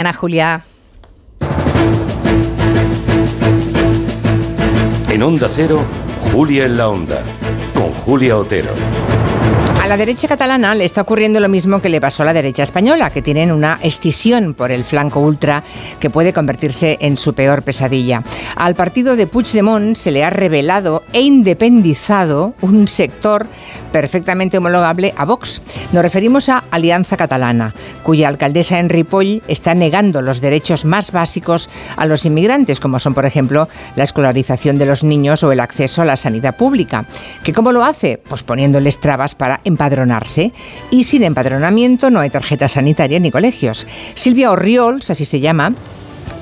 Ana Julia. En Onda Cero, Julia en la Onda, con Julia Otero. La derecha catalana le está ocurriendo lo mismo que le pasó a la derecha española, que tienen una escisión por el flanco ultra que puede convertirse en su peor pesadilla. Al partido de Puigdemont se le ha revelado e independizado un sector perfectamente homologable a Vox. Nos referimos a Alianza Catalana, cuya alcaldesa en Ripoll está negando los derechos más básicos a los inmigrantes, como son, por ejemplo, la escolarización de los niños o el acceso a la sanidad pública. ¿Que ¿Cómo lo hace? Pues poniéndoles trabas para empadronarse. Y sin empadronamiento no hay tarjeta sanitaria ni colegios. Silvia Orriols, así se llama,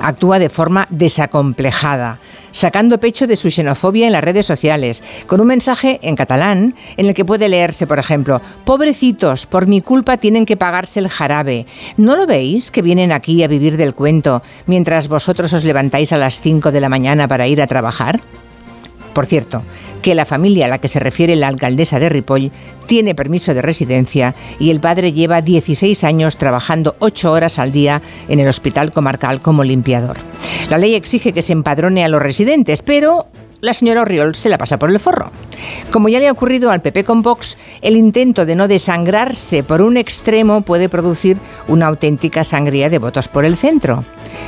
actúa de forma desacomplejada, sacando pecho de su xenofobia en las redes sociales, con un mensaje en catalán en el que puede leerse, por ejemplo, Pobrecitos, por mi culpa tienen que pagarse el jarabe. ¿No lo veis que vienen aquí a vivir del cuento mientras vosotros os levantáis a las 5 de la mañana para ir a trabajar? Por cierto, que la familia a la que se refiere la alcaldesa de Ripoll tiene permiso de residencia y el padre lleva 16 años trabajando 8 horas al día en el hospital comarcal como limpiador. La ley exige que se empadrone a los residentes, pero la señora Oriol se la pasa por el forro. Como ya le ha ocurrido al PP con Vox, el intento de no desangrarse por un extremo puede producir una auténtica sangría de votos por el centro.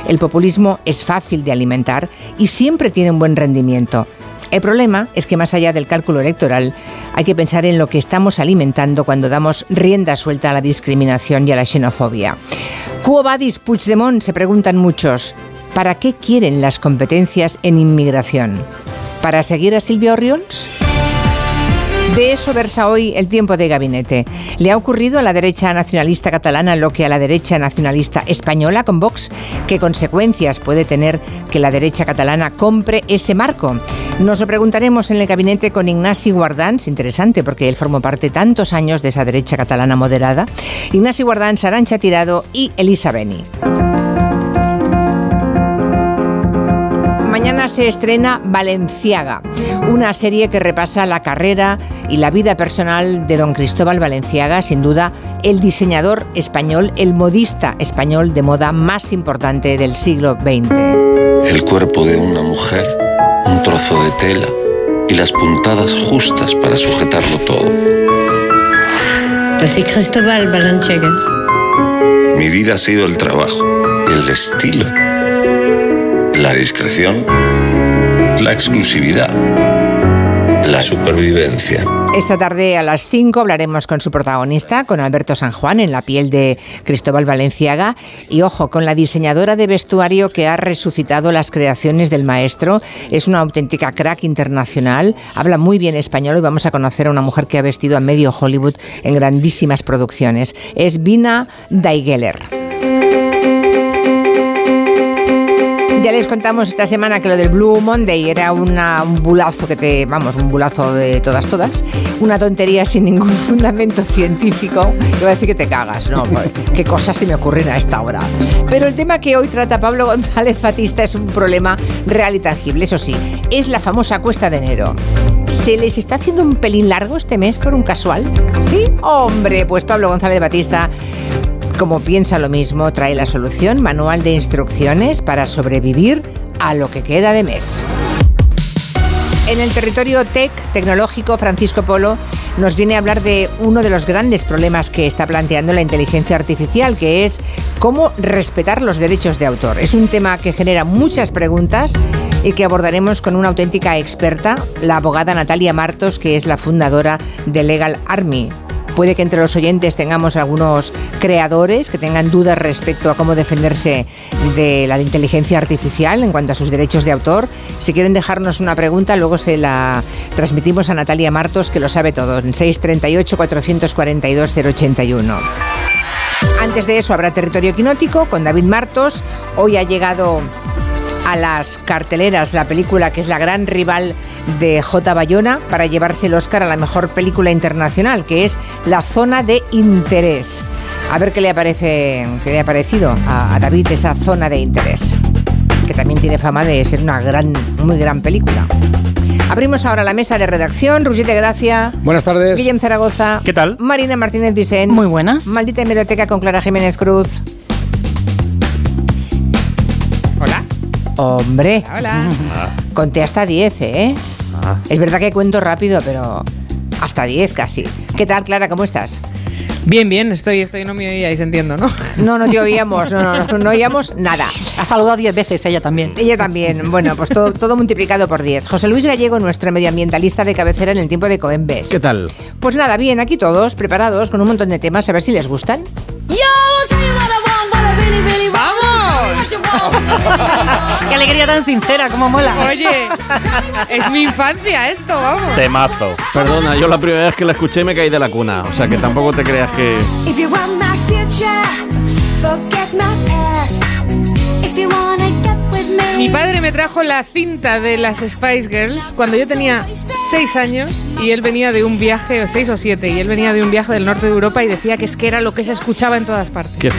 El populismo es fácil de alimentar y siempre tiene un buen rendimiento. El problema es que más allá del cálculo electoral, hay que pensar en lo que estamos alimentando cuando damos rienda suelta a la discriminación y a la xenofobia. ¿Quo vadis Puigdemont? Se preguntan muchos. ¿Para qué quieren las competencias en inmigración? ¿Para seguir a Silvia Orriols? De eso versa hoy el tiempo de gabinete. ¿Le ha ocurrido a la derecha nacionalista catalana lo que a la derecha nacionalista española con Vox? ¿Qué consecuencias puede tener que la derecha catalana compre ese marco? Nos lo preguntaremos en el gabinete con Ignasi Guardans, interesante porque él formó parte tantos años de esa derecha catalana moderada. Ignasi Guardans, Arancha Tirado y Elisa Beni. Mañana se estrena Valenciaga, una serie que repasa la carrera y la vida personal de don Cristóbal Valenciaga, sin duda el diseñador español, el modista español de moda más importante del siglo XX. El cuerpo de una mujer, un trozo de tela y las puntadas justas para sujetarlo todo. Así Cristóbal Valenciaga. Mi vida ha sido el trabajo, el estilo la discreción, la exclusividad, la supervivencia. Esta tarde a las 5 hablaremos con su protagonista, con Alberto San Juan, en la piel de Cristóbal Valenciaga. Y ojo, con la diseñadora de vestuario que ha resucitado las creaciones del maestro. Es una auténtica crack internacional. Habla muy bien español y vamos a conocer a una mujer que ha vestido a medio Hollywood en grandísimas producciones. Es Vina Daigeler. Les contamos esta semana que lo del Blue Monday era un bulazo que te, vamos, un bulazo de todas, todas, una tontería sin ningún fundamento científico. Te voy a decir que te cagas, ¿no? Pues, ¿Qué cosas se me ocurren a esta hora? Pero el tema que hoy trata Pablo González Batista es un problema real y tangible, eso sí, es la famosa cuesta de enero. ¿Se les está haciendo un pelín largo este mes por un casual? ¿Sí? Hombre, pues Pablo González Batista como piensa lo mismo, trae la solución, manual de instrucciones para sobrevivir a lo que queda de mes. En el territorio tech tecnológico, Francisco Polo nos viene a hablar de uno de los grandes problemas que está planteando la inteligencia artificial, que es cómo respetar los derechos de autor. Es un tema que genera muchas preguntas y que abordaremos con una auténtica experta, la abogada Natalia Martos, que es la fundadora de Legal Army. Puede que entre los oyentes tengamos algunos creadores que tengan dudas respecto a cómo defenderse de la inteligencia artificial en cuanto a sus derechos de autor. Si quieren dejarnos una pregunta, luego se la transmitimos a Natalia Martos, que lo sabe todo, en 638-442-081. Antes de eso habrá territorio quinótico con David Martos. Hoy ha llegado a las carteleras la película que es la gran rival de J. Bayona para llevarse el Oscar a la mejor película internacional, que es La Zona de Interés. A ver qué le, aparece, qué le ha parecido a, David esa zona de interés, que también tiene fama de ser una gran, muy gran película. Abrimos ahora la mesa de redacción. De Gracia. Buenas tardes. Guillem Zaragoza. ¿Qué tal? Marina Martínez Vicens. Muy buenas. Maldita Hemeroteca con Clara Jiménez Cruz. Hombre, Hola. conté hasta 10, ¿eh? Es verdad que cuento rápido, pero hasta 10 casi. ¿Qué tal, Clara? ¿Cómo estás? Bien, bien, estoy, estoy, no me oíais, entiendo, ¿no? No, no te oíamos, no, no, no, no oíamos nada. Ha saludado 10 veces ella también. Ella también. Bueno, pues todo, todo multiplicado por 10. José Luis Gallego, nuestro medioambientalista de cabecera en el tiempo de Coembes. ¿Qué tal? Pues nada, bien, aquí todos preparados con un montón de temas, a ver si les gustan. Qué alegría tan sincera, cómo mola. Oye, es mi infancia esto, vamos. Temazo. Perdona, yo la primera vez que la escuché me caí de la cuna. O sea que tampoco te creas que. If you want my future, forget my past. If you wanna get with me, Mi padre me trajo la cinta de las Spice Girls cuando yo tenía 6 años y él venía de un viaje, o 6 o 7, y él venía de un viaje del norte de Europa y decía que es que era lo que se escuchaba en todas partes. que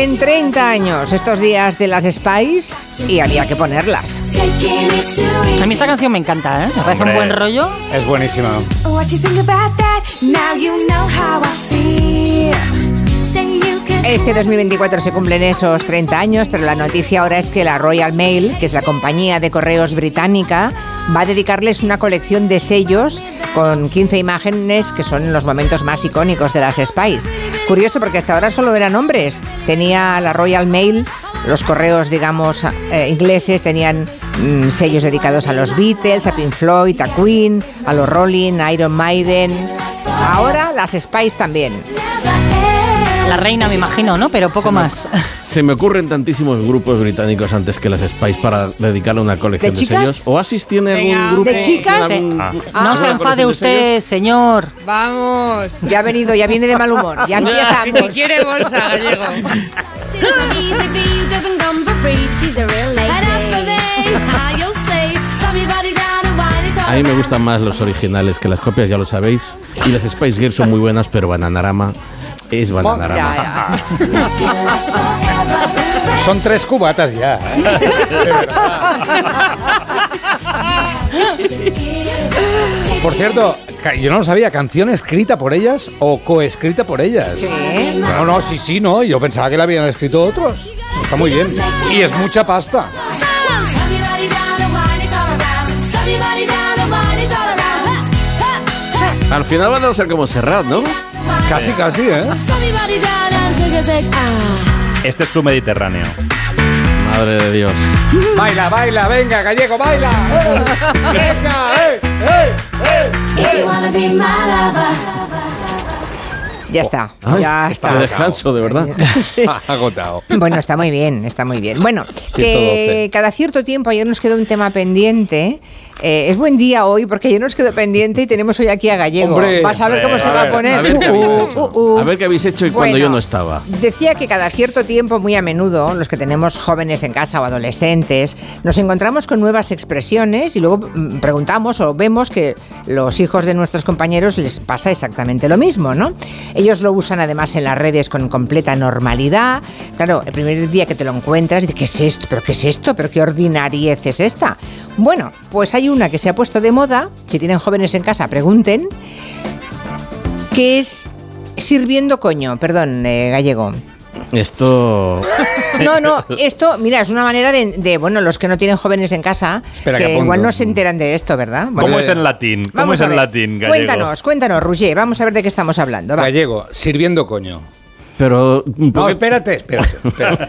cumplen 30 años estos días de las Spice y había que ponerlas. A mí esta canción me encanta, ¿eh? Me parece un Hombre. buen rollo. Es buenísima. Este 2024 se cumplen esos 30 años, pero la noticia ahora es que la Royal Mail, que es la compañía de correos británica, va a dedicarles una colección de sellos con 15 imágenes que son los momentos más icónicos de las Spice. Curioso porque hasta ahora solo eran hombres. Tenía la Royal Mail, los correos, digamos, eh, ingleses, tenían mm, sellos dedicados a los Beatles, a Pink Floyd, a Queen, a los Rolling, a Iron Maiden. Ahora las Spice también. La reina, me imagino, ¿no? Pero poco más. Se me ocurren tantísimos grupos británicos antes que las Spice para dedicarle una colección ¿De de, sellos. ¿Oasis tiene Venga, algún grupo? ¿De chicas? ¿Tiene algún- No se enfade usted, señor. Vamos. Ya ha venido, ya viene de mal humor. Ya si empezamos. quiere bolsa, gallego. a mí me gustan más los originales que las copias, ya lo sabéis. Y las Spice Girls son muy buenas, pero Bananarama es Bananarama. Ya, ya. Son tres cubatas ya. ¿eh? Por cierto, yo no lo sabía, ¿canción escrita por ellas o coescrita por ellas? Sí. No, no, sí, sí, no. Yo pensaba que la habían escrito otros. Eso está muy bien. Y es mucha pasta. Al final van a ser como Serrat, ¿no? Casi, casi, ¿eh? Este es tu Mediterráneo. Madre de Dios. Baila, baila, venga, gallego, baila. Venga, eh, eh, eh. Ya está. Ay, ya está. descanso, de verdad. Sí. Agotado. Bueno, está muy bien, está muy bien. Bueno, que 112. cada cierto tiempo ayer nos quedó un tema pendiente. Eh, es buen día hoy porque ayer nos quedó pendiente y tenemos hoy aquí a Gallego. Hombre, Vas a ver cómo se a va a poner. A ver qué Uh, habéis uh, hecho. uh, uh. A ver qué habéis hecho y cuando yo no estaba. Decía que cada cierto tiempo, muy a menudo, los que tenemos jóvenes en casa o adolescentes, nos encontramos con nuevas expresiones y luego mm, preguntamos o vemos que los hijos de nuestros compañeros les pasa exactamente lo mismo, ¿no? Ellos lo usan además en las redes con completa normalidad. Claro, el primer día que te lo encuentras, dices, ¿qué es esto? ¿Pero qué es esto? ¿Pero qué ordinariez es esta? Bueno, pues hay una que se ha puesto de moda, si tienen jóvenes en casa, pregunten, que es sirviendo coño, perdón, eh, gallego. Esto. No, no, esto, mira, es una manera de, de, bueno, los que no tienen jóvenes en casa, Espera, que que igual no se enteran de esto, ¿verdad? Bueno, ¿Cómo ¿Cómo es en latín? ¿Cómo es en latín, gallego? Cuéntanos, cuéntanos, Roger, vamos a ver de qué estamos hablando. va. Gallego, sirviendo coño. Pero. No, espérate, espérate. espérate.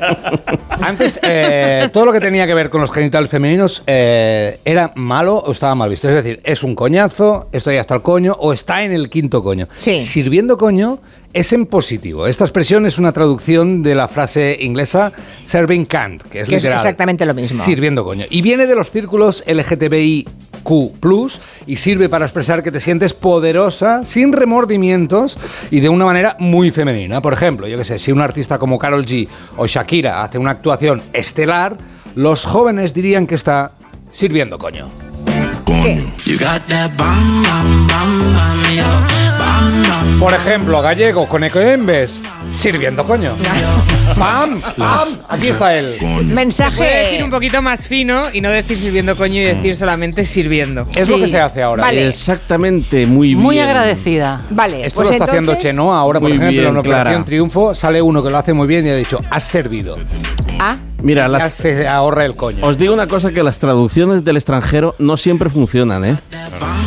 Antes, eh, todo lo que tenía que ver con los genitales femeninos eh, era malo o estaba mal visto. Es decir, es un coñazo, estoy hasta el coño o está en el quinto coño. Sí. Sirviendo coño es en positivo. Esta expresión es una traducción de la frase inglesa serving cunt, que es Que es exactamente lo mismo. Sirviendo coño. Y viene de los círculos LGTBIQ+, y sirve para expresar que te sientes poderosa, sin remordimientos y de una manera muy femenina. Por ejemplo, yo que sé, si un artista como Carol G o Shakira hace una actuación estelar, los jóvenes dirían que está sirviendo coño. Por ejemplo, gallego con Ecoembes. Sirviendo, coño. ¡Pam! ¡Pam! Aquí está él. Puede decir Mensaje. un poquito más fino y no decir sirviendo coño y decir solamente sirviendo. Es lo que se hace ahora. Vale. Exactamente, muy bien. Muy agradecida. Vale, Esto pues lo está haciendo entonces- Chenoa ahora, por Muy ejemplo, bien, en Operación Clara. Triunfo sale uno que lo hace muy bien y ha dicho, has servido. Ah, Mira, Ya las, se ahorra el coño. os digo una cosa que las traducciones del extranjero no siempre funcionan, ¿eh?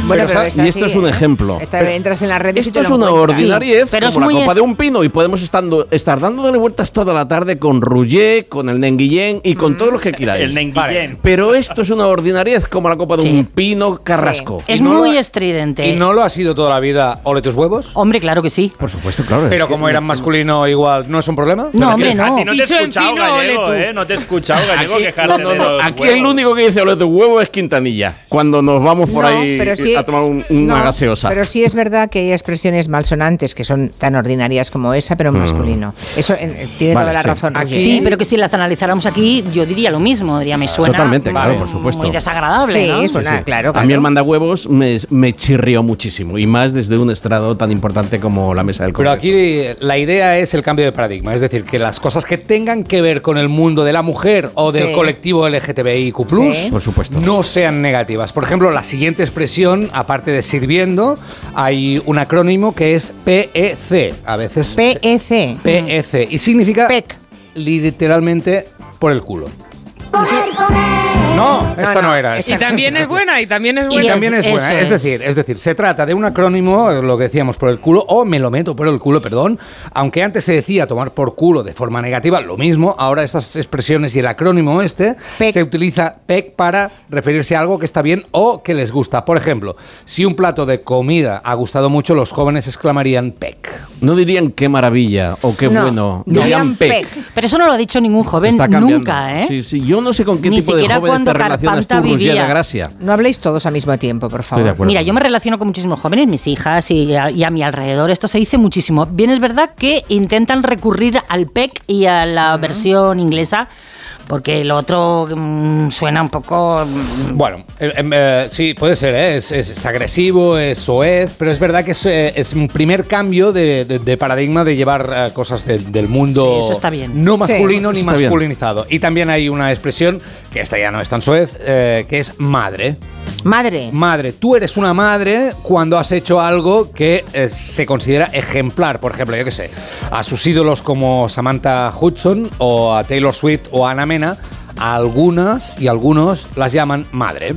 bueno, Pero sa- esta y esto sí, es un ¿eh? ejemplo. Esta- entras en las redes y Esto es una ordinariez pero es como muy la copa es- de un pino y podemos estando, estar dándole vueltas toda la tarde con Rouget, con el Nenguillén y con todos los que queráis. El Nenguillén. Pero esto es una ordinariez como la copa de Sí. un pino carrasco. Es no muy lo- estridente. ¿Y no lo ha sido toda la vida ole tus huevos? Hombre, claro que sí. Por supuesto, claro. Pero es como eran masculino igual, ¿no es un problema? No, hombre, no. no te he escuchado, gallego. ¿eh? No te he escuchado, gallego, Aquí, quejarte no, no, de los aquí huevos. el único que dice ole tu huevo es Quintanilla. Cuando nos vamos por No, ahí pero sí- a tomar un- una no, gaseosa. Pero sí es verdad que hay expresiones malsonantes que son tan ordinarias como esa, pero en masculino. Eso eh, tiene Mm. Vale, toda la sí. razón. Aquí-. Sí, pero que si las analizáramos aquí, yo diría lo mismo. Diría, me suena. Totalmente, claro, mm, por supuesto. Muy desagradable, Sí, ¿no? es una- claro, A mí claro. el mandahuevos me, me chirrió muchísimo y más desde un estrado tan importante como la mesa del Pero Congreso. aquí eh, la idea es el cambio de paradigma, es decir, que las cosas que tengan que ver con el mundo de la mujer o del Sí. colectivo LGTBIQ+, Sí. Por supuesto. no sean negativas. Por ejemplo, la siguiente expresión, aparte de sirviendo, hay un acrónimo que es PEC. A veces PEC. PEC y significa PEC. literalmente por el culo. No, esta no, no, era. esta Y también es buena, y también es Y buena. también es buena, es es. decir, es decir, se trata de un acrónimo, lo que decíamos por el culo, o me lo meto por el culo, perdón, aunque antes se decía tomar por culo de forma negativa, lo mismo, ahora estas expresiones y el acrónimo este Pec. se utiliza PEC para referirse a algo que está bien o que les gusta. Por ejemplo, si un plato de comida ha gustado mucho, los jóvenes exclamarían PEC. No dirían qué maravilla o qué No, bueno. dirían pec. pec. Pero eso no lo ha dicho ningún joven nunca, ¿eh? Sí, sí, yo no sé con qué Ni tipo de siquiera te relacionas tú, vivía. Gracia. No habléis todos al mismo tiempo, por favor. Mira, yo me relaciono con muchísimos jóvenes, mis hijas y a, y a mi alrededor. Esto se dice muchísimo. Bien, es verdad que intentan recurrir al PEC y a la versión inglesa, porque el otro mm, suena un poco. mm, Bueno, eh, eh, sí, puede ser, ¿eh? es, es- es agresivo, es soez, pero es verdad que es, eh, es un primer cambio de, de- de paradigma de llevar eh, cosas de- del mundo Sí, eso está bien. no masculino Sí, ni está bien. masculinizado. Y también hay una expresión, que esta ya no es tan soez, eh, que es madre. Madre. Madre, tú eres una madre cuando has hecho algo que eh, se considera ejemplar. Por ejemplo, yo qué sé, a sus ídolos como Samantha Hudson o a Taylor Swift o a Ana Mena, a algunas y algunos las llaman madre.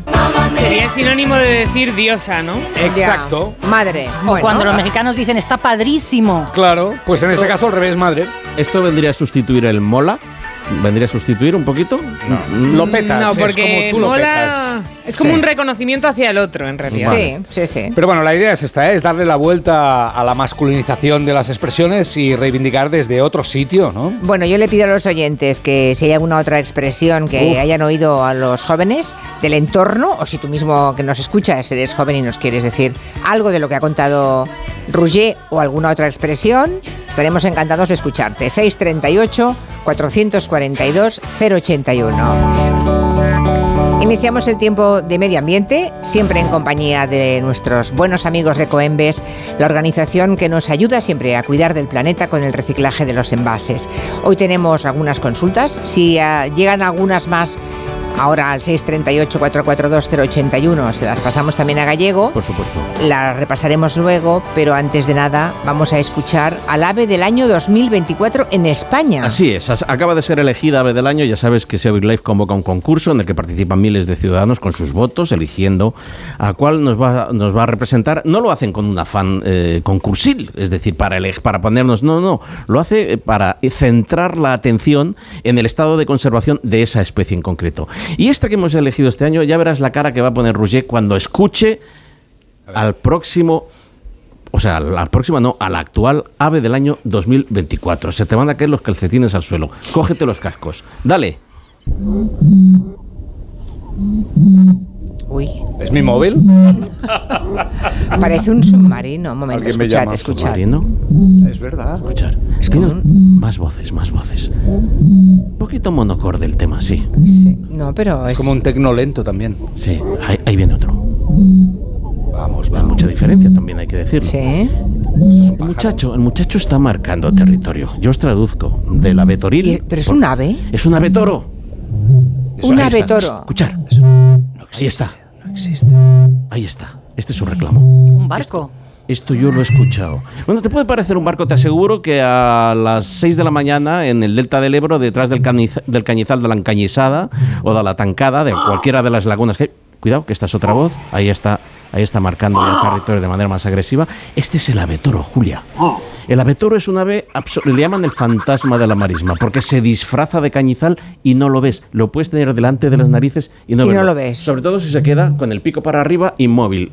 Sería sinónimo de decir diosa, ¿no? Exacto. Ya. Madre. O Bueno. cuando los mexicanos dicen está padrísimo. Claro, pues en este caso al revés, madre. ¿Esto vendría a sustituir el mola? ¿Vendría a sustituir un poquito? No. Lo petas, No, es porque como tú lo mola- petas. Es como Sí. un reconocimiento hacia el otro, en realidad. Sí, sí, sí. Pero bueno, la idea es esta, ¿eh? es darle la vuelta a la masculinización de las expresiones y reivindicar desde otro sitio, ¿no? Bueno, yo le pido a los oyentes que si hay alguna otra expresión que Uf. hayan oído a los jóvenes del entorno, o si tú mismo que nos escuchas eres joven y nos quieres decir algo de lo que ha contado Rouget o alguna otra expresión, estaremos encantados de escucharte. 638 442 081. Iniciamos el tiempo de medio ambiente, siempre en compañía de nuestros buenos amigos de Coembes, la organización que nos ayuda siempre a cuidar del planeta con el reciclaje de los envases. Hoy tenemos algunas consultas, si ah, llegan algunas más ahora al 638-442-081, se las pasamos también a Gallego. Por supuesto. La repasaremos luego, pero antes de nada vamos a escuchar al ave del año 2024 en España. Así es, acaba de ser elegida Ave del Año. Ya sabes que Seville Life convoca un concurso en el que participan miles de ciudadanos con sus votos, eligiendo a cuál nos va, nos va a representar. No lo hacen con un afán eh, concursil, es decir, para, eleg- para ponernos. No, no. Lo hace eh, para centrar la atención en el estado de conservación de esa especie en concreto. Y esta que hemos elegido este año, ya verás la cara que va a poner Rouget cuando escuche al próximo o sea, la próxima no, a la actual ave del año 2024. Se te van a caer los calcetines al suelo. Cógete los cascos. Dale. Uy, ¿Es mi móvil? parece un submarino. Un momento, Alguien me escuchad, llama. escuchad. Es verdad. escuchar. Es que no- más voces, más voces. Un poquito monocorde el tema, sí. Sí, No, pero es, Es como un tecno lento también. Sí, ahí, ahí viene otro. Vamos, Hay vamos. mucha diferencia también, hay que decirlo. Sí. El muchacho, el muchacho está marcando territorio. Yo os traduzco del abetoril. Y- ¿Pero es por- un ave? Es un ave toro. Un Ahí ave toro. Escuchar. Ahí está. No existe. Ahí está. Este es su reclamo. Un barco. Esto yo lo he escuchado. Bueno, te puede parecer un barco, te aseguro que a las 6 de la mañana en el delta del Ebro, detrás del, del cañizal de la Encañizada o de la Tancada, de cualquiera de las lagunas que hay. Cuidado, que esta es otra voz. Ahí está, ahí está marcando ya territorio de manera más agresiva. Este es el abetoro, Julia. El abetoro es un ave, le llaman el fantasma de la marisma, porque se disfraza de cañizal y no lo ves. Lo puedes tener delante de las narices y no, Y no lo ves. Sobre todo si se queda con el pico para arriba, inmóvil.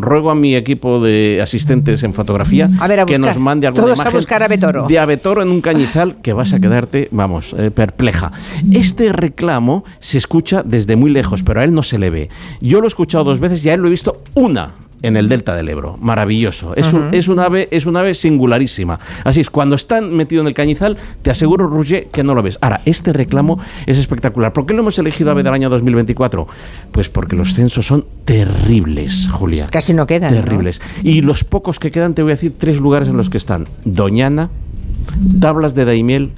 Ruego a mi equipo de asistentes en fotografía A ver, a que nos mande alguna Todos a imagen buscar abetoro. de abetoro en un cañizal que vas a quedarte, vamos, eh, perpleja. Este reclamo se escucha desde muy lejos, pero a él no se le ve. Yo lo he escuchado dos veces y a él lo he visto una en el delta del Ebro. Maravilloso. Es, un, es, un ave, es un ave singularísima. Así es, cuando están metido en el cañizal, te aseguro, Roger, que no lo ves. Ahora, este reclamo es espectacular. ¿Por qué lo hemos elegido ave del año 2024? Pues porque los censos son terribles, Julia. Casi no quedan. ¿no? Terribles. Y los pocos que quedan, te voy a decir tres lugares en los que están. Doñana, Tablas de Daimiel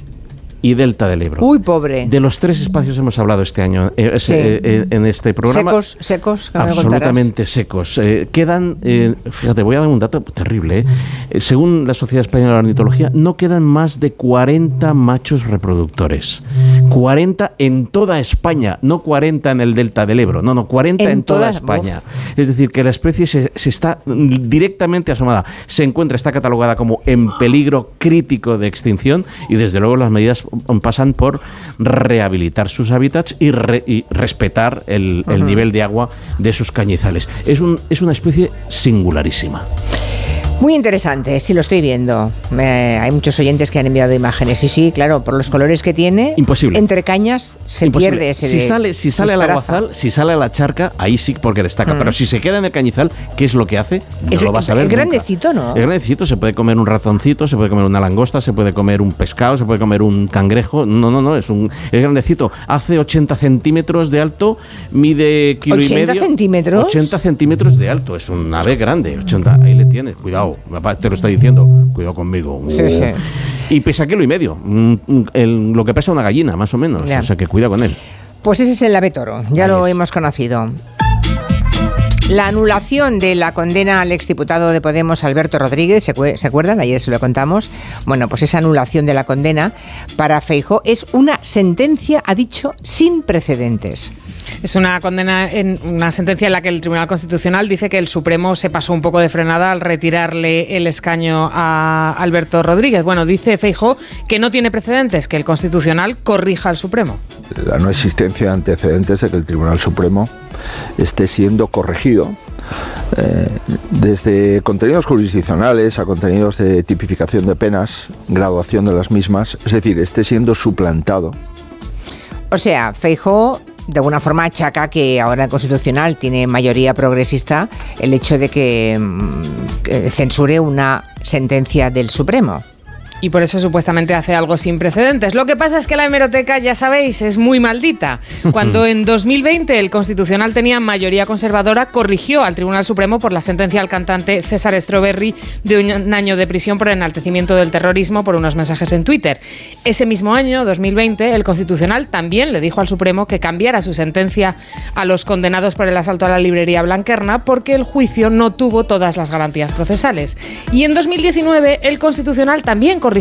y Delta del Ebro. Uy, pobre. De los tres espacios hemos hablado este año eh, Sí. eh, eh, en este programa. Secos, secos. Absolutamente secos. Eh, quedan, fíjate, voy a dar un dato terrible. según la Sociedad Española de Ornitología, no quedan más de 40 machos reproductores. 40 en toda España, no 40 en el delta del Ebro, no, no, 40 en, En toda España. Es decir, que la especie se, se está directamente asomada. Se encuentra, está catalogada como en peligro crítico de extinción y desde luego las medidas pasan por rehabilitar sus hábitats y, re- y respetar el, el nivel de agua de sus cañizales. Es, un, es una especie singularísima. Muy interesante, sí lo estoy viendo. Eh, hay muchos oyentes que han enviado imágenes. Y sí, claro, por los colores que tiene. Imposible. Entre cañas se Imposible. pierde ese si de- sale si sale al aguazal si sale a la charca ahí sí porque destaca pero si se queda en el cañizal qué es lo que hace no Es lo vas a ver nunca. grandecito, ¿no? es grandecito se puede comer un ratoncito se puede comer una langosta se puede comer un pescado se puede comer un cangrejo no no no es un es grandecito hace 80 centímetros de alto mide kilo y 80 medio centímetros. 80 centímetros de alto es un ave grande 80 ahí le tienes cuidado papá, te lo está diciendo cuidado conmigo Sí, sí. y pesa kilo y medio mm, mm, el- lo que pesa una gallina más o menos Ya. o sea que cuida con él Pues ese es el ave toro, ya Ahí lo es. hemos conocido. La anulación de la condena al exdiputado de Podemos Alberto Rodríguez, ¿se, acue- se acuerdan? Ayer se lo contamos. Bueno, pues esa anulación de la condena para Feijó es una sentencia, ha dicho, sin precedentes. Es una condena, en una sentencia en la que el Tribunal Constitucional dice que el Supremo se pasó un poco de frenada al retirarle el escaño a Alberto Rodríguez. Bueno, dice Feijo que no tiene precedentes, que el Constitucional corrija al Supremo. la no existencia de antecedentes de que el Tribunal Supremo esté siendo corregido eh, desde contenidos jurisdiccionales a contenidos de tipificación de penas, graduación de las mismas, es decir, esté siendo suplantado O sea, Feijó de alguna forma achaca que ahora el Constitucional tiene mayoría progresista el hecho de que, mm, que censure una sentencia del Supremo. Y por eso supuestamente hace algo sin precedentes. Lo que pasa es que la hemeroteca, ya sabéis, es muy maldita. Cuando en 2020 el Constitucional tenía mayoría conservadora, corrigió al Tribunal Supremo por la sentencia al cantante César Stroberry de un año de prisión por enaltecimiento del terrorismo por unos mensajes en Twitter. Ese mismo año, 2020, el Constitucional también le dijo al Supremo que cambiara su sentencia a los condenados por el asalto a la librería Blanquerna porque el juicio no tuvo todas las garantías procesales. Y en 2019 el Constitucional también corrigió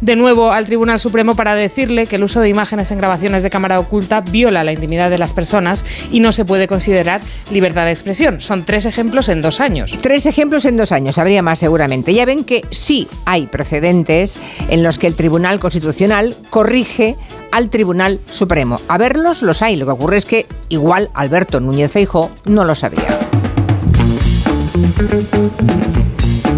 de nuevo al Tribunal Supremo para decirle que el uso de imágenes en grabaciones de cámara oculta viola la intimidad de las personas y no se puede considerar libertad de expresión. Son tres ejemplos en dos años. Tres ejemplos en dos años, habría más seguramente. Ya ven que sí hay precedentes en los que el Tribunal Constitucional corrige al Tribunal Supremo. A verlos los hay. Lo que ocurre es que igual Alberto Núñez Feijóo no lo sabía.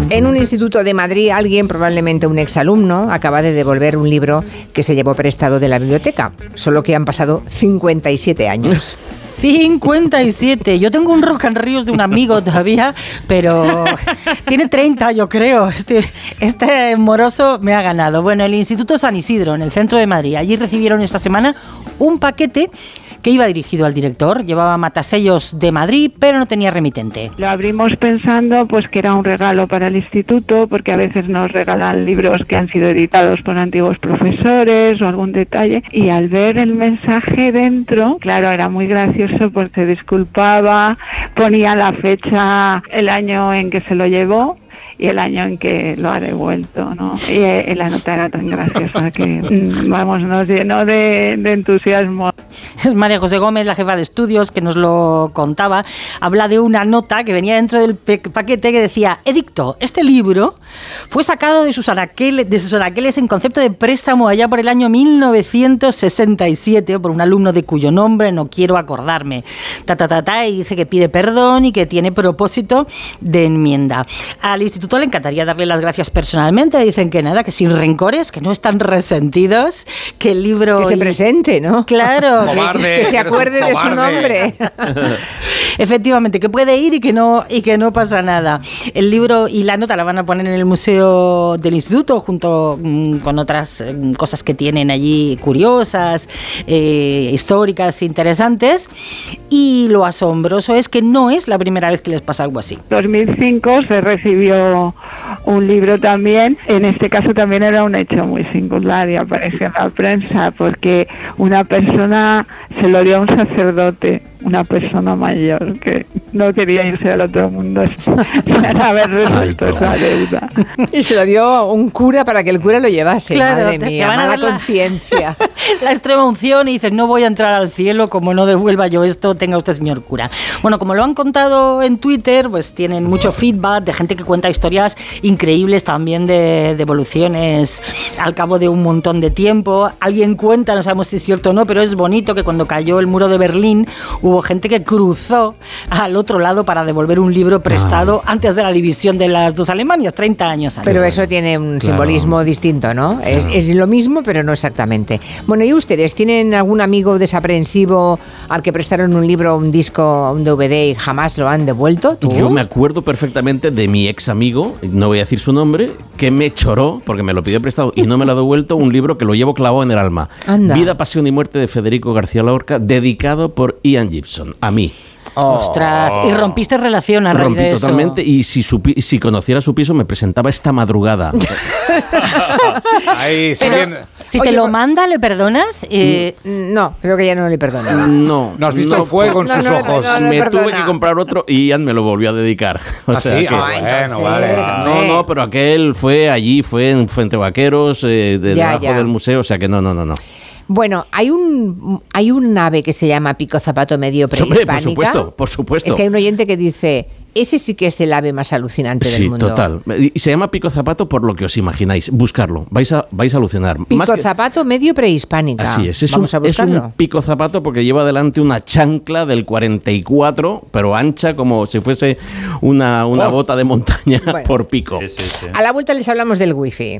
En un instituto de Madrid, alguien, probablemente un exalumno, acaba de devolver un libro que se llevó prestado de la biblioteca, solo que han pasado 57 años. 57. Yo tengo un rock and ríos de un amigo todavía, pero tiene 30, yo creo. Este, este moroso me ha ganado. Bueno, el Instituto San Isidro, en el centro de Madrid, allí recibieron esta semana un paquete que iba dirigido al director. Llevaba matasellos de Madrid, pero no tenía remitente. Lo abrimos pensando pues que era un regalo para el instituto, porque a veces nos regalan libros que han sido editados por antiguos profesores o algún detalle. Y al ver el mensaje dentro, claro, era muy gracioso porque se disculpaba, ponía la fecha, el año en que se lo llevó y el año en que lo ha devuelto, ¿no? Y, eh, la nota era tan graciosa que, mm, vamos, nos llenó de, de entusiasmo. Es María José Gómez, la jefa de estudios, que nos lo contaba. Habla de una nota que venía dentro del paquete que decía: Edicto, este libro fue sacado de sus, anaqueles, de sus anaqueles en concepto de préstamo allá por el año 1967 por un alumno de cuyo nombre no quiero acordarme. Ta, ta, ta, ta, y dice que pide perdón y que tiene propósito de enmienda. Al instituto le encantaría darle las gracias personalmente. Dicen que nada, que sin rencores, que no están resentidos, que el libro. Que se presente, ¿no? Claro, que- Cobarde, que se acuerde de su nombre. Efectivamente, que puede ir y que no y que no pasa nada. El libro y la nota la van a poner en el museo del instituto junto mm, con otras mm, cosas que tienen allí curiosas, eh, históricas, interesantes. Y lo asombroso es que no es la primera vez que les pasa algo así. 2005 se recibió un libro también, en este caso también era un hecho muy singular y apareció en la prensa porque una persona se lo dio a un sacerdote, una persona mayor que no quería irse al otro mundo sin haber resuelto Ay, esa deuda. Y se lo dio a un cura para que el cura lo llevase. Claro, Madre mía, van a mala dar la- conciencia. la extrema unción y dices, no voy a entrar al cielo como no devuelva yo esto, tenga usted señor cura. Bueno, como lo han contado en Twitter, pues tienen mucho feedback de gente que cuenta historias increíbles también de, de evoluciones al cabo de un montón de tiempo. Alguien cuenta, no sabemos si es cierto o no, pero es bonito que cuando cayó el muro de Berlín hubo gente que cruzó al otro lado para devolver un libro prestado antes de la división de las dos Alemanias, 30 años antes. Pero eso tiene un Claro. simbolismo distinto, ¿no? Es, es lo mismo, pero no exactamente. Bueno, ¿y ustedes tienen algún amigo desaprensivo al que prestaron un libro, un disco, un DVD y jamás lo han devuelto? ¿Tú? Yo me acuerdo perfectamente de mi ex amigo, no voy a decir su nombre, que me choró, porque me lo pidió prestado y no me lo ha devuelto, un libro que lo llevo clavado en el alma. Anda. Vida, Pasión y Muerte de Federico García Lorca, dedicado por Ian Gibson, a mí. Ostras, y rompiste relación a raíz Rompí de eso. totalmente y si, supi- si conociera su piso me presentaba esta madrugada. Ahí, Pero, si Oye, te lo por- manda, ¿le perdonas? Eh, Mm, No, creo que ya no le perdono. No. ¿No has visto el fuego en No, sus no, no, ojos? no, no. me perdona. tuve que comprar otro y Ian me lo volvió a dedicar. O ¿Ah, sea sí? que- Ah, Ah, bueno, vale. No, no, pero aquel fue allí, fue en Fuente Vaqueros, eh, de- Ya, debajo ya. del museo, o sea que no, no, no, no. Bueno, hay un hay un ave que se llama pico zapato medio Hombre, por prehispánica. supuesto, por supuesto. Es que hay un oyente que dice, ese sí que es el ave más alucinante Sí, del mundo. total. Y se llama pico zapato por lo que os imagináis. Buscarlo, vais a, vais a alucinar. Pico Más que- zapato medio prehispánica. Así es, es un, Vamos a es buscarlo. un pico zapato porque lleva delante una chancla del 44, pero ancha como si fuese una, una Oh. bota de montaña Bueno. por pico. A la vuelta les hablamos del wifi.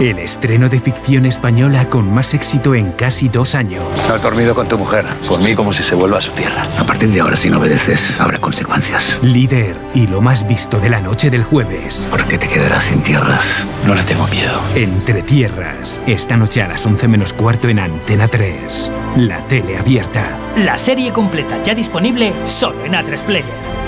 El estreno de ficción española con más éxito en casi dos años. Has dormido con tu mujer. Por mí como si se vuelva a su tierra. A partir de ahora, si no obedeces, habrá consecuencias. Líder y lo más visto de la noche del jueves. ¿Por qué te quedarás sin tierras? No le tengo miedo. Entre tierras, esta noche a las 11 menos cuarto en Antena 3. La tele abierta. La serie completa ya disponible solo en A3 Player.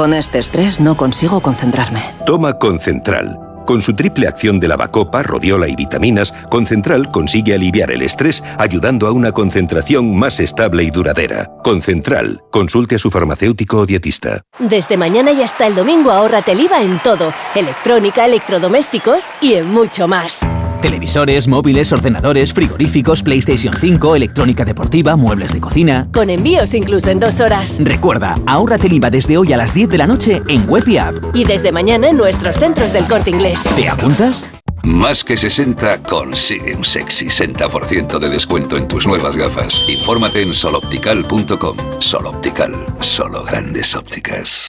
Con este estrés no consigo concentrarme. Toma Concentral. Con su triple acción de lavacopa, rodiola y vitaminas, Concentral consigue aliviar el estrés ayudando a una concentración más estable y duradera. Concentral. Consulte a su farmacéutico o dietista. Desde mañana y hasta el domingo ahórrate el IVA en todo, electrónica, electrodomésticos y en mucho más. Televisores, móviles, ordenadores, frigoríficos, PlayStation 5, electrónica deportiva, muebles de cocina. Con envíos incluso en dos horas. Recuerda, ahórrate el IVA desde hoy a las 10 de la noche en Web y App. Y desde mañana en nuestros centros del corte inglés. ¿Te apuntas? Más que 60 consigue un sexy 60% de descuento en tus nuevas gafas. Infórmate en soloptical.com. Soloptical, solo grandes ópticas.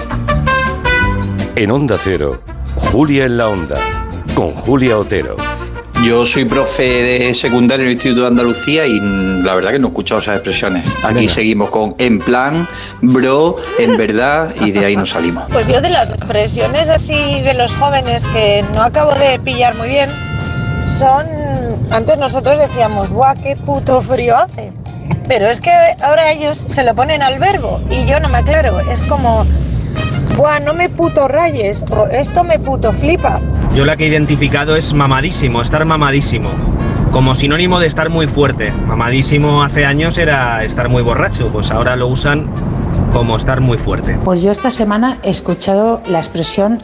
En Onda Cero, Julia en la Onda, con Julia Otero. Yo soy profe de secundaria en el Instituto de Andalucía y mm, la verdad que no he escuchado esas expresiones. Aquí Venga. seguimos con en plan, bro, en verdad y de ahí nos salimos. Pues yo de las expresiones así de los jóvenes que no acabo de pillar muy bien son... Antes nosotros decíamos, ¡buah, qué puto frío hace! Pero es que ahora ellos se lo ponen al verbo y yo no me aclaro. Es como, ¡buah, no me puto rayes! O esto me puto flipa. Yo la que he identificado es mamadísimo, estar mamadísimo. Como sinónimo de estar muy fuerte. Mamadísimo hace años era estar muy borracho, pues ahora lo usan como estar muy fuerte. Pues yo esta semana he escuchado la expresión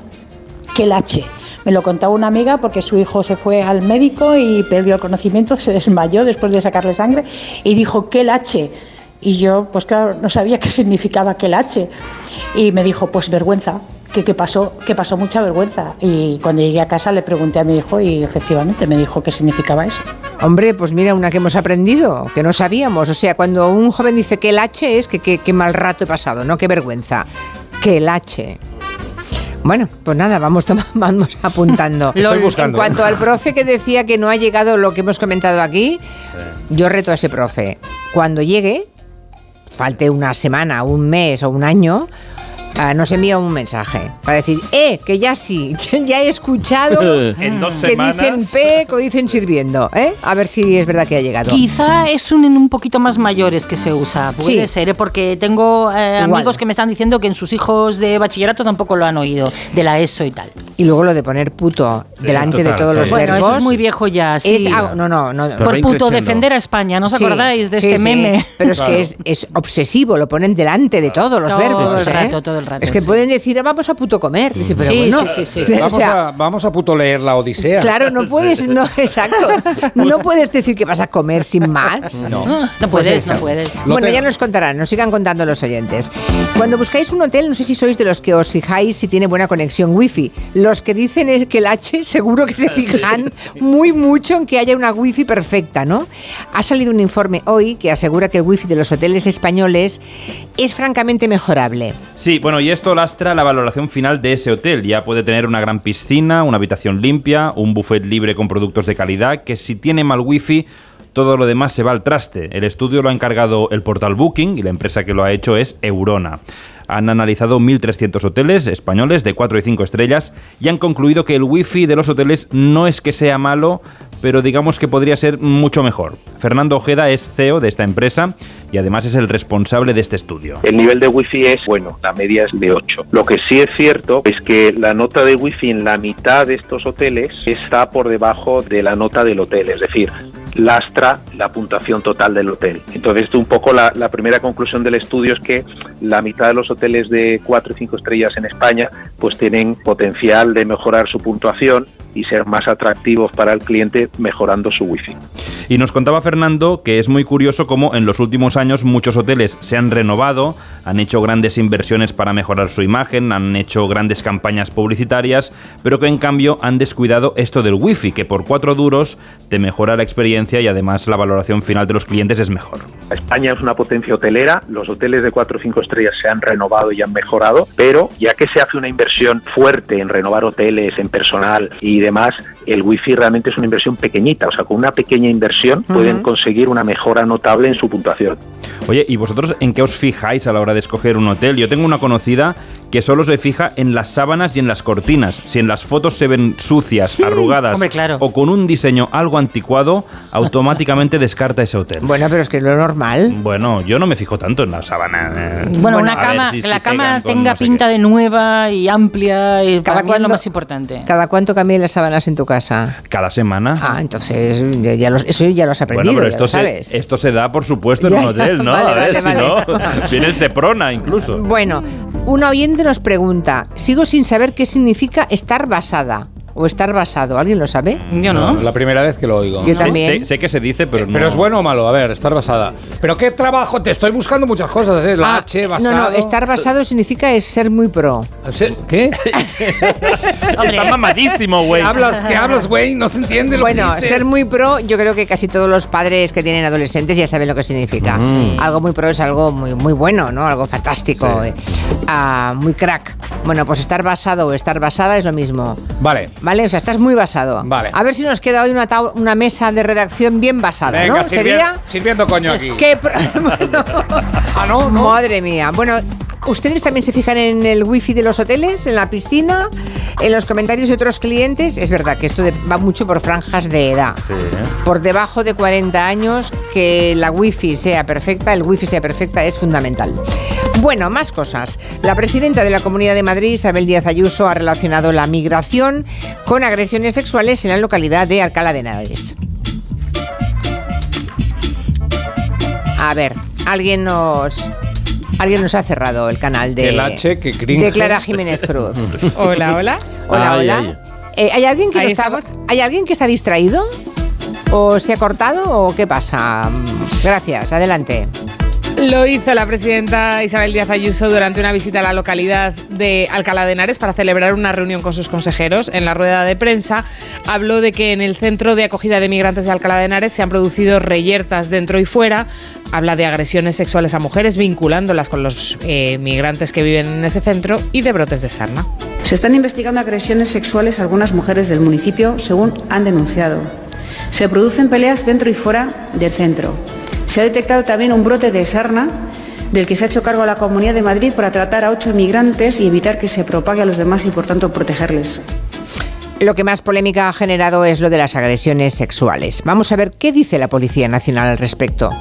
que el H. Me lo contaba una amiga porque su hijo se fue al médico y perdió el conocimiento, se desmayó después de sacarle sangre y dijo que el H. Y yo, pues claro, no sabía qué significaba que el H. Y me dijo, pues vergüenza, que, que pasó, que pasó mucha vergüenza. Y cuando llegué a casa le pregunté a mi hijo y efectivamente me dijo qué significaba eso. Hombre, pues mira, una que hemos aprendido, que no sabíamos. O sea, cuando un joven dice que el H es que que- qué mal rato he pasado, no qué vergüenza. Que el H. Bueno, pues nada, vamos, toma- vamos apuntando. Estoy buscando. En cuanto al profe que decía que no ha llegado lo que hemos comentado aquí, yo reto a ese profe. Cuando llegue, falte una semana, un mes o un año, ah, nos envía un mensaje para decir, eh, que ya sí, ya he escuchado En dos que semanas. dicen PEC o dicen sirviendo, ¿eh? A ver si es verdad que ha llegado. Quizá es un, en un poquito más mayores que se usa, puede Sí. ser, ¿eh? porque tengo eh, amigos que me están diciendo que en sus hijos de bachillerato tampoco lo han oído, de la ESO y tal. Y luego lo de poner puto delante de total, todos sí. los Bueno, verbos. eso es muy viejo ya, sí. Es algo- no, no, no. Por puto defender a España, ¿no os Sí, acordáis de sí, este sí. meme? Pero es que es, es obsesivo, lo ponen delante de todos los Todo verbos. el ¿eh? rato, todo el rato, Es que sí. pueden decir, "Ah, vamos a puto comer. Dice, pero Sí, bueno, sí, sí, sí, sí. o Vamos, sea, a, vamos a puto leer la Odisea. Claro, no puedes, no, exacto. No puedes decir que vas a comer sin más. No. No Pues puedes, no puedes. Lo Bueno, tengo. ya nos contarán, nos sigan contando los oyentes. Cuando buscáis un hotel, no sé si sois de los que os fijáis si tiene buena conexión wifi. Los que dicen es que el H seguro que se fijan muy mucho en que haya una wifi perfecta, ¿no? Ha salido un informe hoy que asegura que el wifi de los hoteles españoles es francamente mejorable. Sí, bueno, y esto lastra la valoración final de ese hotel. Ya puede tener una gran piscina, una habitación limpia, un buffet libre con productos de calidad, que si tiene mal wifi, todo lo demás se va al traste. El estudio lo ha encargado el portal Booking y la empresa que lo ha hecho es Eurona. Han analizado 1.300 hoteles españoles de 4 y 5 estrellas y han concluido que el wifi de los hoteles no es que sea malo, pero digamos que podría ser mucho mejor. Fernando Ojeda es CEO de esta empresa y además es el responsable de este estudio. El nivel de wifi es bueno, la media es de 8. Lo que sí es cierto es que la nota de wifi en la mitad de estos hoteles está por debajo de la nota del hotel, es decir, lastra la puntuación total del hotel. Entonces, un poco la, primera conclusión del estudio es que la mitad de los hoteles de 4 y 5 estrellas en España pues tienen potencial de mejorar su puntuación y ser más atractivos para el cliente mejorando su wifi. Y nos contaba Fernando que es muy curioso cómo en los últimos años muchos hoteles se han renovado, han hecho grandes inversiones para mejorar su imagen, han hecho grandes campañas publicitarias, pero que en cambio han descuidado esto del wifi, que por cuatro duros te mejora la experiencia y además la valoración final de los clientes es mejor. España es una potencia hotelera, los hoteles de 4 o 5 estrellas se han renovado y han mejorado, pero ya que se hace una inversión fuerte en renovar hoteles, en personal y demás, el wifi realmente es una inversión pequeñita, o sea, con una pequeña inversión pueden conseguir una mejora notable en su puntuación. Oye, ¿y vosotros en qué os fijáis a la hora de escoger un hotel? Yo tengo una conocida que solo se fija en las sábanas y en las cortinas. Si en las fotos se ven sucias, arrugadas hombre, claro. o con un diseño algo anticuado, automáticamente descarta ese hotel. Bueno, pero es que es lo normal. Bueno, yo no me fijo tanto en la sábana. eh. Bueno, una cama, si que la cama tenga no pinta de nueva y amplia, y para Cada mí es lo más importante. ¿Cada cuánto cambian las sábanas en tu casa? Cada semana. Ah, entonces ya, ya los- eso ya lo has aprendido, Bueno, pero ya esto lo se, sabes. esto se da, por supuesto, en Ya, un ya, hotel, ¿no? vale, a ver, vale, si no, viene el Seprona incluso. Bueno, un nos pregunta, sigo sin saber qué significa estar basada o estar basado. ¿Alguien lo sabe? Yo La primera vez que lo oigo. Yo Sé- también. Sé, sé que se dice, pero no. Pero es bueno o malo, a ver, estar basada. Pero qué trabajo, te estoy buscando muchas cosas, ¿eh? la Ah, H, basado. No, no, estar basado significa es ser muy pro. ¿Qué? Está mamadísimo, güey. ¿Qué hablas, qué hablas, güey? No se entiende lo Bueno, que ser muy pro, yo creo que casi todos los padres que tienen adolescentes ya saben lo que significa. Mm. Algo muy pro es algo muy, muy bueno, ¿no? Algo fantástico, eh, ah, muy crack. Bueno, pues estar basado o estar basada es lo mismo. Vale. ¿Vale? O sea, estás muy basado. Vale. A ver si nos queda hoy una, mesa de redacción bien basada, Venga, ¿no? sirvi- Sería... sirviendo coño aquí. ¿Qué Ah, no, Madre mía. Bueno, ¿ustedes también se fijan en el wifi de los hoteles, en la piscina, en los comentarios de otros clientes? Es verdad que esto va mucho por franjas de edad. Por debajo de 40 años, que la wifi sea perfecta, el wifi sea perfecta, es fundamental. Bueno, más cosas. La presidenta de la Comunidad de Madrid, Isabel Díaz Ayuso, ha relacionado la migración con agresiones sexuales en la localidad de Alcalá de Henares. A ver, alguien nos. Alguien nos ha cerrado el canal de. El H, que cringe. De Clara Jiménez Cruz. Hola, hola. Hola, Ay, hola. ay. Eh, ¿hay, alguien que no está, ¿Hay alguien que está distraído? ¿O se ha cortado? ¿O qué pasa? Gracias, adelante. Lo hizo la presidenta Isabel Díaz Ayuso durante una visita a la localidad de Alcalá de Henares para celebrar una reunión con sus consejeros. En la rueda de prensa habló de que en el centro de acogida de migrantes de Alcalá de Henares se han producido reyertas dentro y fuera. Habla de agresiones sexuales a mujeres vinculándolas con los eh, migrantes que viven en ese centro y de brotes de sarna. Se están investigando agresiones sexuales a algunas mujeres del municipio, según han denunciado. Se producen peleas dentro y fuera del centro. Se ha detectado también un brote de sarna del que se ha hecho cargo la Comunidad de Madrid para tratar a ocho migrantes y evitar que se propague a los demás y, por tanto, protegerles. Lo que más polémica ha generado es lo de las agresiones sexuales. Vamos a ver qué dice la Policía Nacional al respecto.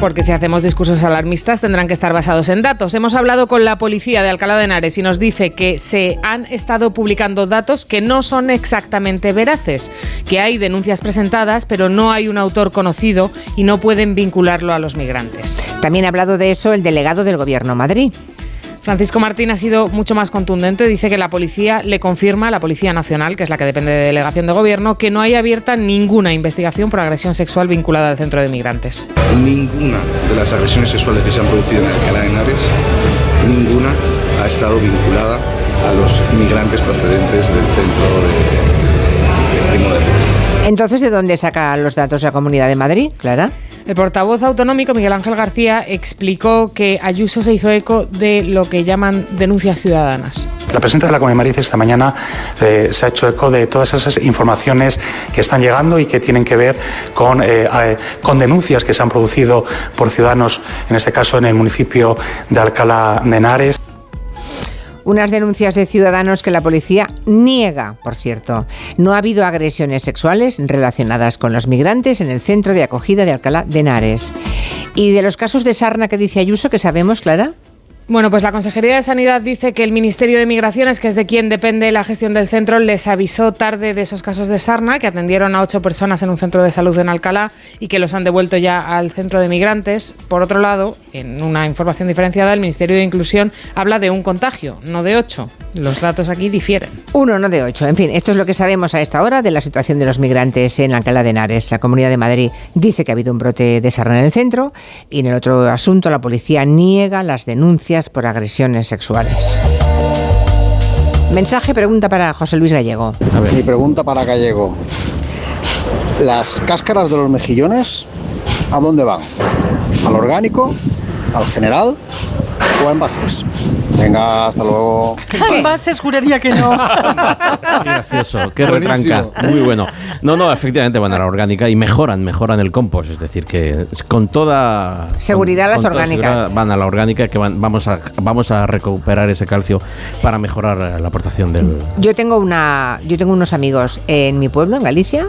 Porque si hacemos discursos alarmistas tendrán que estar basados en datos. Hemos hablado con la policía de Alcalá de Henares y nos dice que se han estado publicando datos que no son exactamente veraces, que hay denuncias presentadas pero no hay un autor conocido y no pueden vincularlo a los migrantes. También ha hablado de eso el delegado del Gobierno Madrid. Francisco Martín ha sido mucho más contundente. Dice que la policía le confirma, la Policía Nacional, que es la que depende de delegación de gobierno, que no hay abierta ninguna investigación por agresión sexual vinculada al centro de migrantes. Ninguna de las agresiones sexuales que se han producido en Alcalá de Henares, ninguna ha estado vinculada a los migrantes procedentes del centro de, de Primo de Rivera. Entonces, ¿de dónde saca los datos la Comunidad de Madrid, Clara? El portavoz autonómico Miguel Ángel García explicó que Ayuso se hizo eco de lo que llaman denuncias ciudadanas. La presidenta de la Madrid esta mañana eh, se ha hecho eco de todas esas informaciones que están llegando y que tienen que ver con, eh, con denuncias que se han producido por ciudadanos, en este caso en el municipio de Alcalá de Henares. Unas denuncias de ciudadanos que la policía niega, por cierto. No ha habido agresiones sexuales relacionadas con los migrantes en el centro de acogida de Alcalá de Henares. ¿Y de los casos de sarna que dice Ayuso, que sabemos, Clara? Bueno, pues la Consejería de Sanidad dice que el Ministerio de Migraciones, que es de quien depende la gestión del centro, les avisó tarde de esos casos de sarna, que atendieron a ocho personas en un centro de salud en Alcalá y que los han devuelto ya al centro de migrantes. Por otro lado, en una información diferenciada, el Ministerio de Inclusión habla de un contagio, no de ocho. Los datos aquí difieren. Uno, no de ocho. En fin, esto es lo que sabemos a esta hora de la situación de los migrantes en Alcalá de Henares. La Comunidad de Madrid dice que ha habido un brote de sarna en el centro y en el otro asunto la policía niega las denuncias por agresiones sexuales. Mensaje, pregunta para José Luis Gallego. Mi pregunta para Gallego. ¿Las cáscaras de los mejillones a dónde van? ¿Al orgánico? ¿Al general? ¿O a envases? Venga, hasta luego. Envases juraría que no. Qué gracioso, qué Buenísimo. retranca. Muy bueno. No, no, efectivamente van a la orgánica y mejoran, mejoran el compost. Es decir, que con toda Seguridad con- las con orgánicas. seguridad van a la orgánica que van- vamos, a, vamos a recuperar ese calcio para mejorar la aportación del. Yo tengo una, yo tengo unos amigos en mi pueblo, en Galicia,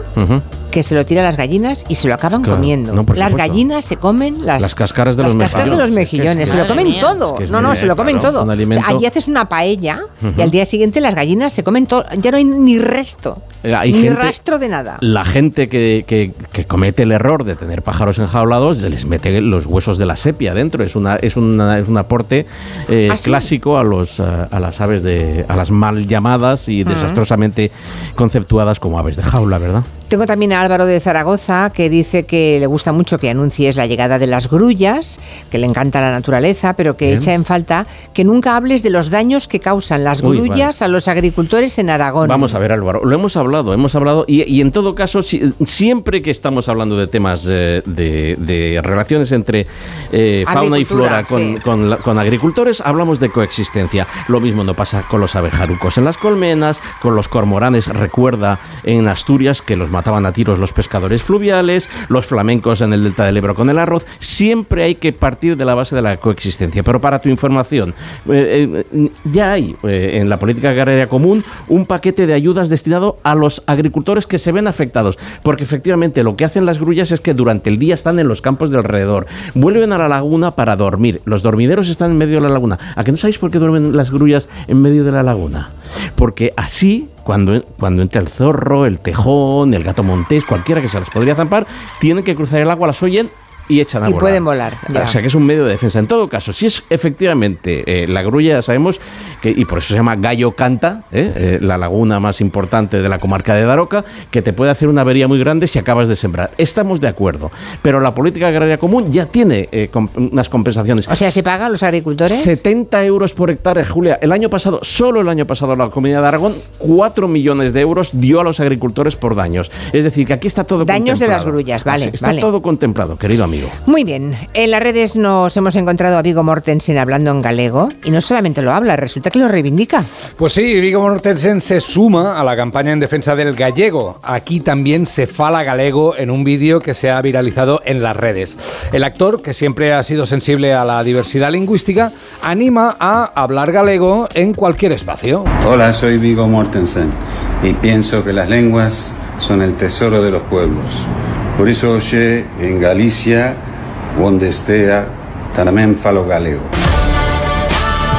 que se lo tiran las gallinas y se lo acaban Claro, comiendo. no, las supuesto. gallinas se comen las, Las cáscaras de las los cáscaras de los mejillones. mejillones, Es se lo comen todo. Es que es no, no, se lo comen claro, todo. O sea, allí haces una paella y al día siguiente las gallinas se comen todo. Ya no hay ni resto, hay ni gente- rastro de nada. La gente que, que- que comete el error de tener pájaros enjaulados se les mete los huesos de la sepia dentro. Es una es una, es un aporte eh, ¿Ah, sí? clásico a los a las aves de a las mal llamadas y desastrosamente conceptuadas como aves de jaula, ¿verdad? Tengo también a Álvaro de Zaragoza que dice que le gusta mucho que anuncies la llegada de las grullas, que le encanta la naturaleza, pero que Bien. echa en falta que nunca hables de los daños que causan las Uy, grullas a los agricultores en Aragón. Vamos a ver, Álvaro, lo hemos hablado, hemos hablado, y, y en todo caso, si- siempre que estamos hablando de temas eh, de, de relaciones entre eh, fauna y flora con, sí. con la- con agricultores, hablamos de coexistencia. Lo mismo no pasa con los abejarucos en las colmenas, con los cormoranes, recuerda en Asturias que los mataban a tiros los pescadores fluviales, los flamencos en el delta del Ebro con el arroz. Siempre hay que partir de la base de la coexistencia. Pero para tu información, eh, eh, ya hay eh, en la política agraria común un paquete de ayudas destinado a los agricultores que se ven afectados, porque efectivamente lo que hacen las grullas es que durante el día están en los campos de alrededor, vuelven a la laguna para dormir. Los dormideros están en medio de la laguna. ¿A que no sabéis por qué duermen las grullas en medio de la laguna? Porque así cuando, cuando entra el zorro, el tejón, el gato montés, cualquiera que se las podría zampar, tienen que cruzar el agua, las oyen y echan a Y volar. pueden volar, ya. O sea que es un medio de defensa. En todo caso, si es efectivamente eh, la grulla, ya sabemos que, y por eso se llama Gallo Canta, ¿eh? Eh, la laguna más importante de la comarca de Daroca, que te puede hacer una avería muy grande si acabas de sembrar. Estamos de acuerdo. Pero la política agraria común ya tiene unas compensaciones. O sea, ¿se paga a los agricultores? 70 euros por hectárea, Julia. El año pasado, solo el año pasado, la Comunidad de Aragón, 4 millones de euros dio a los agricultores por daños. Es decir, que aquí está todo Daños de las contemplado. grullas, vale, Está vale. todo contemplado, querido amigo. Muy bien, en las redes nos hemos encontrado a Vigo Mortensen hablando en galego y no solamente lo habla, resulta que lo reivindica. Pues sí, Vigo Mortensen se suma a la campaña en defensa del gallego. Aquí también se fala galego en un vídeo que se ha viralizado en las redes. El actor, que siempre ha sido sensible a la diversidad lingüística, anima a hablar galego en cualquier espacio. Hola, soy Vigo Mortensen y pienso que las lenguas son el tesoro de los pueblos. Por iso hoxe en Galicia, onde estea, tamén falo galego.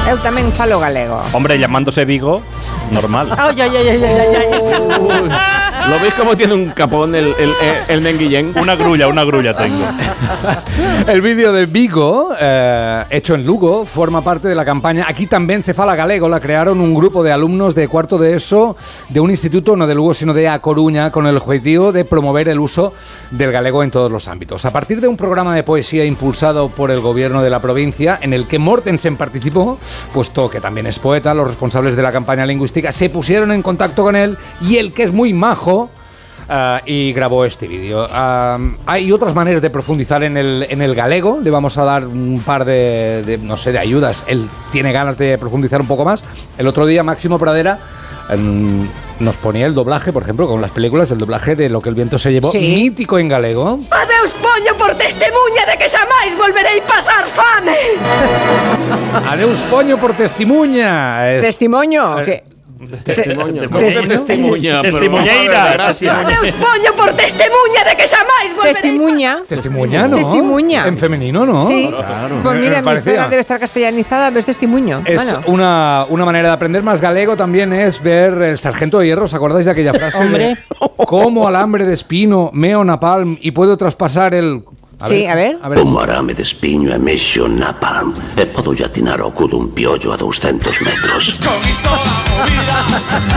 Eu tamén falo galego. Hombre, llamándose Vigo, normal. Ai, ai, ai, ai, ai, ai. ¿Lo veis cómo tiene un capón el, el, el, el menguillén? Una grulla, una grulla tengo. El vídeo de Vigo, eh, hecho en Lugo, forma parte de la campaña Aquí también se fala galego. La crearon un grupo de alumnos de cuarto de ESO de un instituto, no de Lugo, sino de A Coruña, con el objetivo de promover el uso del galego en todos los ámbitos. A partir de un programa de poesía impulsado por el gobierno de la provincia, en el que Mortensen participó, puesto que también es poeta, los responsables de la campaña lingüística se pusieron en contacto con él y él, que es muy majo, Ah, y grabó este vídeo. Ah, hay otras maneras de profundizar en el, en el galego. Le vamos a dar un par de, de, no sé, de ayudas. Él tiene ganas de profundizar un poco más. El otro día Máximo Pradera em, nos ponía el doblaje, por ejemplo, con las películas, el doblaje de Lo que el viento se llevó, Sí. mítico en galego. Adeus poño por testemunha de que xamais volverei pasar fame. Adeus poño por testimonio. Es- Testimonio. Eh, Testimonio. ¿Cómo que testimonia? Pero, Testimoñeira. a ver, gracias. Poño por testemunha de que xamais volverei Testimuña. Testimuña, ¿no? Testimuña. En femenino, ¿no? Sí. Claro. Pues mira, mi zona debe estar castellanizada, ves testimonio. Es Bueno. una, una manera de aprender más galego también es ver el sargento de hierro. ¿Os acordáis de aquella frase? Hombre. De, como alambre de espino, meo napalm y puedo traspasar el. Sí, a ver. A ver. Como arame de espiño e mexo napalm e podo atinar ao cu dun piollo a 200 metros.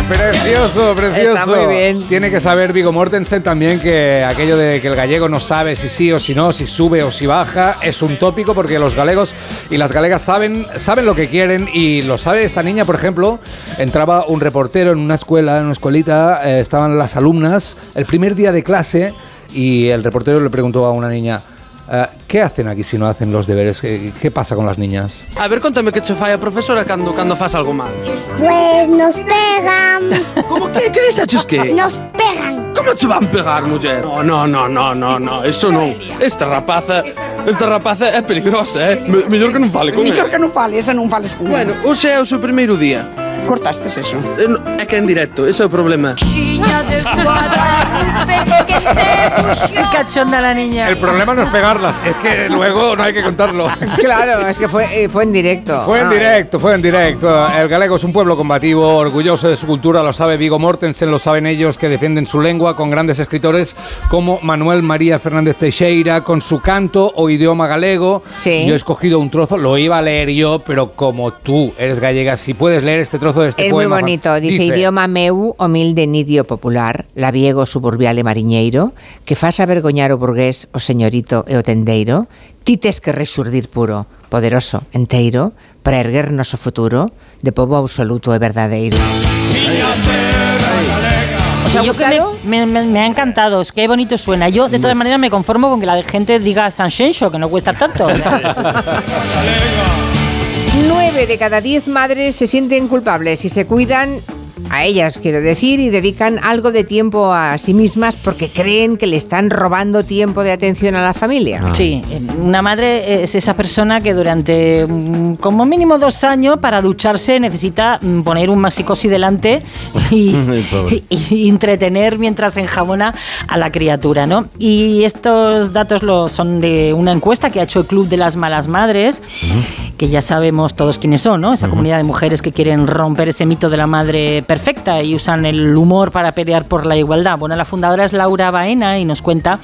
Precioso, precioso. Está muy bien. Tiene que saber Vigo Mortensen también que aquello de que el gallego no sabe si sí o si no, si sube o si baja, es un tópico porque los galegos y las galegas saben, saben lo que quieren y lo sabe esta niña, por ejemplo. Entraba un reportero en una escuela, en una escuelita, eh, estaban las alumnas el primer día de clase y el reportero le preguntó a una niña, Eh, ¿Qué hacen aquí si no hacen los deberes? ¿Qué, qué pasa con las niñas? A ver, contame que che fai a profesora cando, cando fas algo mal. Pues nos pegan. Como que? Que dixaches que? Nos pegan. Como che van pegar, muller? No, no, no, no, no, no, eso non. Esta rapaza, esta rapaza é peligrosa, eh? Me, mellor que non fale con Mellor que non fales, esa non fales con Bueno, hoxe é o seu primeiro día. Cortastes eso. Eh, no, é en directo, ese é o problema. Qué cachonda la niña. El problema no es pegarlas, es que luego no hay que contarlo. Claro, es que fue, eh, fue en directo. Fue en Ah, directo, fue en directo. El galego es un pueblo combativo, orgulloso de su cultura, lo sabe Vigo Mortensen, lo saben ellos que defienden su lengua con grandes escritores como Manuel María Fernández Teixeira, con su canto o idioma galego. Sí. Yo he escogido un trozo, lo iba a leer yo, pero como tú eres gallega, si puedes leer este trozo de este Es muy poema. bonito, dice, idioma meu, humilde nidio popular, labiego suburbiale mariñeiro, que faz avergoñar o burgués, o señorito e o tendeiro, tites que resurdir puro, poderoso, enteiro, para erguer noso futuro, de povo absoluto e verdadeiro. O sea, yo que me, me- me ha encantado, es que bonito suena. Yo, de todas maneras, me conformo con que la gente diga San Xenxo, que no cuesta tanto. Nueve de cada diez madres se sienten culpables y se cuidan a ellas, quiero decir, y dedican algo de tiempo a sí mismas porque creen que le están robando tiempo de atención a la familia. Sí, una madre es esa persona que durante mm, como mínimo dos años para ducharse necesita mm, poner un maxicosi delante y, Pobre. y- y entretener mientras enjabona a la criatura, ¿no? Y estos datos lo, son de una encuesta que ha hecho el Club de las Malas Madres, que ya sabemos todos quiénes son, ¿no? Esa comunidad de mujeres que quieren romper ese mito de la madre perfecta y usan el humor para pelear por la igualdad. Bueno, la fundadora es Laura Baena y nos cuenta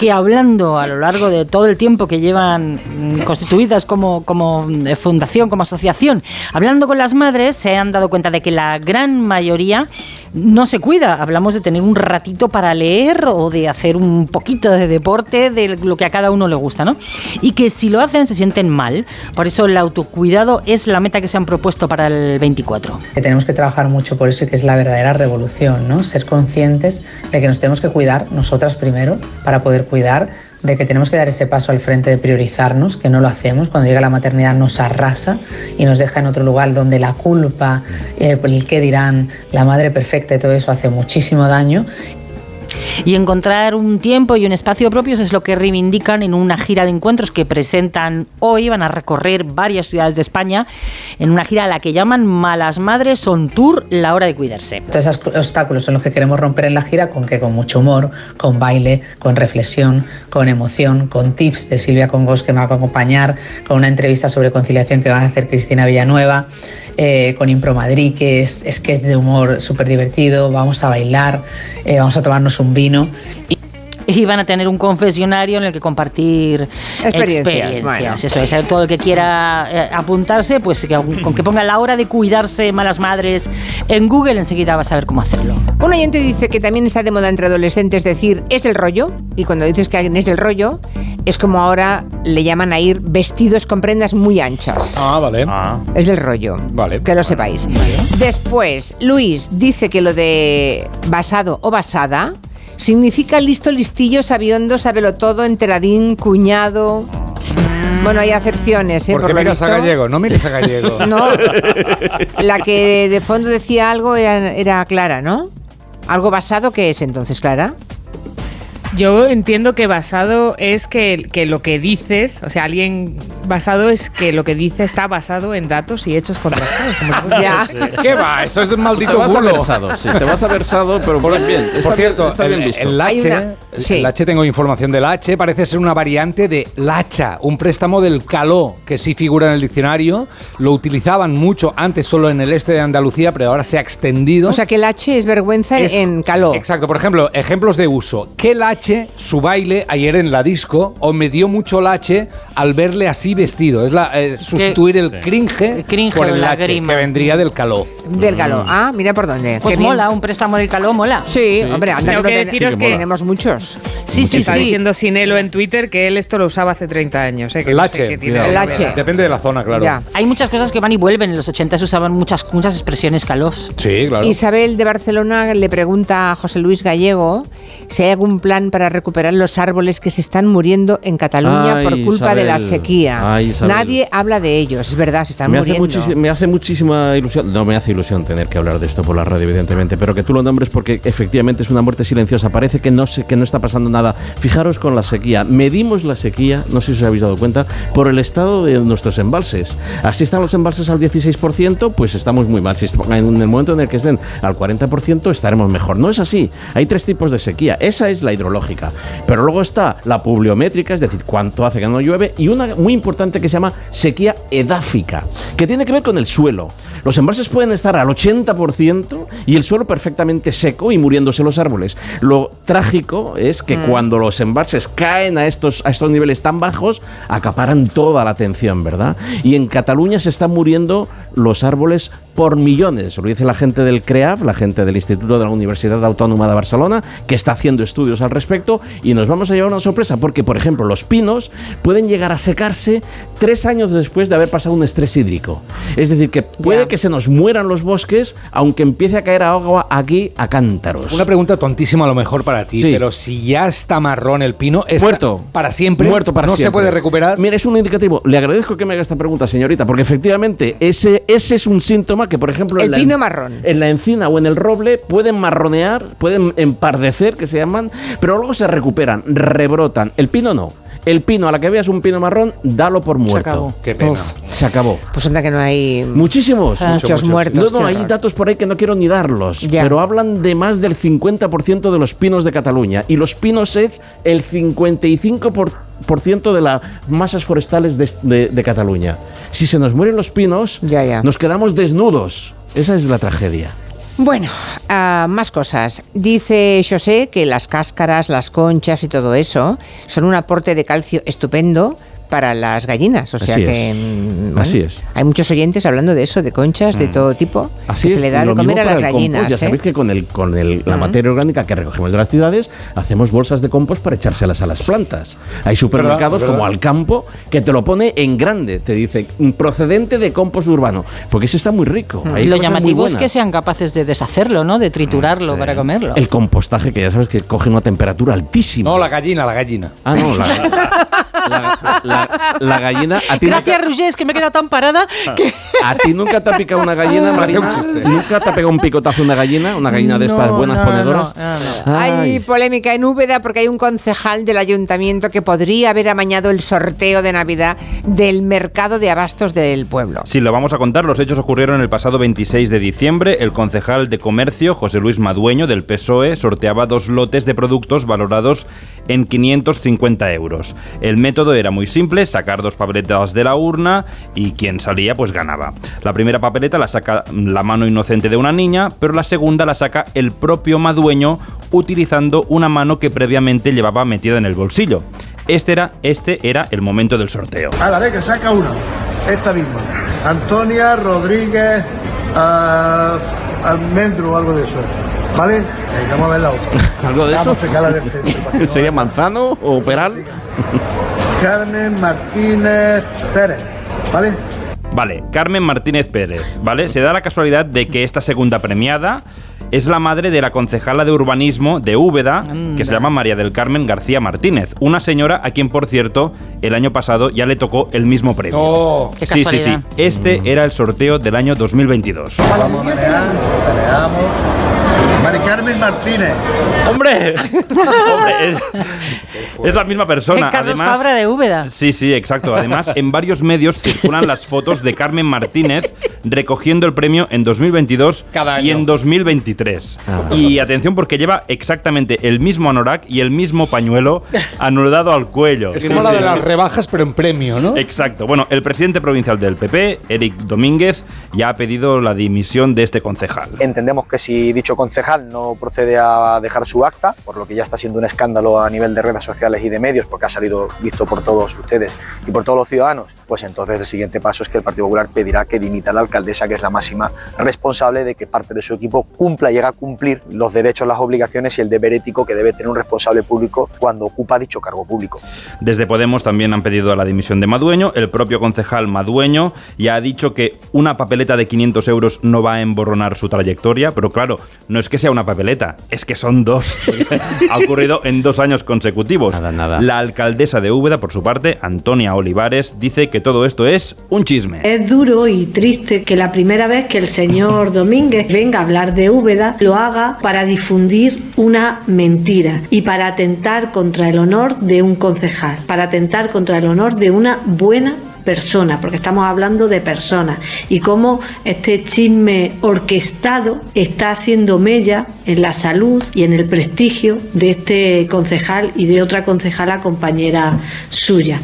que hablando a lo largo de todo el tiempo que llevan mm, constituidas como, como eh, fundación, como asociación, hablando con las madres, se han dado cuenta de que la gran mayoría no se cuida. Hablamos de tener un ratito para leer o de hacer un poquito de deporte, de lo que a cada uno le gusta, ¿no? Y que si lo hacen se sienten mal. Por eso el autocuidado es la meta que se han propuesto para el 24. que tenemos que trabajar mucho por eso y que es la verdadera revolución, ¿no? Ser conscientes de que nos tenemos que cuidar nosotras primero para poder cuidar, de que tenemos que dar ese paso al frente de priorizarnos, que no lo hacemos, cuando llega la maternidad nos arrasa y nos deja en otro lugar donde la culpa, eh, el qué dirán, la madre perfecta y todo eso hace muchísimo daño Y encontrar un tiempo y un espacio propios es lo que reivindican en una gira de encuentros que presentan hoy. Van a recorrer varias ciudades de España en una gira a la que llaman Malas Madres on Tour, la hora de cuidarse. Esos obstáculos son los que queremos romper en la gira con que con mucho humor, con baile, con reflexión, con emoción, con tips de Silvia Congos que me va a acompañar, con una entrevista sobre conciliación que va a hacer Cristina Villanueva, eh, con Impro Madrid que es, es de humor súper divertido, vamos a bailar, eh, vamos a tomarnos un vino. van a tener un confesionario en el que compartir Experiencias, experiencias. bueno. Eso es, todo el que quiera eh, apuntarse, pues que, con que ponga la hora de cuidarse malas madres en Google, enseguida va a saber cómo hacerlo. Un oyente dice que también está de moda entre adolescentes decir es del rollo y cuando dices que alguien es del rollo es como ahora le llaman a ir vestidos con prendas muy anchas. Ah, vale. Es del rollo. Vale. Que lo sepáis. Después, Luis dice que lo de basado o basada significa listo, listillo, sabiondo, sabelo todo, enteradín, cuñado. Bueno, hay acepciones, ¿eh? Porque Por miras a gallego, no mires a gallego. No, la que de fondo decía algo era, era Clara, ¿no? ¿Algo basado qué es entonces, Clara? Yo entiendo que basado es que, que lo que dices, o sea, alguien basado es que lo que dice está basado en datos y hechos contrastados. como Ya. ¿Qué va? Eso es de un maldito Te vas a versado, sí, te vas a versado, pero Por, bien, bien. Está por bien- cierto, está bien el, visto. el una- el- sí. el lache, tengo información del lache, parece ser una variante de lacha, un préstamo del caló, que sí figura en el diccionario. Lo utilizaban mucho antes solo en el este de Andalucía, pero ahora se ha extendido. O sea, que el H es vergüenza Es- en caló. Exacto, por ejemplo, ejemplos de uso. Que lache su baile ayer en la disco o me dio mucho lache al verle así vestido. Es la, eh, sustituir el cringe, El cringe por el la lache, grima. que vendría del caló. Del caló. Ah, mira por dónde. Pues Qué bien. mola, un préstamo del caló mola. Sí, hombre, anda Tengo que, no que ten- que- tenemos muchos. Sí, sí, Está sí. diciendo Sinelo en Twitter que él esto lo usaba hace 30 años. ¿eh? Que El no sé lache, cuidado. que El lache. Depende de la zona, claro. Ya. Hay muchas cosas que van y vuelven. En los 80 se usaban muchas, muchas expresiones calós. Sí, claro. Isabel de Barcelona le pregunta a José Luis Gallego si hay algún plan plan para recuperar los árboles que se están muriendo en Cataluña Ay, por culpa de la sequía. Ay. Nadie habla de ellos, es verdad, se están me muriendo. me hace muchísima ilusión, no me hace ilusión tener que hablar de esto por la radio, evidentemente, pero que tú lo nombres porque efectivamente es una muerte silenciosa. Parece que no, se, que no está pasando nada. Fijaros con la sequía. Medimos la sequía, no sé si os habéis dado cuenta, por el estado de nuestros embalses. Así están los embalses al 16%, pues estamos muy mal. Si en el momento en el que estén al 40%, estaremos mejor. No es así. Hay tres tipos de sequía. Esa es la hidrológica. Pero luego está la pluviométrica, es decir, cuánto hace que no llueve, y una muy importante que se llama sequía edáfica, que tiene que ver con el suelo. Los embalses pueden estar al 80% y el suelo perfectamente seco y muriéndose los árboles. Lo trágico es que Mm. cuando los embalses caen a estos, a estos niveles tan bajos, acaparan toda la atención, ¿verdad? Y en Cataluña se están muriendo los árboles por millones. Lo dice la gente del CREAF, la gente del Instituto de la Universidad Autónoma de Barcelona, que está haciendo estudios al respecto y nos vamos a llevar una sorpresa porque, por ejemplo, los pinos pueden llegar a secarse tres años después de haber pasado un estrés hídrico. Es decir, que puede que se nos mueran los bosques aunque empiece a caer agua aquí a cántaros. Una pregunta tontísima a lo mejor para ti, Sí. pero si ya está marrón el pino, ¿está Muerto. para siempre. Muerto para no se puede recuperar. Mira, es un indicativo. Le agradezco que me haga esta pregunta, señorita, porque efectivamente ese, ese es un síntoma que, por ejemplo, El en la, pino marrón. en la encina o en el roble pueden marronear, pueden empardecer, que se llaman, pero luego se recuperan, rebrotan. El pino no. El pino, a la que veas un pino marrón, dalo por muerto. acabó. Qué pena. Uf. Se acabó. Pues anda que no hay Muchísimos. muchos muertos. No, no, hay horror. datos por ahí que no quiero ni darlos, Ya. pero hablan de más del 50% de los pinos de Cataluña. Y los pinos es el 55% por, por ciento de las masas forestales de, de- de Cataluña. Si se nos mueren los pinos, Ya, ya. nos quedamos desnudos. Esa es la tragedia. Bueno, ah, más cosas. Dice José que las cáscaras, las conchas y todo eso son un aporte de calcio estupendo para las gallinas. O sea Así que es. mm, Así es. hay muchos oyentes hablando de eso, de conchas de todo tipo, Así que es, se le da de comer a las compost. gallinas. Ya ¿eh? sabéis que con, el, con el- la materia orgánica que recogemos de las ciudades, hacemos bolsas de compost para echárselas a las plantas. Hay supermercados ¿verdad? como Alcampo que te lo pone en grande, te dice "Mm, procedente de compost urbano, porque ese está muy rico. Hay Mm. Lo llamativo es que sean capaces de deshacerlo, ¿no? De triturarlo para comerlo. El compostaje, que ya sabes que coge una temperatura altísima. No, la gallina, la gallina. Ah, no, la, la- la- la gallina. A ti, Gracias, Roger, es que me queda tan parada que... ¿A ti nunca te ha picado una gallina, Marina? chiste. ¿Nunca te ha pegado un picotazo una gallina? ¿Una gallina de estas No, buenas no, ponedoras? no, no, no. Ay. Hay polémica en Úbeda porque hay un concejal del ayuntamiento que podría haber amañado el sorteo de Navidad del mercado de abastos del pueblo. Sí, lo vamos a contar. Los hechos ocurrieron el pasado 26 de diciembre. El concejal de comercio, José Luis Madueño, del PSOE, sorteaba dos lotes de productos valorados en 550 euros. El método era muy simple, sacar dos papeletas de la urna y quien salía pues ganaba. La primera papeleta la saca la mano inocente de una niña, pero la segunda la saca el propio Madueño utilizando una mano que previamente llevaba metida en el bolsillo. Este era, este era el momento del sorteo. A la vez que saca uno. Esta misma. Antonia Rodríguez ah, Almendro o algo de eso. ¿Vale? Vamos a ver la otra. ¿Algo de eso? A del centro no ¿Sería manzano o peral? Carmen Martínez Pérez. ¿Vale? Vale, Carmen Martínez Pérez, ¿vale? Se da la casualidad de que esta segunda premiada es la madre de la concejala de urbanismo de Úbeda, que se llama María del Carmen García Martínez, una señora a quien, por cierto, el año pasado ya le tocó el mismo premio. Oh, Qué sí, sí, sí. Este era el sorteo del año 2022. Vamos a manejar. Manejamos. Mari Carmen Martínez. ¡Hombre! ¡Hombre! Es, es la misma persona. Es Carlos Además, Fabra de Úbeda. Sí, sí, exacto. Además, en varios medios circulan las fotos de Carmen Martínez recogiendo el premio en 2022 Cada y año. en 2023. Ah. Y atención porque lleva exactamente el mismo anorak y el mismo pañuelo anudado al cuello. Es Sí, como la sí. de las rebajas, pero en premio, ¿no? Exacto. Bueno, el presidente provincial del PP, Eric Domínguez, ya ha pedido la dimisión de este concejal. Entendemos que si dicho concejal no procede a dejar su acta, por lo que ya está siendo un escándalo a nivel de redes sociales y de medios, porque ha salido visto por todos ustedes y por todos los ciudadanos, pues entonces el siguiente paso es que el Partido Popular pedirá que dimita al alcaldesa, que es la máxima responsable de que parte de su equipo cumpla llega a cumplir los derechos, las obligaciones y el deber ético que debe tener un responsable público cuando ocupa dicho cargo público. Desde Podemos también han pedido la dimisión de Madueño. El propio concejal Madueño ya ha dicho que una papeleta de 500 euros no va a emborronar su trayectoria, pero claro, no es que sea una papeleta, es que son dos. ha ocurrido en dos años consecutivos. La alcaldesa de Úbeda, por su parte, Antonia Olivares, dice que todo esto es un chisme. Es duro y triste que la primera vez que el señor Domínguez venga a hablar de Úbeda lo haga para difundir una mentira y para atentar contra el honor de un concejal, para atentar contra el honor de una buena persona, porque estamos hablando de personas, y cómo este chisme orquestado está haciendo mella en la salud y en el prestigio de este concejal y de otra concejala compañera suya.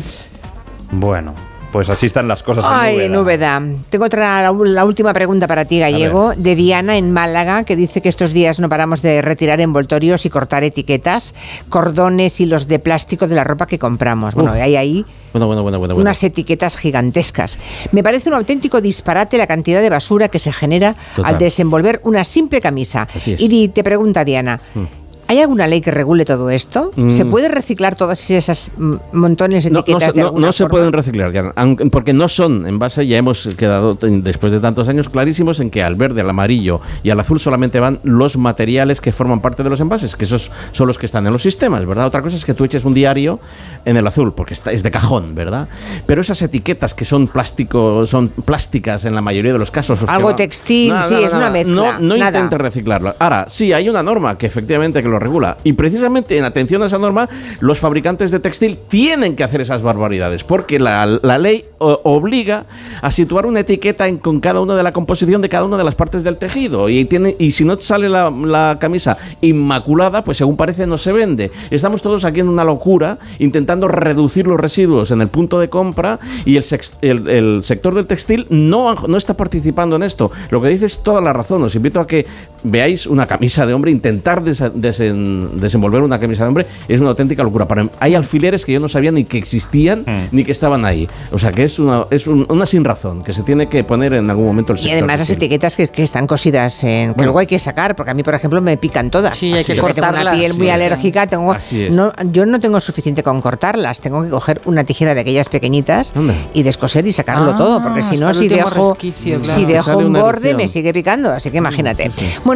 Bueno, pues así están las cosas. Ay, en en Úbeda. Úbeda. Tengo otra, la, la última pregunta para ti, Gallego, de Diana en Málaga, que dice que estos días no paramos de retirar envoltorios y cortar etiquetas, cordones y los de plástico de la ropa que compramos. Bueno, Uf. hay ahí Bueno, bueno, bueno, bueno. bueno. unas etiquetas gigantescas. Me parece un auténtico disparate la cantidad de basura que se genera Total. al desenvolver una simple camisa. Así es. Y te pregunta Diana, Mm. ¿Hay alguna ley que regule todo esto? Mm. ¿Se puede reciclar todas esas mm, montones de No, no etiquetas se, de no- alguna no se forma? pueden reciclar, porque no son en base, ya hemos quedado después de tantos años clarísimos en que al verde, al amarillo y al azul solamente van los materiales que forman parte de los envases, que esos son los que están en los sistemas, ¿verdad? Otra cosa es que tú eches un diario en el azul, porque está, es de cajón, ¿verdad? Pero esas etiquetas que son plástico, son plásticas en la mayoría de los casos. Algo textil, sí, es una mezcla, No, no intentes reciclarlo. Ahora, sí, hay una norma que efectivamente que lo regula. Y precisamente en atención a esa norma, los fabricantes de textil tienen que hacer esas barbaridades, porque la, la ley obliga a situar una etiqueta en- con cada una de la composición de cada una de las partes del tejido. Y, tiene, y si no sale la, camisa inmaculada, pues según parece no se vende. Estamos todos aquí en una locura intentando reducir los residuos en el punto de compra y el, el- sector del textil no, no está participando en esto. Lo que dice es toda la razón. Os invito a que veáis una camisa de hombre, intentar desa- desen- desenvolver una camisa de hombre es una auténtica locura. Para- hay alfileres que yo no sabía ni que existían ni que estaban ahí. O sea que es una, es un- una sin razón que se tiene que poner en algún momento el Y sector. además las etiquetas que, que están cosidas en... Que Bueno. luego hay que sacar, porque a mí, por ejemplo, me pican todas. Sí, hay que Yo tengo una piel muy Sí. alérgica, tengo... Así es. No, yo no tengo suficiente con cortarlas, tengo que coger una tijera de aquellas pequeñitas y descoser y sacarlo Ah, todo, porque si no, si dejo, claro. si dejo un borde erupción. me sigue picando, así que imagínate. Bueno,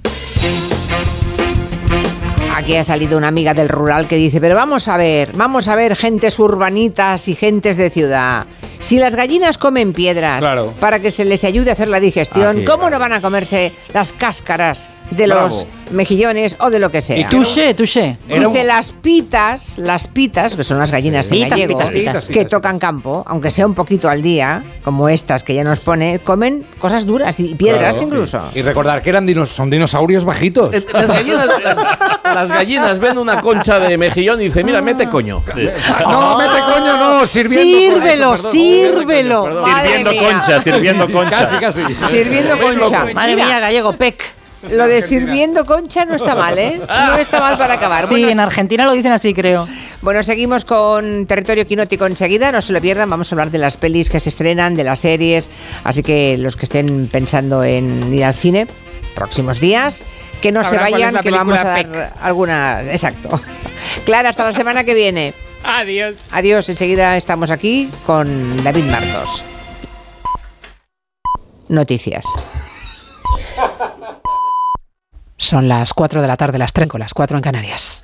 Aquí ha salido una amiga del rural que dice, pero vamos a ver, vamos a ver gentes urbanitas y gentes de ciudad. Si las gallinas comen piedras Claro. para que se les ayude a hacer la digestión, Aquí, ¿cómo no van a comerse las cáscaras de Bravo. los mejillones o de lo que sea? Y touché, touché. Dice las pitas, las pitas, que son las gallinas Sí. en Pitas, gallego, pitas, pitas. que tocan campo, aunque sea un poquito al día, como estas que ya nos pone, comen cosas duras y piedras Claro, incluso. sí. Y recordar que eran dinos, son dinosaurios bajitos. Las gallinas, las, las gallinas ven una concha de mejillón y dicen, mira, mete coño. No, mete coño, no, sirviendo. Sírvelo, Perdón. sírvelo. Sirviendo concha, sirviendo concha. Casi, casi. Sirviendo concha. Madre Mira, mía, gallego, pec. Lo de sirviendo concha no está mal, ¿eh? No está mal para acabar. Sí, Bueno, en Argentina lo dicen así, creo. Bueno, seguimos con territorio quinótico enseguida, no se lo pierdan, vamos a hablar de las pelis que se estrenan, de las series, así que los que estén pensando en ir al cine, próximos días, que no Sabrán se vayan, que vamos a dar algunas... Exacto. Clara, hasta la semana que viene. Adiós. Adiós, enseguida estamos aquí con David Martos. Noticias. Son las 4 de la tarde, las 3 con las 4 en Canarias.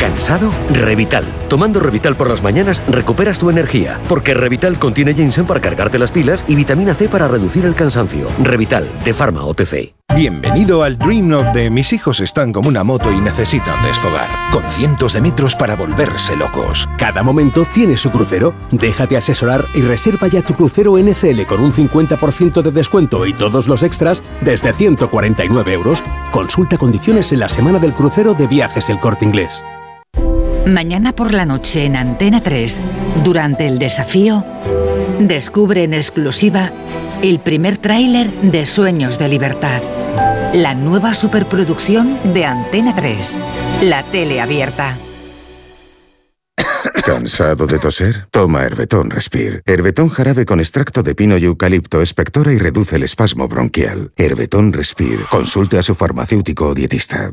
¿Cansado? Revital. Tomando Revital por las mañanas recuperas tu energía, porque Revital contiene ginseng para cargarte las pilas y vitamina C para reducir el cansancio. Revital, de Pharma OTC. Bienvenido al Dream of de mis hijos están como una moto y necesitan desfogar, con cientos de metros para volverse locos. Cada momento tiene su crucero. Déjate asesorar y reserva ya tu crucero NCL con un 50% de descuento y todos los extras desde 149 euros. Consulta condiciones en la semana del crucero de viajes El Corte Inglés. Mañana por la noche en Antena 3, durante el desafío, descubre en exclusiva el primer tráiler de Sueños de Libertad. La nueva superproducción de Antena 3, la tele abierta. ¿Cansado de toser? Toma Herbetón Respire. Herbetón jarabe con extracto de pino y eucalipto espectora y reduce el espasmo bronquial. Herbetón Respire. Consulte a su farmacéutico o dietista.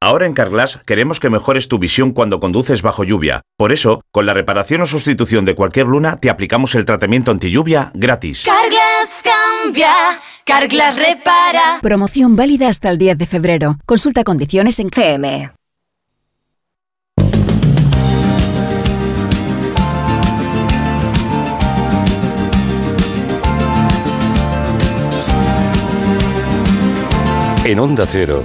Ahora en Carglass queremos que mejores tu visión cuando conduces bajo lluvia. Por eso, con la reparación o sustitución de cualquier luna, te aplicamos el tratamiento anti lluvia gratis. Carglass cambia, Carglass repara. Promoción válida hasta el 10 de febrero. Consulta condiciones en CM. En Onda Cero,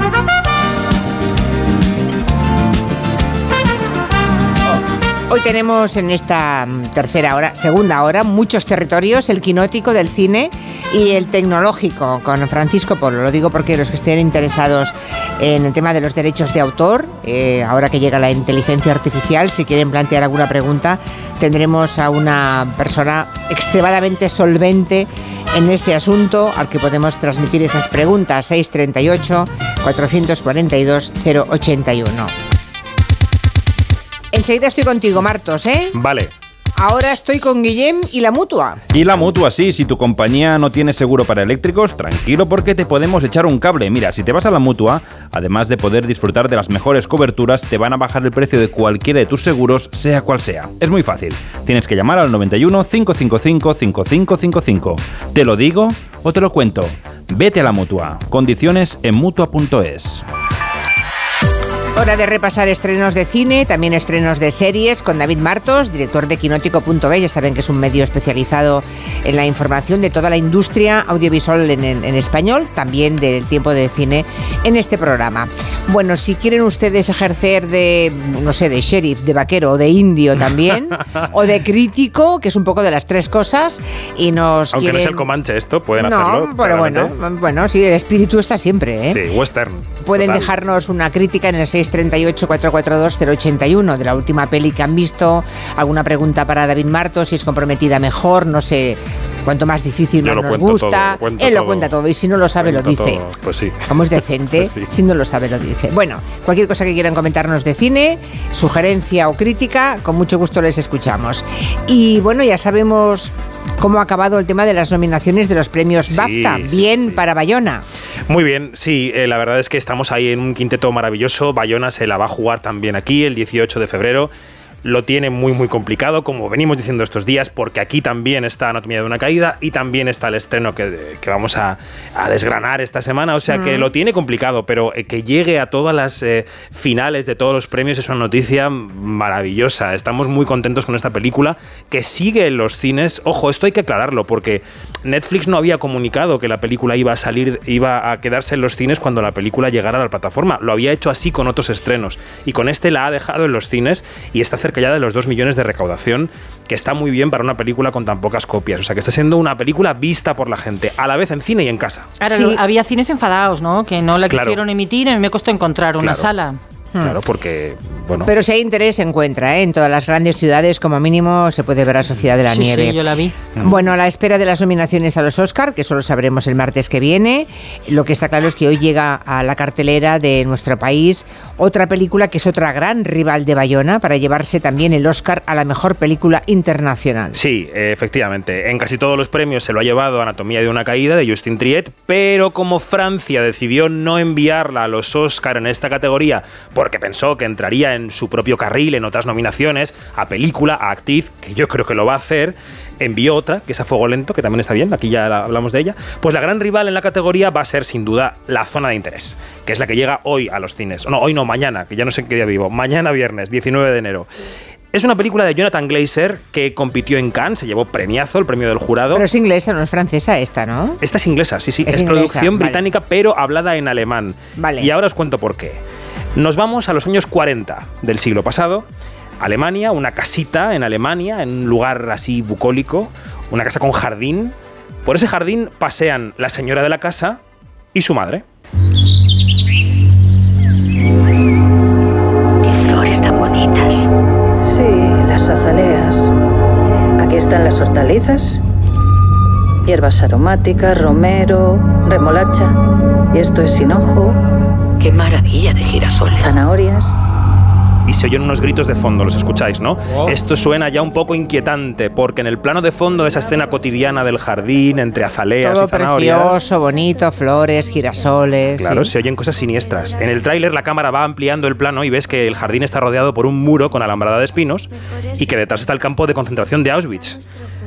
Hoy tenemos en esta mm, tercera hora, segunda hora, muchos territorios, el quinótico del cine y el tecnológico con Francisco Polo. Lo digo porque los que estén interesados en el tema de los derechos de autor, eh, ahora que llega la inteligencia artificial, si quieren plantear alguna pregunta, tendremos a una persona extremadamente solvente en ese asunto al que podemos transmitir esas preguntas 638 442 081. Enseguida estoy contigo, Martos, ¿eh? Vale. Ahora estoy con Guillem y la mutua. Y la mutua, sí, si tu compañía no tiene seguro para eléctricos, tranquilo porque te podemos echar un cable. Mira, si te vas a la mutua, además de poder disfrutar de las mejores coberturas, te van a bajar el precio de cualquiera de tus seguros, sea cual sea. Es muy fácil. Tienes que llamar al 91 555 5555. ¿Te lo digo o te lo cuento? Vete a la mutua. Condiciones en mutua.es. Hora de repasar estrenos de cine, también estrenos de series con David Martos, director de Quinótico.b. Ya saben que es un medio especializado en la información de toda la industria audiovisual en, en español, también del tiempo de cine en este programa. Bueno, si quieren ustedes ejercer de, no sé, de sheriff, de vaquero o de indio también, o de crítico, que es un poco de las tres cosas, y nos Aunque no quieren... es el Comanche esto, pueden no, hacerlo. pero bueno, claramente. bueno, sí, el espíritu está siempre, ¿eh? Sí, western. Pueden total. dejarnos una crítica en el 638-442-081 de la última peli que han visto, alguna pregunta para David Martos, si es comprometida mejor, no sé, Cuanto más difícil, más nos gusta. Él lo cuenta todo y si no lo sabe, lo dice. todo. Pues. Como es decente, Pues si no lo sabe, lo dice. Bueno, cualquier cosa que quieran comentarnos de cine, sugerencia o crítica, con mucho gusto les escuchamos. Y bueno, ya sabemos cómo ha acabado el tema de las nominaciones de los premios Sí, BAFTA. Bien para Bayona. Muy bien, sí, eh, la verdad es que estamos ahí en un quinteto maravilloso. Bayona se la va a jugar también aquí el 18 de febrero. Lo tiene muy muy complicado, como venimos diciendo estos días, porque aquí también está Anatomía de una Caída y también está el estreno que, que vamos a, a desgranar esta semana. O sea que lo tiene complicado, pero eh, que llegue a todas las eh, finales de todos los premios es una noticia maravillosa. Estamos muy contentos con esta película que sigue en los cines. Ojo, esto hay que aclararlo, porque Netflix no había comunicado que la película iba a salir, iba a quedarse en los cines cuando la película llegara a la plataforma. Lo había hecho así con otros estrenos. Y con este la ha dejado en los cines y está cerca ya de los 2 millones de recaudación, que está muy bien para una película con tan pocas copias. O sea, que está siendo una película vista por la gente, a la vez en cine y en casa. Ahora, lo- había cines enfadados, ¿no? Que no la Claro. quisieron emitir. A mí me costó encontrar una Claro. sala. Claro, porque, bueno. Pero si hay interés, se encuentra. ¿eh? En todas las grandes ciudades, como mínimo, se puede ver a Sociedad de la Sí, sí, Nieve. yo la vi. Bueno, a la espera de las nominaciones a los Oscar, que solo sabremos el martes que viene, lo que está claro es que hoy llega a la cartelera de nuestro país otra película que es otra gran rival de Bayona para llevarse también el Oscar a la mejor película internacional. Sí, efectivamente. En casi todos los premios se lo ha llevado Anatomía de una caída de Justin Triet, pero como Francia decidió no enviarla a los Oscar en esta categoría porque pensó que entraría en su propio carril en otras nominaciones, a película, a actriz, que yo creo que lo va a hacer, envió otra, que es a Fuego Lento, que también está bien, aquí ya la- hablamos de ella. Pues la gran rival en la categoría va a ser sin duda La Zona de Interés, que es la que llega hoy a los cines. No, hoy no, mañana, que ya no sé en qué día vivo. Mañana viernes, 19 de enero. Es una película de Jonathan Glazer que compitió en Cannes, se llevó premiazo, el premio del jurado. Pero es inglesa, no es francesa esta, ¿no? Esta es inglesa, sí, sí. Es Es, inglesa, producción vale. británica, pero hablada en alemán. Vale. Y ahora os cuento por qué. Nos vamos a los años 40 del siglo pasado. Alemania, una casita en Alemania, en un lugar así bucólico, una casa con jardín. Por ese jardín pasean la señora de la casa y su madre. Qué flores tan bonitas. Sí, las azaleas. Aquí están las hortalizas. Hierbas aromáticas, romero, remolacha. Y esto es hinojo. Qué maravilla de girasoles. Zanahorias. y se oyen unos gritos de fondo, los escucháis, ¿no? Esto suena ya un poco inquietante, porque en el plano de fondo de esa escena cotidiana del jardín, entre azaleas Todo y zanahorias. precioso, bonito, flores, girasoles. Claro, sí. se oyen cosas siniestras. En el tráiler la cámara va ampliando el plano y ves que el jardín está rodeado por un muro con alambrada de espinos y que detrás está el campo de concentración de Auschwitz.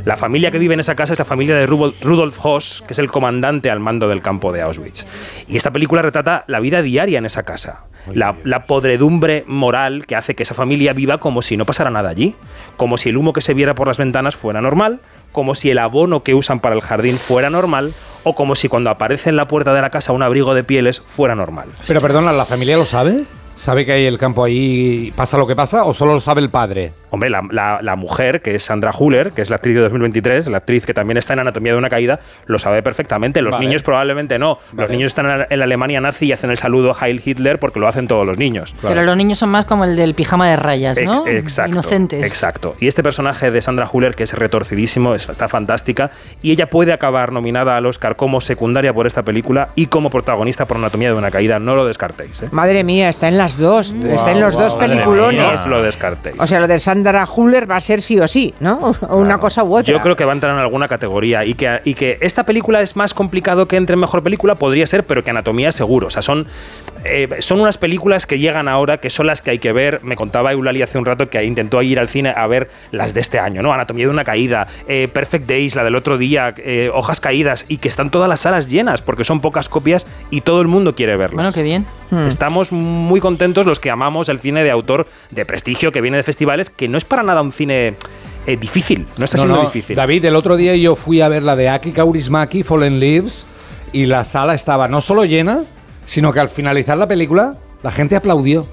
La familia que vive en esa casa es la familia de Rudolf Hoss, que es el comandante al mando del campo de Auschwitz. Y esta película retrata la vida diaria en esa casa. La, la podredumbre moral que hace que esa familia viva como si no pasara nada allí. Como si el humo que se viera por las ventanas fuera normal, como si el abono que usan para el jardín fuera normal, o como si cuando aparece en la puerta de la casa un abrigo de pieles fuera normal. Pero perdona, ¿la familia lo sabe? ¿Sabe que hay el campo ahí pasa lo que pasa o solo lo sabe el padre? Hombre, la, la- la mujer, que es Sandra Huller, que es la actriz de 2023, la actriz que también está en Anatomía de una Caída, lo sabe perfectamente. Los Vale. niños probablemente no. Los niños están en la- la Alemania nazi y hacen el saludo Heil Hitler porque lo hacen todos los niños. Pero los niños son más como el del pijama de rayas, Ex- ¿no? exacto. Inocentes. Exacto. Y este personaje de Sandra Huller, que es retorcidísimo, es- está fantástica, y ella puede acabar nominada al Oscar como secundaria por esta película y como protagonista por Anatomía de una Caída. No lo descartéis. ¿eh? Madre mía, está en las dos, está en los dos peliculones. mía, lo descartéis. O sea, lo de Sandra Huller va a ser sí o sí, ¿no? O una cosa u otra. Yo creo que va a entrar en alguna categoría y que, y que esta película es más complicado que entre en mejor película, podría ser, pero que Anatomía seguro. O sea, son, eh, son unas películas que llegan ahora, que son las que hay que ver. Me contaba Eulalia hace un rato que intentó ir al cine a ver las de este año, ¿no? Anatomía de una caída, eh, Perfect Days, la del otro día, eh, Hojas Caídas, y que están todas las salas llenas porque son pocas copias y todo el mundo quiere verlas. Bueno, qué bien. Estamos muy contentos los que amamos el cine de autor de prestigio que viene de festivales, que no es para nada un cine eh, difícil, no está No, siendo no, difícil. David, el otro día yo fui a ver la de Aki Kaurismaki, Fallen Leaves, y la sala estaba no solo llena, sino que al finalizar la película la gente aplaudió.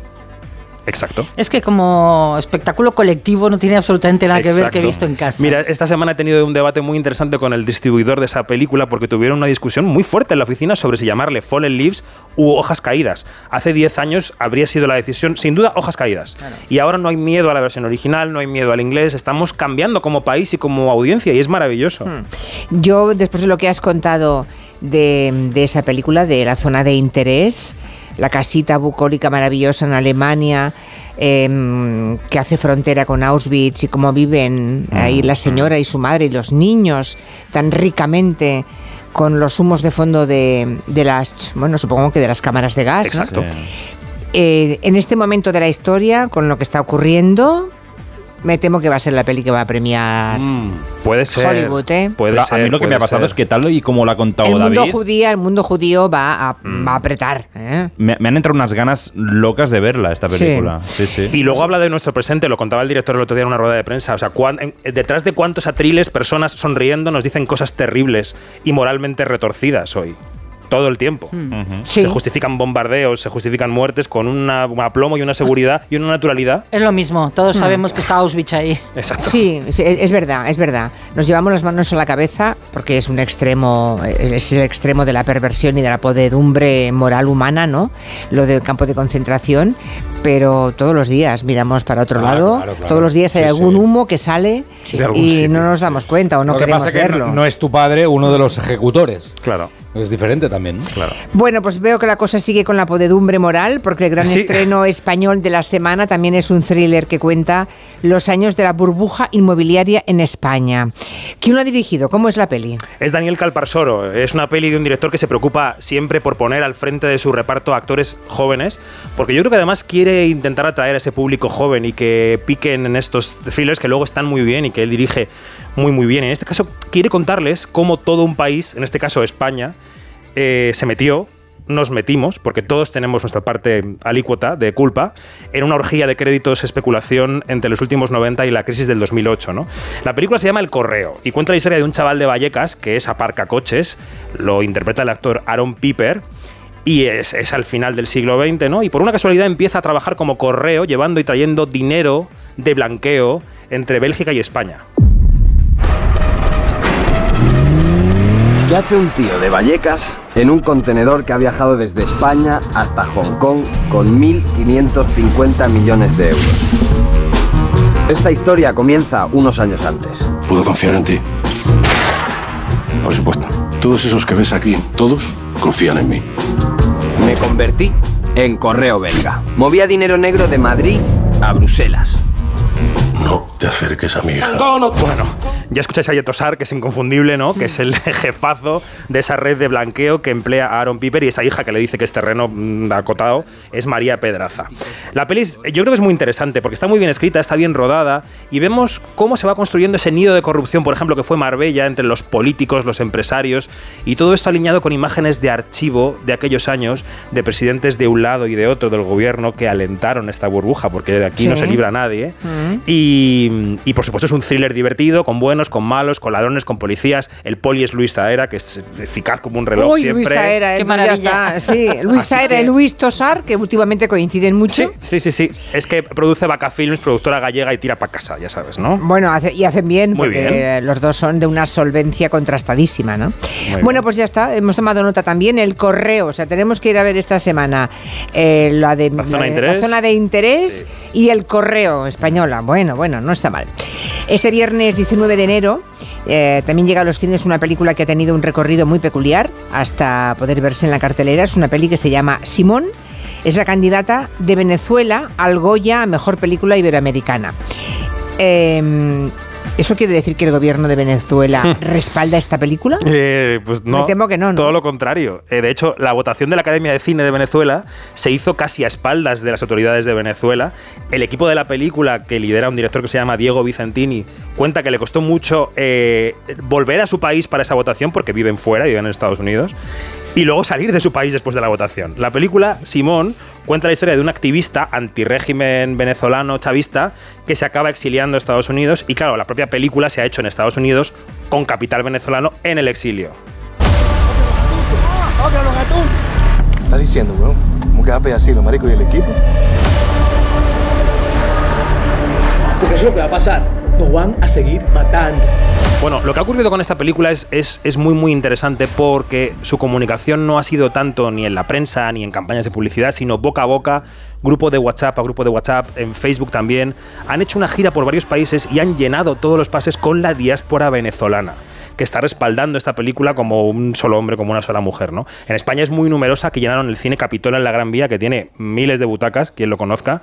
Exacto. Es que como espectáculo colectivo no tiene absolutamente nada que ver que he visto en casa. Mira, esta semana he tenido un debate muy interesante con el distribuidor de esa película porque tuvieron una discusión muy fuerte en la oficina sobre si llamarle Fallen Leaves u Hojas Caídas. Hace 10 años habría sido la decisión, sin duda, Hojas Caídas. Y ahora no hay miedo a la versión original, no hay miedo al inglés, estamos cambiando como país y como audiencia y es maravilloso. Yo, después de lo que has contado de, de esa película, de la zona de interés, la casita bucólica maravillosa en Alemania, em, que hace frontera con Auschwitz y cómo viven ahí la señora y su madre y los niños tan ricamente con los humos de fondo de, de las, bueno, supongo que de las cámaras de gas. ¿no? Exacto. Eh, en este momento de la historia, con lo que está ocurriendo, me temo que va a ser la peli que va a premiar Puede ser. Hollywood, ¿eh? Puede Pero ser, a mí lo que me ha pasado ser. es que tal y como lo ha contado el mundo David, judío, el mundo judío va a, va a apretar. ¿eh? me, me han entrado unas ganas locas de verla, esta Sí. película. Sí, sí. Y luego habla de nuestro presente, lo contaba el director el otro día en una rueda de prensa. O sea, cuán- en- detrás de cuántos atriles, personas sonriendo, nos dicen cosas terribles y moralmente retorcidas hoy. Todo el tiempo. Sí. Se justifican bombardeos, se justifican muertes con una- un aplomo y una seguridad y una naturalidad. Es lo mismo, todos Hmm. sabemos que está Auschwitz ahí. Exacto. Sí, sí, es verdad, es verdad. Nos llevamos las manos a la cabeza porque es un extremo, es el extremo de la perversión y de la podedumbre moral humana, ¿no? Lo del campo de concentración, pero todos los días miramos para otro Claro, lado, claro, claro. todos los días hay Sí, algún sí. humo que sale y sitio. no nos damos cuenta o no Lo que queremos pasa es que verlo. no, no es tu padre uno de los ejecutores. Claro. Es diferente también. ¿no? Claro. Bueno, pues veo que la cosa sigue con la podedumbre moral, porque el gran Sí. estreno español de la semana también es un thriller que cuenta los años de la burbuja inmobiliaria en España. ¿Quién lo ha dirigido? ¿Cómo es la peli? Es Daniel Calparsoro. Es una peli de un director que se preocupa siempre por poner al frente de su reparto a actores jóvenes, porque yo creo que además quiere intentar atraer a ese público joven y que piquen en estos thrillers que luego están muy bien y que él dirige muy muy bien. En este caso quiere contarles cómo todo un país, en este caso España, eh, se metió nos metimos, porque todos tenemos nuestra parte alícuota de culpa, en una orgía de créditos especulación entre los últimos 90 y la crisis del 2008. ¿no? La película se llama El Correo y cuenta la historia de un chaval de Vallecas que es aparcacoches, lo interpreta el actor Aaron Piper. Y es, es al final del siglo XX, ¿no? Y por una casualidad empieza a trabajar como correo, llevando y trayendo dinero de blanqueo entre Bélgica y España. ¿Qué hace un tío de Vallecas en un contenedor que ha viajado desde España hasta Hong Kong con 1.550 millones de euros? Esta historia comienza unos años antes. ¿Puedo confiar en ti? Por supuesto. Todos esos que ves aquí, todos confían en mí. Me convertí en correo belga. Movía dinero negro de Madrid a Bruselas. No te acerques a mi hija. Bueno, ya escucháis a Yetosar, que es inconfundible, ¿no? Que es el jefazo de esa red de blanqueo que emplea a Aaron Piper y esa hija que le dice que es terreno mm, acotado es María Pedraza. La peli yo creo que es muy interesante porque está muy bien escrita, está bien rodada y vemos cómo se va construyendo ese nido de corrupción, por ejemplo, que fue Marbella entre los políticos, los empresarios y todo esto alineado con imágenes de archivo de aquellos años de presidentes de un lado y de otro del gobierno que alentaron esta burbuja porque de aquí no Sí. se libra nadie. Y, y, por supuesto es un thriller divertido, con buenos, con malos, con ladrones, con policías. El poli es Luis Zaera, que es eficaz como un reloj Uy, siempre. Luis Qué eh, ya maravilla. está, sí. Luis Así Saera que- y Luis Tosar, que últimamente coinciden mucho. Sí, sí, sí. Es que produce Vaca Films, productora gallega y tira para casa, ya sabes, ¿no? Bueno, hace- y hacen bien, Muy porque bien. los dos son de una solvencia contrastadísima, ¿no? Bueno, pues ya está, hemos tomado nota también. El correo, o sea, tenemos que ir a ver esta semana eh, la, de, La zona la de de- interés. la zona de interés y el correo española. Bueno, bueno, no está mal. Este viernes 19 de enero eh, también llega a los cines una película que ha tenido un recorrido muy peculiar hasta poder verse en la cartelera. Es una peli que se llama Simón. Es la candidata de Venezuela al Goya a Mejor Película Iberoamericana. Eh, ¿Eso quiere decir que el gobierno de Venezuela respalda esta película? Eh, pues no. Me temo que no, ¿no? Todo lo contrario. Eh, de hecho, la votación de la Academia de Cine de Venezuela se hizo casi a espaldas de las autoridades de Venezuela. El equipo de la película, que lidera un director que se llama Diego Vicentini, cuenta que le costó mucho eh, volver a su país para esa votación porque viven fuera, viven en Estados Unidos. Y luego salir de su país después de la votación. La película, Simón, cuenta la historia de un activista antirégimen venezolano chavista que se acaba exiliando a Estados Unidos. Y claro, la propia película se ha hecho en Estados Unidos con capital venezolano en el exilio. Está diciendo, weón. ¿Cómo que va a pedir asilo, marico, y el equipo? Porque eso es lo que va a pasar. Nos van a seguir matando. Bueno, lo que ha ocurrido con esta película es, es, es, muy muy interesante porque su comunicación no ha sido tanto ni en la prensa ni en campañas de publicidad, sino boca a boca, grupo de WhatsApp a grupo de WhatsApp, en Facebook también. Han hecho una gira por varios países y han llenado todos los pases con la diáspora venezolana que está respaldando esta película como un solo hombre, como una sola mujer, ¿no? En España es muy numerosa, que llenaron el cine Capitol en la Gran Vía, que tiene miles de butacas, quien lo conozca,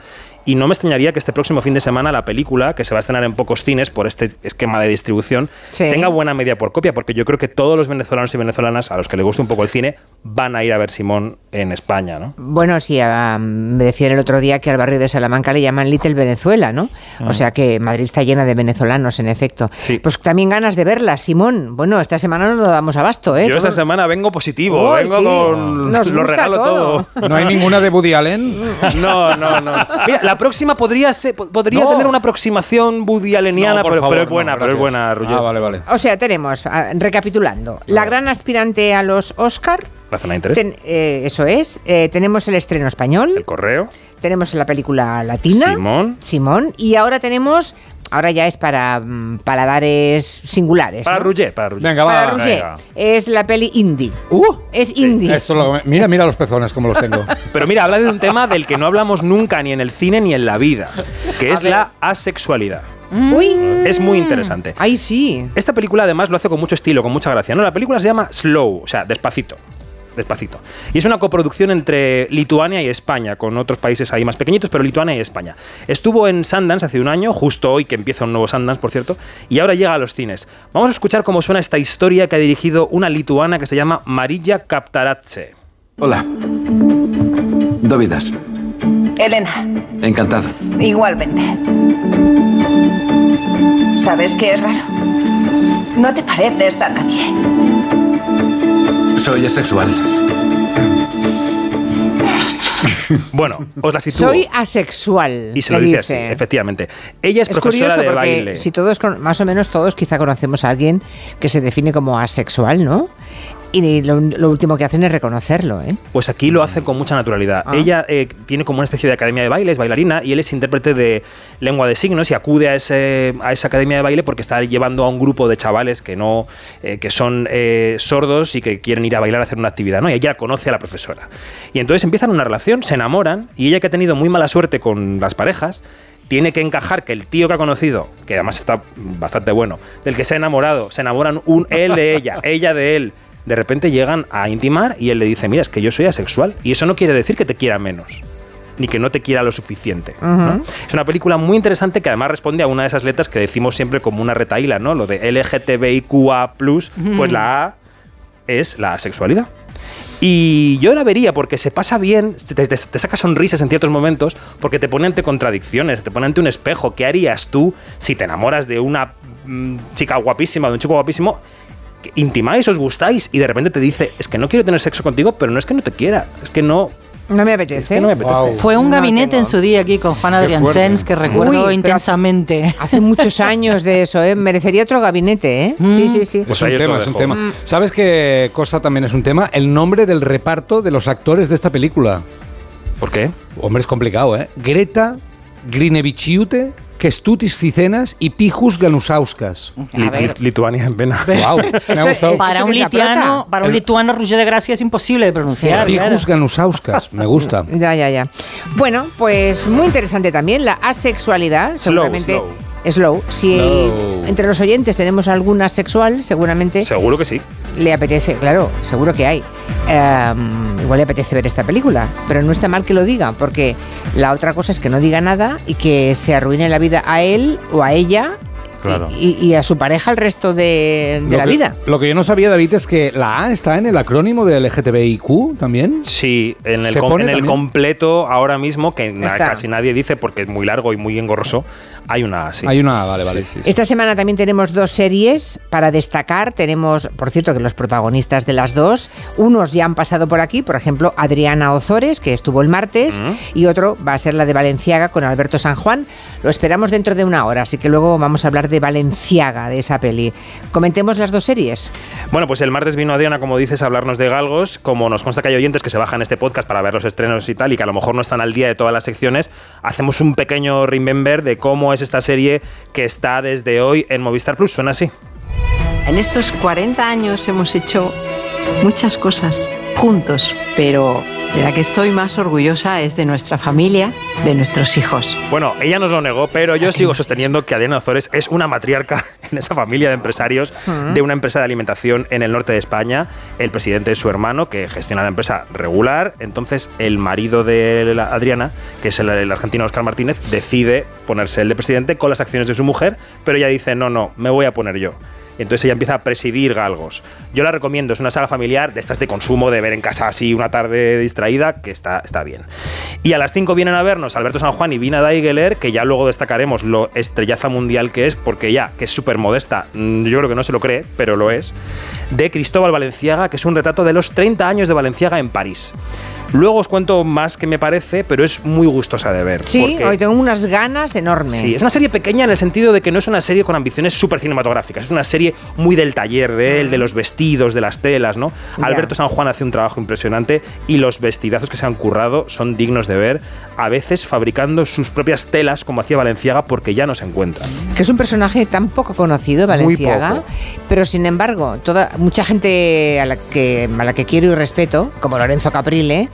y no me extrañaría que este próximo fin de semana la película, que se va a estrenar en pocos cines por este esquema de distribución, Sí. tenga buena media por copia, porque yo creo que todos los venezolanos y venezolanas a los que les guste un poco el cine van a ir a ver Simón en España, ¿no? Bueno, sí, ah, me decían el otro día que al barrio de Salamanca le llaman Little Venezuela, ¿no? Mm. O sea que Madrid está llena de venezolanos, en efecto. Pues también ganas de verla, Simón. Bueno, esta semana no nos damos abasto, ¿eh? Yo esta semana vengo positivo, Uy, vengo sí. con Nos lo gusta regalo todo. todo. ¿No hay ninguna de Woody Allen? No, no, no. Mira, la próxima podría ser, podría No. tener una aproximación Woody Alleniana, No, por pero, favor, pero es no, buena, pero es buena. Ah, vale, vale. O sea, tenemos, ah, recapitulando, la gran aspirante a los Oscar. La zona de interés. ten- eh, eso es. eh, tenemos el estreno español. El correo. Tenemos la película latina. Simón. Simón. Y ahora tenemos. Ahora ya es para mm, paladares singulares. Para ¿no? Para Roger. Venga, Para va. Roger. venga. Es la peli indie. Uh, es indie. Esto lo- mira, mira los pezones como los tengo. Pero mira, habla de un tema del que no hablamos nunca ni en el cine ni en la vida, que es la asexualidad. Uy. Es muy interesante. Ahí sí. Esta película además lo hace con mucho estilo, con mucha gracia. No, la película se llama Slow, o sea, despacito. Despacito. Y es una coproducción entre Lituania y España, con otros países ahí más pequeñitos, pero Lituania y España. Estuvo en Sundance hace un año, justo hoy que empieza un nuevo Sundance, por cierto, y ahora llega a los cines. Vamos a escuchar cómo suena esta historia que ha dirigido una lituana que se llama Marilla Kaptaratse. Hola. Dovidas. Elena, Encantado. igualmente. ¿Sabes qué es raro? No te pareces a nadie. Soy asexual. Bueno, os la sitúo. Soy asexual. y se lo dice, dice. así, efectivamente. Ella es, Es profesora de porque baile. si todos, con- más o menos todos quizá conocemos a alguien que se define como asexual, ¿no? Y lo, lo último que hacen es reconocerlo, ¿eh? Pues aquí lo hace con mucha naturalidad. Ah. Ella eh, tiene como una especie de academia de baile, es bailarina, y él es intérprete de lengua de signos y acude a, ese, a esa academia de baile porque está llevando a un grupo de chavales que no eh, que son eh, sordos y que quieren ir a bailar a hacer una actividad, ¿no? Y ella conoce a la profesora. Y entonces empiezan una relación, se enamoran, y ella que ha tenido muy mala suerte con las parejas, tiene que encajar que el tío que ha conocido, que además está bastante bueno, del que se ha enamorado, se enamoran un él de ella, ella de él. De repente llegan a intimar y él le dice, mira, es que yo soy asexual. Y eso no quiere decir que te quiera menos, ni que no te quiera lo suficiente. Es una película muy interesante que además responde a una de esas letras que decimos siempre como una retaíla, ¿no? Lo de LGTBIQA+, pues la A es la asexualidad. Y yo la vería porque se pasa bien, te, te- te saca sonrisas en ciertos momentos, porque te pone ante contradicciones, te pone ante un espejo. ¿Qué harías tú si te enamoras de una mm, chica guapísima, de un chico guapísimo? Intimáis, os gustáis y de repente te dice, es que no quiero tener sexo contigo, pero no es que no te quiera, es que no... No me apetece. que no me apetece. Fue un No gabinete tengo. en su día aquí con Juan Adrián. Sens que recuerdo Uy, intensamente. Hace muchos años de eso, ¿eh? Merecería otro gabinete, ¿eh? Mm. Sí, sí, sí. Pues es un tema, es un tema. Mm. ¿Sabes qué cosa también es un tema? El nombre del reparto de los actores de esta película. ¿Por qué? Hombre, es complicado, ¿eh? Greta Grinevičiūtė, Kestutis Cicenas y Pijus Ganusauskas. Li- li- Lituania en pena. Wow, me ha gustado. Para un, prota. para un lituano, Roger de Gracia es imposible de pronunciar. claro. Pijus Ganusauskas, me gusta. Ya, ya, ya. Bueno, pues muy interesante también la asexualidad. seguramente. slow. Slow. Si Slow. entre los oyentes tenemos algún asexual, seguramente Seguro que sí. Le apetece, claro, seguro que hay. Em, igual le apetece ver esta película, pero no está mal que lo diga, porque la otra cosa es que no diga nada y que se arruine la vida a él o a ella Claro. y, y a su pareja el resto de, la que- vida. Lo que yo no sabía, David, es que la A está en el acrónimo de LGTBIQ también. Sí, en el, ¿Se com- en el completo ahora mismo, que na- casi nadie dice porque es muy largo y muy engorroso, hay una sí. Hay una vale, vale. Esta semana también tenemos dos series para destacar. Tenemos, por cierto, que los protagonistas de las dos, unos ya han pasado por aquí, por ejemplo, Adriana Ozores, que estuvo el martes, y otro va a ser la de Valenciaga con Alberto San Juan. Lo esperamos dentro de una hora, así que luego vamos a hablar de Valenciaga, de esa peli. Comentemos las dos series. Bueno, pues el martes vino Adriana, como dices, a hablarnos de galgos. Como nos consta que hay oyentes que se bajan este podcast para ver los estrenos y tal, y que a lo mejor no están al día de todas las secciones, hacemos un pequeño remember de cómo es esta serie que está desde hoy en Movistar Plus. Suena así. En estos 40 años hemos hecho muchas cosas juntos, pero de la que estoy más orgullosa es de nuestra familia, de nuestros hijos. Bueno, ella nos lo negó, pero yo sigo sosteniendo que Adriana Ozores es una matriarca en esa familia de empresarios de una empresa de alimentación en el norte de España. El presidente es su hermano, que gestiona la empresa regular. Entonces, el marido de la Adriana, que es el, el argentino Oscar Martínez, decide ponerse el de presidente con las acciones de su mujer, pero ella dice, no, no, me voy a poner yo. Entonces ella empieza a presidir Galgos. Yo la recomiendo, es una saga familiar de estas de consumo, de ver en casa así una tarde distraída, que está, está bien. Y a las 5 vienen a vernos Alberto San Juan y Vina Daigeler, que ya luego destacaremos lo estrellaza mundial que es, porque ya, que es súper modesta, mm, yo creo que no se lo cree, pero lo es, de Cristóbal Valenciaga, que es un retrato de los 30 años de Valenciaga en París. Luego os cuento más que me parece, pero es muy gustosa de ver. Sí, hoy tengo unas ganas enormes. Sí, es una serie pequeña en el sentido de que no es una serie con ambiciones súper cinematográficas, es una serie muy del taller de él, de los vestidos, de las telas, ¿no? Ya. Alberto San Juan hace un trabajo impresionante y los vestidazos que se han currado son dignos de ver, a veces fabricando sus propias telas como hacía Valenciaga porque ya no se encuentran. Que es un personaje tan poco conocido, Valenciaga, poco. pero sin embargo, toda, mucha gente a la, que, a la que quiero y respeto, como Lorenzo Caprile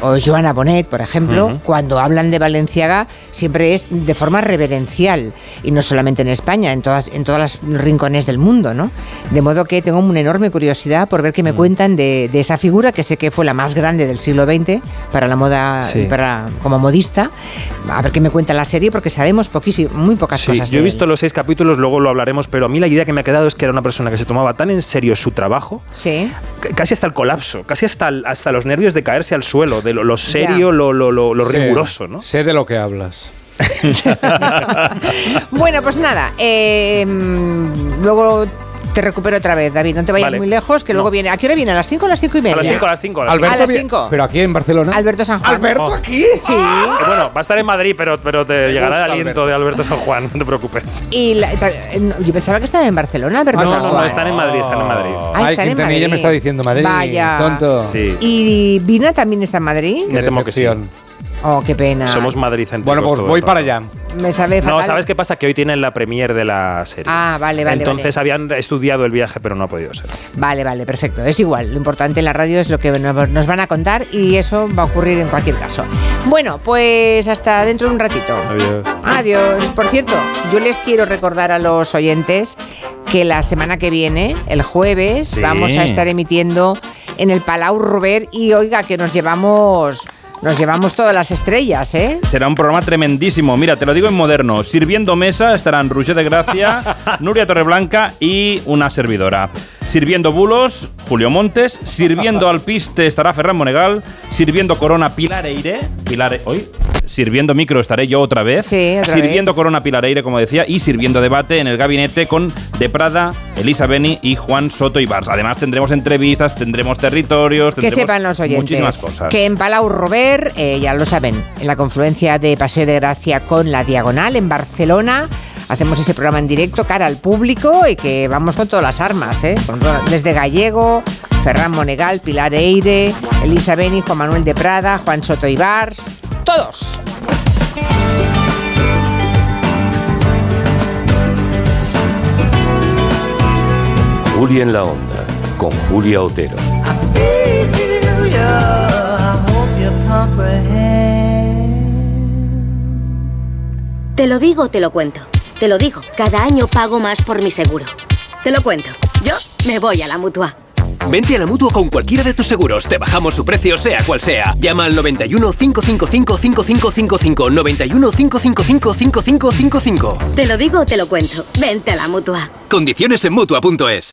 o Joana Bonet, por ejemplo, cuando hablan de Valenciaga siempre es de forma reverencial y no solamente en España, en todas en todos los rincones del mundo, ¿no? De modo que tengo una enorme curiosidad por ver qué me Mm. cuentan de, de esa figura que sé que fue la más grande del siglo XX para la moda Sí. y para como modista. A ver qué me cuenta la serie porque sabemos poquísimo, muy pocas Sí, cosas. yo he visto él. los seis capítulos, luego lo hablaremos, pero a mí la idea que me ha quedado es que era una persona que se tomaba tan en serio su trabajo Sí. casi hasta el colapso, casi hasta, el- hasta los nervios de caerse al suelo, de lo, lo serio, lo, lo, lo, lo Sé- riguroso, ¿no? Sé de lo que hablas. Bueno, pues nada, eh, luego te recupero otra vez, David. No te vayas Vale. muy lejos, que luego viene. ¿A qué hora viene? ¿A las 5 o a las 5 y media? A las 5, a las 5. Alberto a las vi- 5. Pero aquí en Barcelona. Alberto San Juan. ¿Alberto aquí? Sí. Eh, bueno, va a estar en Madrid, pero, pero te llegará el gusta aliento Alberto. de Alberto San Juan, no te preocupes. Y la- ta- eh, no, yo pensaba que estaba en Barcelona, Alberto no, San no, Juan. no, están en Madrid, están en Madrid. Ah, Ay, están en Quintanilla Madrid. me está diciendo Madrid. Vaya. Tonto. Sí. ¿Y Vina también está en Madrid? Me temo que sí. decepción. Oh, qué pena. Somos madricéntricos Bueno, pues voy para allá. Me sabe fatal. No, ¿sabes qué pasa? Que hoy tienen la premier de la serie. Ah, vale, vale. Entonces habían estudiado el viaje, pero no ha podido ser. Vale, vale, perfecto. Es igual. Lo importante en la radio es lo que nos nos van a contar y eso va a ocurrir en cualquier caso. Bueno, pues hasta dentro de un ratito. Adiós. Adiós. Por cierto, yo les quiero recordar a los oyentes que la semana que viene, el jueves, Sí. vamos a estar emitiendo en el Palau Robert y oiga que nos llevamos nos llevamos todas las estrellas, ¿eh? Será un programa tremendísimo. Mira, te lo digo en moderno. Sirviendo mesa estarán Roger de Gracia, Nuria Torreblanca y una servidora. Sirviendo bulos, Julio Montes. Sirviendo alpiste estará Ferran Monegal. Sirviendo corona Pilar Eire. Pilar E- hoy. Sirviendo micro estaré yo otra vez. Sí, otra sirviendo corona Pilar Eire, como decía. Y sirviendo debate en el gabinete con De Prada, Elisa Beni y Juan Soto Ibars. Además tendremos entrevistas, tendremos territorios. Que tendremos sepan los oyentes Muchísimas cosas. que en Palau Robert, eh, ya lo saben, en la confluencia de Paseo de Gracia con la Diagonal en Barcelona, hacemos ese programa en directo cara al público y que vamos con todas las armas, ¿eh? Desde Gallego, Ferran Monegal, Pilar Eire, Elisa Beni, Juan Manuel de Prada, Juan Soto Ibars, todos. Julia en la Onda, con Julia Otero. Te lo digo, te lo cuento. Te lo digo, cada año pago más por mi seguro. Te lo cuento. Yo me voy a la mutua. Vente a la mutua con cualquiera de tus seguros. Te bajamos su precio, sea cual sea. Llama al 91 555 5555. 91 555 5555. Te lo digo, te lo cuento. Vente a la mutua. Condiciones en mutua.es.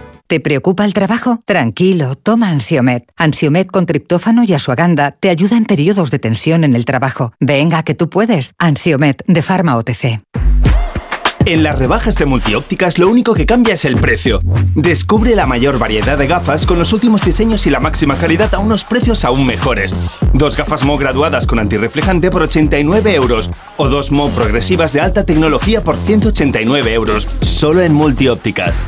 ¿Te preocupa el trabajo? Tranquilo, toma Ansiomet. Ansiomet con triptófano y asuaganda te ayuda en periodos de tensión en el trabajo. Venga, que tú puedes. Ansiomet de Pharma OTC. En las rebajas de multiópticas lo único que cambia es el precio. Descubre la mayor variedad de gafas con los últimos diseños y la máxima calidad a unos precios aún mejores. Dos gafas Mo graduadas con antirreflejante por 89 euros o dos Mo progresivas de alta tecnología por 189 euros. Solo en multiópticas.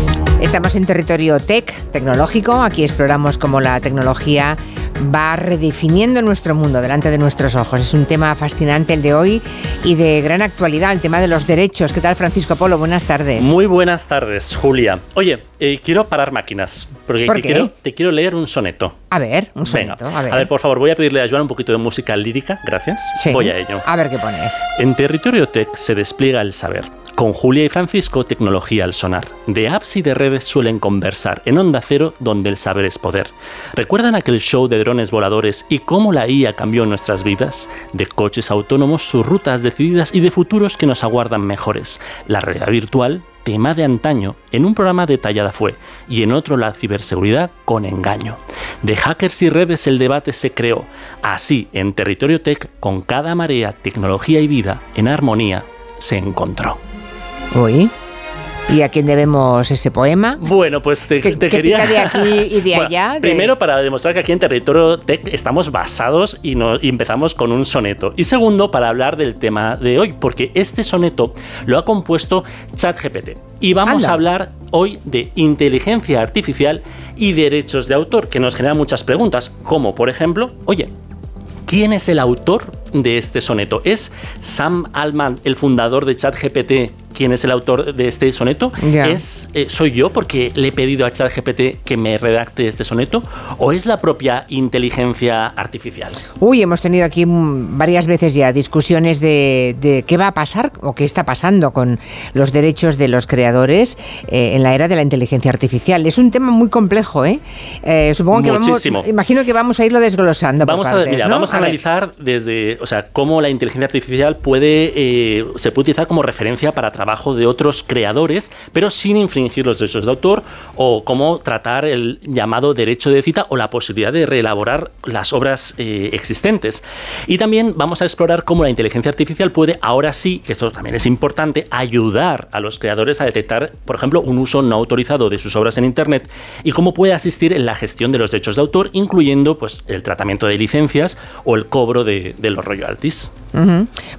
Estamos en territorio tech, tecnológico. Aquí exploramos cómo la tecnología va redefiniendo nuestro mundo delante de nuestros ojos. Es un tema fascinante el de hoy y de gran actualidad, el tema de los derechos. ¿Qué tal, Francisco Polo? Buenas tardes. Muy buenas tardes, Julia. Oye, eh, quiero parar máquinas, porque ¿Por te? Quiero, te quiero leer un soneto. A ver, un Venga, soneto. A ver. a ver, por favor, voy a pedirle a Joan un poquito de música lírica, gracias. Sí. Voy a ello. A ver qué pones. En Territorio Tech se despliega el saber. Con Julia y Francisco, tecnología al sonar. De apps y de redes suelen conversar en Onda Cero, donde el saber es poder. ¿Recuerdan aquel show de drones voladores y cómo la IA cambió nuestras vidas? De coches autónomos, sus rutas decididas y de futuros que nos aguardan mejores. La realidad virtual, tema de antaño, en un programa detallada fue, y en otro la ciberseguridad con engaño. De hackers y redes el debate se creó. Así, en Territorio Tech, con cada marea, tecnología y vida en armonía, se encontró. Uy. ¿Y a quién debemos ese poema? Bueno, pues te, te ¿Qué quería... pica de aquí y de Bueno, allá? De- Primero, para demostrar que aquí en Territorio Tech estamos basados y, no- y empezamos con un soneto. Y segundo, para hablar del tema de hoy, porque este soneto lo ha compuesto ChatGPT. Y vamos Anda. a hablar hoy de inteligencia artificial y derechos de autor, que nos genera muchas preguntas, como por ejemplo, oye, ¿Quién es el autor de este soneto? ¿Es Sam Altman, el fundador de ChatGPT, quien es el autor de este soneto? Ya. ¿Es, eh, ¿Soy yo porque le he pedido a ChatGPT que me redacte este soneto? ¿O es la propia inteligencia artificial? Uy, hemos tenido aquí mm, varias veces ya discusiones de, de qué va a pasar o qué está pasando con los derechos de los creadores eh, en la era de la inteligencia artificial. Es un tema muy complejo, ¿eh? Eh, supongo que Muchísimo. vamos, imagino que vamos a irlo desglosando. por Vamos a, partes, mira, ¿no? vamos a, ver. analizar desde, o sea, cómo la inteligencia artificial puede, eh, se puede utilizar como referencia para trabajo de otros creadores, pero sin infringir los derechos de autor, o cómo tratar el llamado derecho de cita o la posibilidad de reelaborar las obras eh, existentes. Y también vamos a explorar cómo la inteligencia artificial puede, ahora sí, que esto también es importante, ayudar a los creadores a detectar, por ejemplo, un uso no autorizado de sus obras en Internet y cómo puede asistir en la gestión de los derechos de autor, incluyendo pues, el tratamiento de licencias o el cobro de, de los royalties.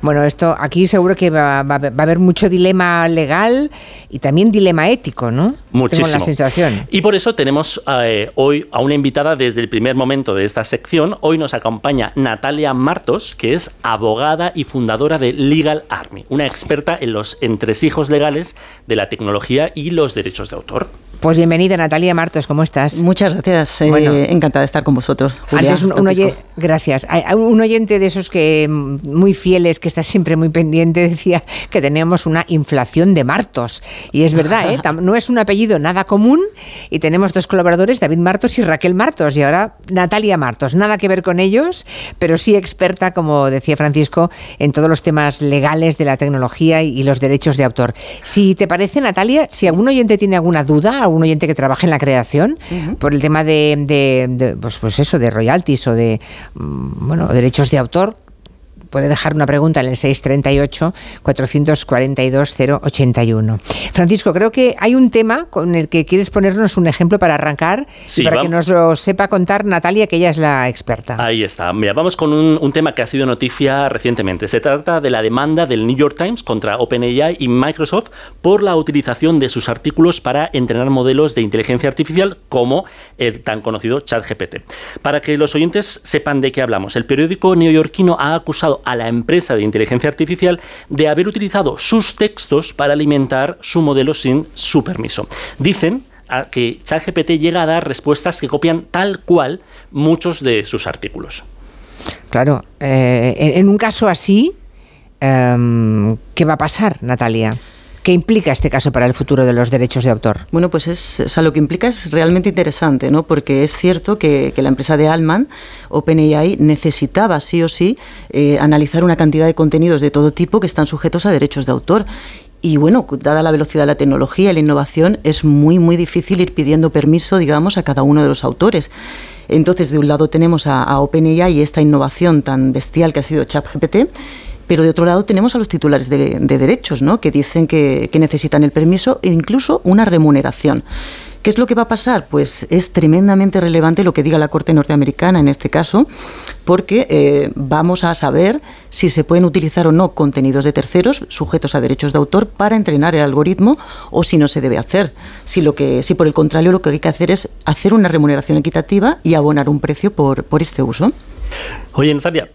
Bueno, esto aquí seguro que va- va a haber mucho dilema legal y también dilema ético, ¿no? Muchísimo. Tengo la sensación. Y por eso tenemos eh, hoy a una invitada desde el primer momento de esta sección. Hoy nos acompaña Natalia Martos, que es abogada y fundadora de Legal Army, una experta en los entresijos legales de la tecnología y los derechos de autor. Pues bienvenida, Natalia Martos, ¿cómo estás? Muchas gracias, eh, Bueno. encantada de estar con vosotros. Julia, Antes un, un oye- gracias. Un oyente de esos que mm, muy fieles, que está siempre muy pendiente, decía que teníamos una inflación de Martos. Y es verdad, ¿eh? No es un apellido nada común y tenemos dos colaboradores, David Martos y Raquel Martos. Y ahora Natalia Martos. Nada que ver con ellos, pero sí experta, como decía Francisco, en todos los temas legales de la tecnología y los derechos de autor. Si te parece, Natalia, si algún oyente tiene alguna duda, algún oyente que trabaje en la creación, por el tema de, de- de, pues, pues eso, de royalties o de mm, bueno, derechos de autor, puede dejar una pregunta en el 638-442-081. Francisco, creo que hay un tema con el que quieres ponernos un ejemplo para arrancar Sí, y para vamos. que nos lo sepa contar Natalia, que ella es la experta. Ahí está. Mira, vamos con un, un tema que ha sido noticia recientemente. Se trata de la demanda del New York Times contra OpenAI y Microsoft por la utilización de sus artículos para entrenar modelos de inteligencia artificial como el tan conocido ChatGPT. Para que los oyentes sepan de qué hablamos, el periódico neoyorquino ha acusado a la empresa de inteligencia artificial de haber utilizado sus textos para alimentar su modelo sin su permiso. Dicen a que ChatGPT llega a dar respuestas que copian tal cual muchos de sus artículos. Claro, eh, en, en un caso así, em, ¿qué va a pasar, Natalia? ¿Qué implica este caso para el futuro de los derechos de autor? Bueno, pues es, o sea, lo que implica es realmente interesante, ¿no? Porque es cierto que, la empresa de Altman, OpenAI, necesitaba sí o sí eh, analizar una cantidad de contenidos de todo tipo que están sujetos a derechos de autor. Y bueno, dada la velocidad de la tecnología y la innovación, es muy, muy difícil ir pidiendo permiso, digamos, a cada uno de los autores. Entonces, de un lado tenemos a, a OpenAI y esta innovación tan bestial que ha sido ChatGPT, pero de otro lado tenemos a los titulares de, de derechos, ¿no? que dicen que, que necesitan el permiso e incluso una remuneración. ¿Qué es lo que va a pasar? Pues es tremendamente relevante lo que diga la Corte norteamericana en este caso, porque eh, vamos a saber si se pueden utilizar o no contenidos de terceros sujetos a derechos de autor para entrenar el algoritmo o si no se debe hacer. Si, lo que, si por el contrario lo que hay que hacer es hacer una remuneración equitativa y abonar un precio por, por este uso. Oye, Natalia,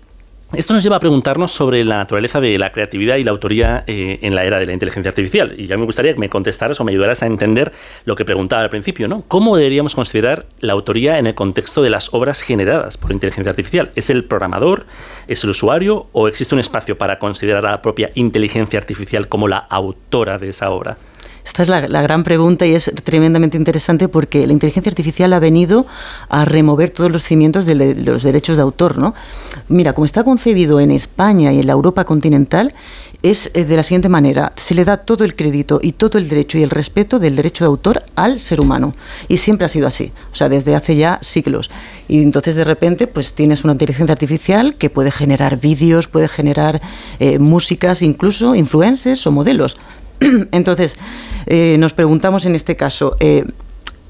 esto nos lleva a preguntarnos sobre la naturaleza de la creatividad y la autoría eh, en la era de la inteligencia artificial. Y ya me gustaría que me contestaras o me ayudaras a entender lo que preguntaba al principio, ¿no? ¿Cómo deberíamos considerar la autoría en el contexto de las obras generadas por inteligencia artificial? ¿Es el programador? ¿Es el usuario? ¿O existe un espacio para considerar a la propia inteligencia artificial como la autora de esa obra? Esta es la, gran pregunta y es tremendamente interesante porque la inteligencia artificial ha venido a remover todos los cimientos de, los derechos de autor. ¿no? Mira, como está concebido en España y en la Europa continental, es de la siguiente manera. Se le da todo el crédito y todo el derecho y el respeto del derecho de autor al ser humano. Y siempre ha sido así, o sea, desde hace ya siglos. Y entonces de repente pues tienes una inteligencia artificial que puede generar vídeos, puede generar eh, músicas, incluso influencers o modelos. Entonces, eh, nos preguntamos en este caso, eh,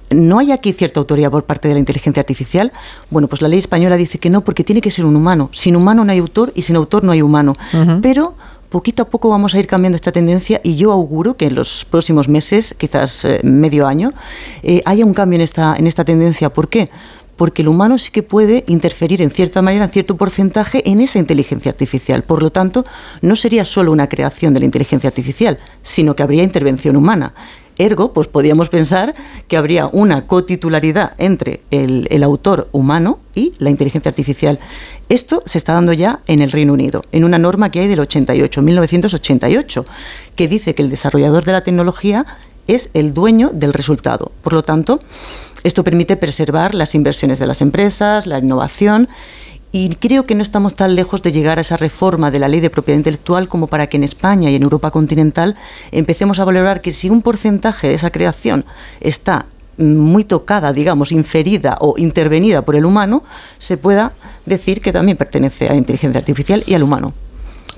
¿no hay aquí cierta autoría por parte de la inteligencia artificial? Bueno, pues la ley española dice que no, porque tiene que ser un humano. Sin humano no hay autor y sin autor no hay humano. Uh -huh. Pero poquito a poco vamos a ir cambiando esta tendencia y yo auguro que en los próximos meses, quizás eh, medio año, eh, haya un cambio en esta, en esta tendencia. ¿Por qué? Porque el humano sí que puede interferir en cierta manera, en cierto porcentaje, en esa inteligencia artificial. Por lo tanto, no sería solo una creación de la inteligencia artificial, sino que habría intervención humana. Ergo, pues podríamos pensar que habría una cotitularidad entre el, el, autor humano y la inteligencia artificial. Esto se está dando ya en el Reino Unido, en una norma que hay del 88, 1988, que dice que el desarrollador de la tecnología es el dueño del resultado. Por lo tanto, esto permite preservar las inversiones de las empresas, la innovación y creo que no estamos tan lejos de llegar a esa reforma de la ley de propiedad intelectual como para que en España y en Europa continental empecemos a valorar que si un porcentaje de esa creación está muy tocada, digamos, inferida o intervenida por el humano, se pueda decir que también pertenece a la inteligencia artificial y al humano.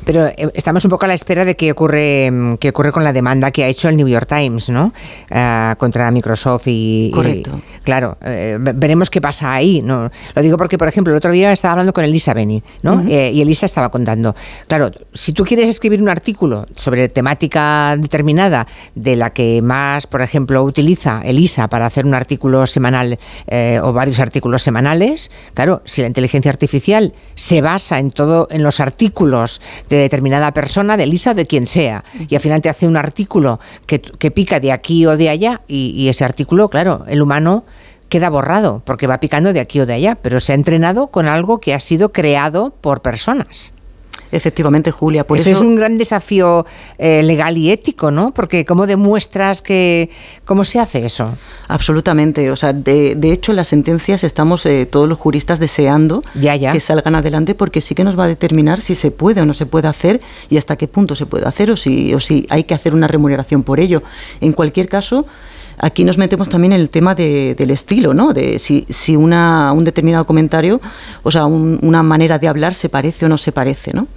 Pero eh, estamos un poco a la espera de qué ocurre, mm, qué ocurre con la demanda que ha hecho el New York Times, ¿no? Uh, contra Microsoft y. Correcto. Y, claro, eh, veremos qué pasa ahí, ¿no? Lo digo porque, por ejemplo, el otro día estaba hablando con Elisa Beni, ¿no? Uh -huh. eh, y Elisa estaba contando. Claro, si tú quieres escribir un artículo sobre temática determinada de la que más, por ejemplo, utiliza Elisa para hacer un artículo semanal eh, o varios artículos semanales, claro, si la inteligencia artificial se basa en todo, en los artículos de determinada persona, de Lisa o de quien sea, y al final te hace un artículo que, que pica de aquí o de allá, y, y, ese artículo, claro, el humano queda borrado, porque va picando de aquí o de allá, pero se ha entrenado con algo que ha sido creado por personas. Efectivamente, Julia. Por Ese eso es un gran desafío eh, legal y ético, ¿no? Porque ¿cómo demuestras que... ¿Cómo se hace eso? Absolutamente. O sea, de, de hecho, las sentencias estamos eh, todos los juristas deseando ya, ya. que salgan adelante porque sí que nos va a determinar si se puede o no se puede hacer y hasta qué punto se puede hacer o si, o si hay que hacer una remuneración por ello. En cualquier caso, aquí nos metemos también en el tema de, del estilo, ¿no? De si, si una, un determinado comentario, o sea, un, una manera de hablar se parece o no se parece, ¿no?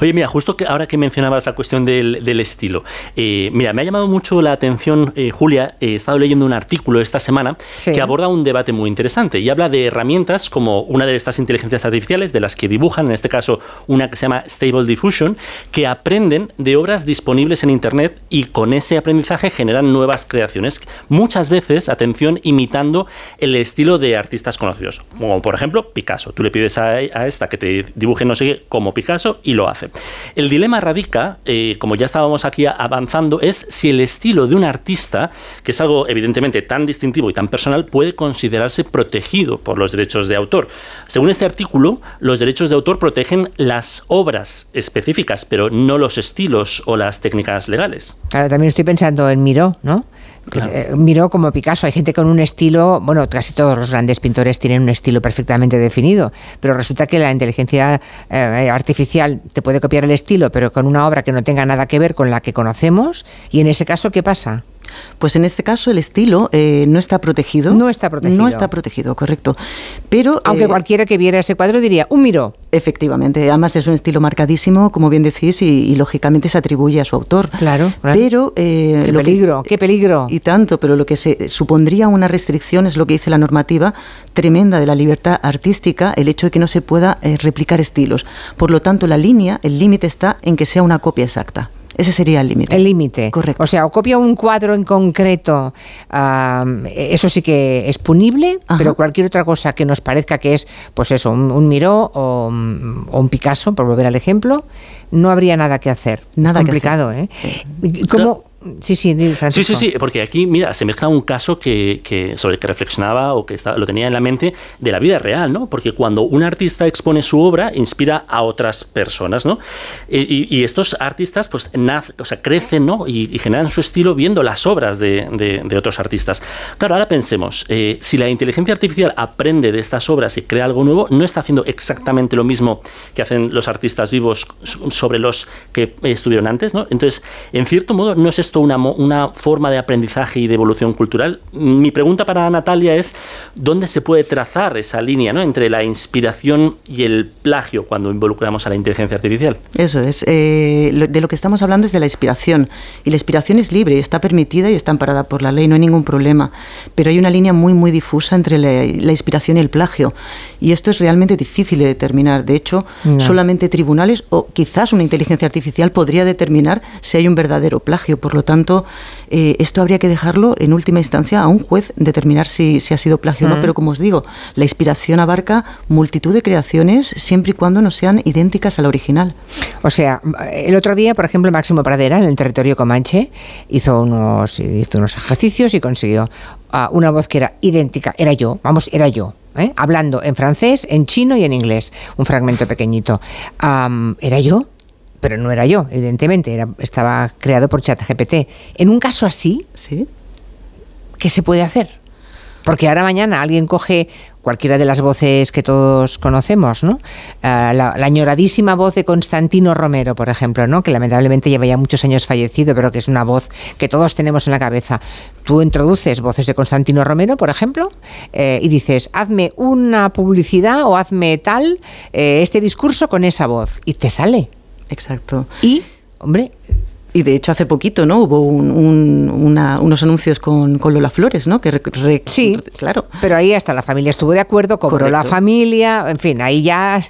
Oye, mira, justo que ahora que mencionabas la cuestión del, del estilo, eh, mira, me ha llamado mucho la atención, eh, Julia, eh, he estado leyendo un artículo esta semana Sí. que aborda un debate muy interesante y habla de herramientas como una de estas inteligencias artificiales, de las que dibujan, en este caso una que se llama Stable Diffusion, que aprenden de obras disponibles en Internet y con ese aprendizaje generan nuevas creaciones, muchas veces, atención, imitando el estilo de artistas conocidos, como por ejemplo Picasso. Tú le pides a, a esta que te dibuje no sé qué como Picasso y lo hace. El dilema radica, eh, como ya estábamos aquí avanzando, es si el estilo de un artista, que es algo evidentemente tan distintivo y tan personal, puede considerarse protegido por los derechos de autor. Según este artículo, los derechos de autor protegen las obras específicas, pero no los estilos o las técnicas legales. Claro, también estoy pensando en Miró, ¿no? Eh, Miró como Picasso, hay gente con un estilo, bueno, casi todos los grandes pintores tienen un estilo perfectamente definido, pero resulta que la inteligencia eh, artificial te puede copiar el estilo, pero con una obra que no tenga nada que ver con la que conocemos, y en ese caso, ¿qué pasa? Pues en este caso el estilo eh, no está protegido. No está protegido. No está protegido, correcto. Pero Aunque eh, cualquiera que viera ese cuadro diría, un Miró. Efectivamente, además es un estilo marcadísimo, como bien decís, y, y lógicamente se atribuye a su autor. Claro, claro. Pero eh, Qué que- peligro, qué peligro. y tanto, pero lo que se supondría una restricción es lo que dice la normativa tremenda de la libertad artística, el hecho de que no se pueda replicar estilos. Por lo tanto, la línea, el límite está en que sea una copia exacta. Ese sería el límite. El límite. Correcto. O sea, o copia un cuadro en concreto, am, eso sí que es punible, pero cualquier otra cosa que nos parezca que es, pues eso, un, un Miró o, un- o un Picasso, por volver al ejemplo, no habría nada que hacer. Nada es que complicado, ¿eh? ¿Cómo? Sí, sí, di, Sí, Francisco. sí, sí, porque aquí, mira, se mezcla un caso que, que- sobre el que reflexionaba o que estaba- lo tenía en la mente de la vida real, ¿no? Porque cuando un artista expone su obra, inspira a otras personas, ¿no? Y, y- y estos artistas, pues, naz- o sea, crecen, ¿no? Y, y generan su estilo viendo las obras de, de- de otros artistas. Claro, ahora pensemos, eh, si la inteligencia artificial aprende de estas obras y crea algo nuevo, no está haciendo exactamente lo mismo que hacen los artistas vivos so- sobre los que estuvieron antes, ¿no? Entonces, en cierto modo, ¿no es esto una, forma de aprendizaje y de evolución cultural? Mi pregunta para Natalia es, ¿dónde se puede trazar esa línea ¿no? entre la inspiración y el plagio cuando involucramos a la inteligencia artificial? Eso es. eh, lo- de lo que estamos hablando es de la inspiración. Y la inspiración es libre, está permitida y está amparada por la ley, no hay ningún problema. Pero hay una línea muy, muy difusa entre la, la inspiración y el plagio. Y esto es realmente difícil de determinar. De hecho, No. solamente tribunales o quizás una inteligencia artificial podría determinar si hay un verdadero plagio. Por lo tanto, eh, esto habría que dejarlo en última instancia a un juez determinar si, si ha sido plagio o no. Mm. Pero como os digo, la inspiración abarca multitud de creaciones siempre y cuando no sean idénticas a la original. O sea, el otro día, por ejemplo, Máximo Pradera, en el territorio Comanche, hizo unos, hizo unos ejercicios y consiguió ah, una voz que era idéntica, era yo, vamos, era yo. ¿eh? Hablando en francés, en chino y en inglés, un fragmento pequeñito. Era yo, pero no era yo, evidentemente, era, estaba creado por ChatGPT. En un caso así, ¿Sí? ¿qué se puede hacer? Porque ahora mañana alguien coge cualquiera de las voces que todos conocemos, ¿no? Ah, la, la añoradísima voz de Constantino Romero, por ejemplo, ¿no? Que lamentablemente lleva ya muchos años fallecido, pero que es una voz que todos tenemos en la cabeza. Tú introduces voces de Constantino Romero, por ejemplo, eh, y dices, hazme una publicidad o hazme tal, eh, este discurso con esa voz, y te sale. Exacto. Y, hombre, Y de hecho hace poquito, ¿no? Hubo un- un- una- unos anuncios con, con Lola Flores, ¿no? Que re- re- Sí, claro. Pero ahí hasta la familia estuvo de acuerdo, cobró la familia, en fin, ahí ya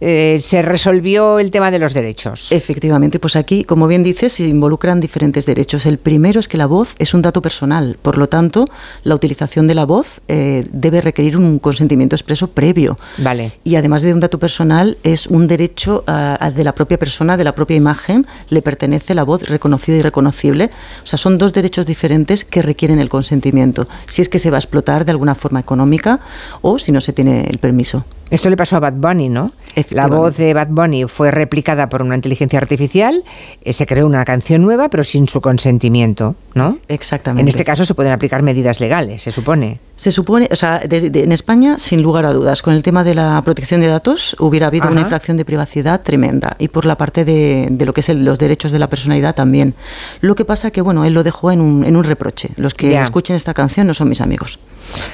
eh, se resolvió el tema de los derechos. Efectivamente, pues aquí, como bien dices, se involucran diferentes derechos. El primero es que la voz es un dato personal, por lo tanto, la utilización de la voz eh, debe requerir un consentimiento expreso previo. Vale. Y además de un dato personal, es un derecho ah, de la propia persona, de la propia imagen, le pertenece la voz reconocida y reconocible. O sea, son dos derechos diferentes que requieren el consentimiento, si es que se va a explotar de alguna forma económica o si no se tiene el permiso. Esto le pasó a Bad Bunny, ¿no? La voz de Bad Bunny fue replicada por una inteligencia artificial, eh, se creó una canción nueva, pero sin su consentimiento, ¿no? Exactamente. En este caso se pueden aplicar medidas legales, se supone. Se supone, o sea, de- de- en España, sin lugar a dudas, con el tema de la protección de datos hubiera habido una infracción de privacidad tremenda y por la parte de, de lo que es el- los derechos de la personalidad también. Lo que pasa que, bueno, él lo dejó en un, en un reproche. Los que Ya. escuchen esta canción no son mis amigos.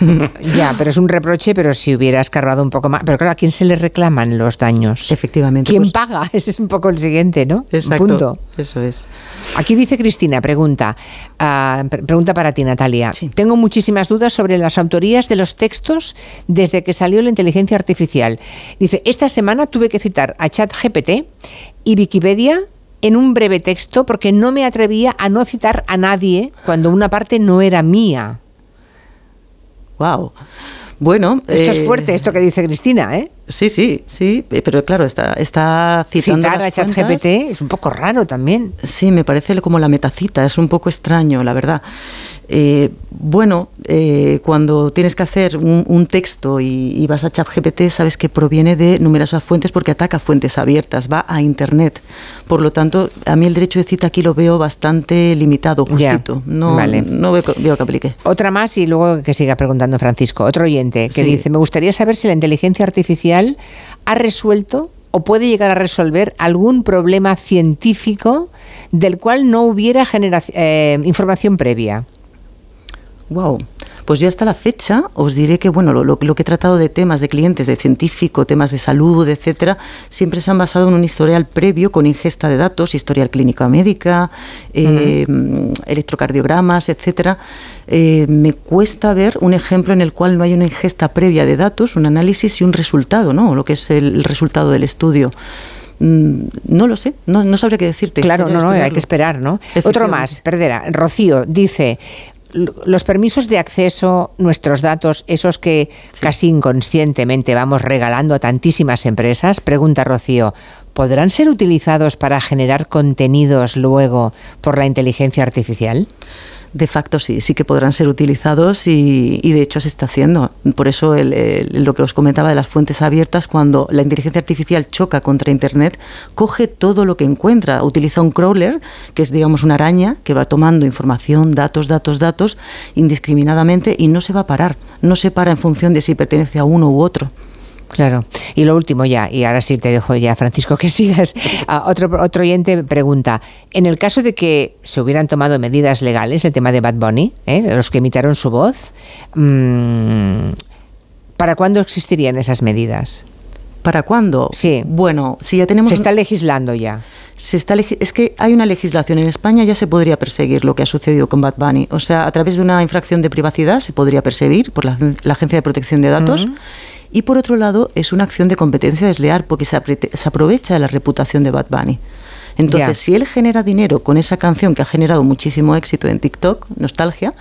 Ya, pero es un reproche, pero si hubiera escarbado un poco más. Pero claro, ¿a quién se le reclaman los daños? Efectivamente. ¿Quién paga? Ese es un poco el siguiente, ¿no? Exacto. Punto. Eso es. Aquí dice Cristina, pregunta, pre- pregunta para ti, Natalia. Tengo muchísimas dudas sobre las autorías de los textos desde que salió la inteligencia artificial. Dice, esta semana tuve que citar a ChatGPT y Wikipedia en un breve texto porque no me atrevía a no citar a nadie cuando una parte no era mía. Wow. Bueno, Esto es eh, fuerte, esto que dice Cristina, ¿eh? Sí, sí, sí, pero claro, está, está citando Citar a. ChatGPT es un poco raro también. Sí, me parece como la metacita, es un poco extraño, la verdad. Eh, bueno, eh, cuando tienes que hacer un, un texto y, y vas a ChatGPT, sabes que proviene de numerosas fuentes porque ataca fuentes abiertas, va a Internet. Por lo tanto, a mí el derecho de cita aquí lo veo bastante limitado, Ya, justito. No, vale. no veo, veo que aplique. Otra más y luego que siga preguntando Francisco. Otro oyente que Sí. dice, me gustaría saber si la inteligencia artificial ha resuelto o puede llegar a resolver algún problema científico del cual no hubiera eh, información previa. Wow. Pues yo hasta la fecha os diré que bueno, lo, lo- que he tratado de temas de clientes, de científico, temas de salud, etcétera, siempre se han basado en un historial previo con ingesta de datos, historial clínica médica, eh, electrocardiogramas, etcétera. Eh, me cuesta ver un ejemplo en el cual no hay una ingesta previa de datos, un análisis y un resultado, ¿no? Lo que es el, resultado del estudio. Mm, No lo sé, no, no sabría qué decirte. Claro, no, no, hay que esperar, ¿no? Otro más, perdera. Rocío dice, "L- los permisos de acceso, nuestros datos, esos que casi inconscientemente vamos regalando a tantísimas empresas, pregunta Rocío, ¿podrán ser utilizados para generar contenidos luego por la inteligencia artificial? De facto sí, sí que podrán ser utilizados y, y de hecho se está haciendo. Por eso el- el- lo que os comentaba de las fuentes abiertas, cuando la inteligencia artificial choca contra Internet, coge todo lo que encuentra, utiliza un crawler, que es digamos una araña que va tomando información, datos, datos, datos, indiscriminadamente y no se va a parar, no se para en función de si pertenece a uno u otro. Claro. Y lo último ya, y ahora sí te dejo ya, Francisco, que sigas. Ah, otro, otro oyente pregunta, en el caso de que se hubieran tomado medidas legales, el tema de Bad Bunny, ¿eh? los que imitaron su voz, mm, ¿para cuándo existirían esas medidas? ¿Para cuándo? Sí. Bueno, si ya tenemos... Se está legislando ya. Se está es que hay una legislación en España, ya se podría perseguir lo que ha sucedido con Bad Bunny. O sea, a través de una infracción de privacidad se podría perseguir por la, la Agencia de Protección de Datos. Y por otro lado, es una acción de competencia desleal porque se, se aprovecha de la reputación de Bad Bunny. Entonces, si él genera dinero con esa canción que ha generado muchísimo éxito en TikTok, Nostalgia,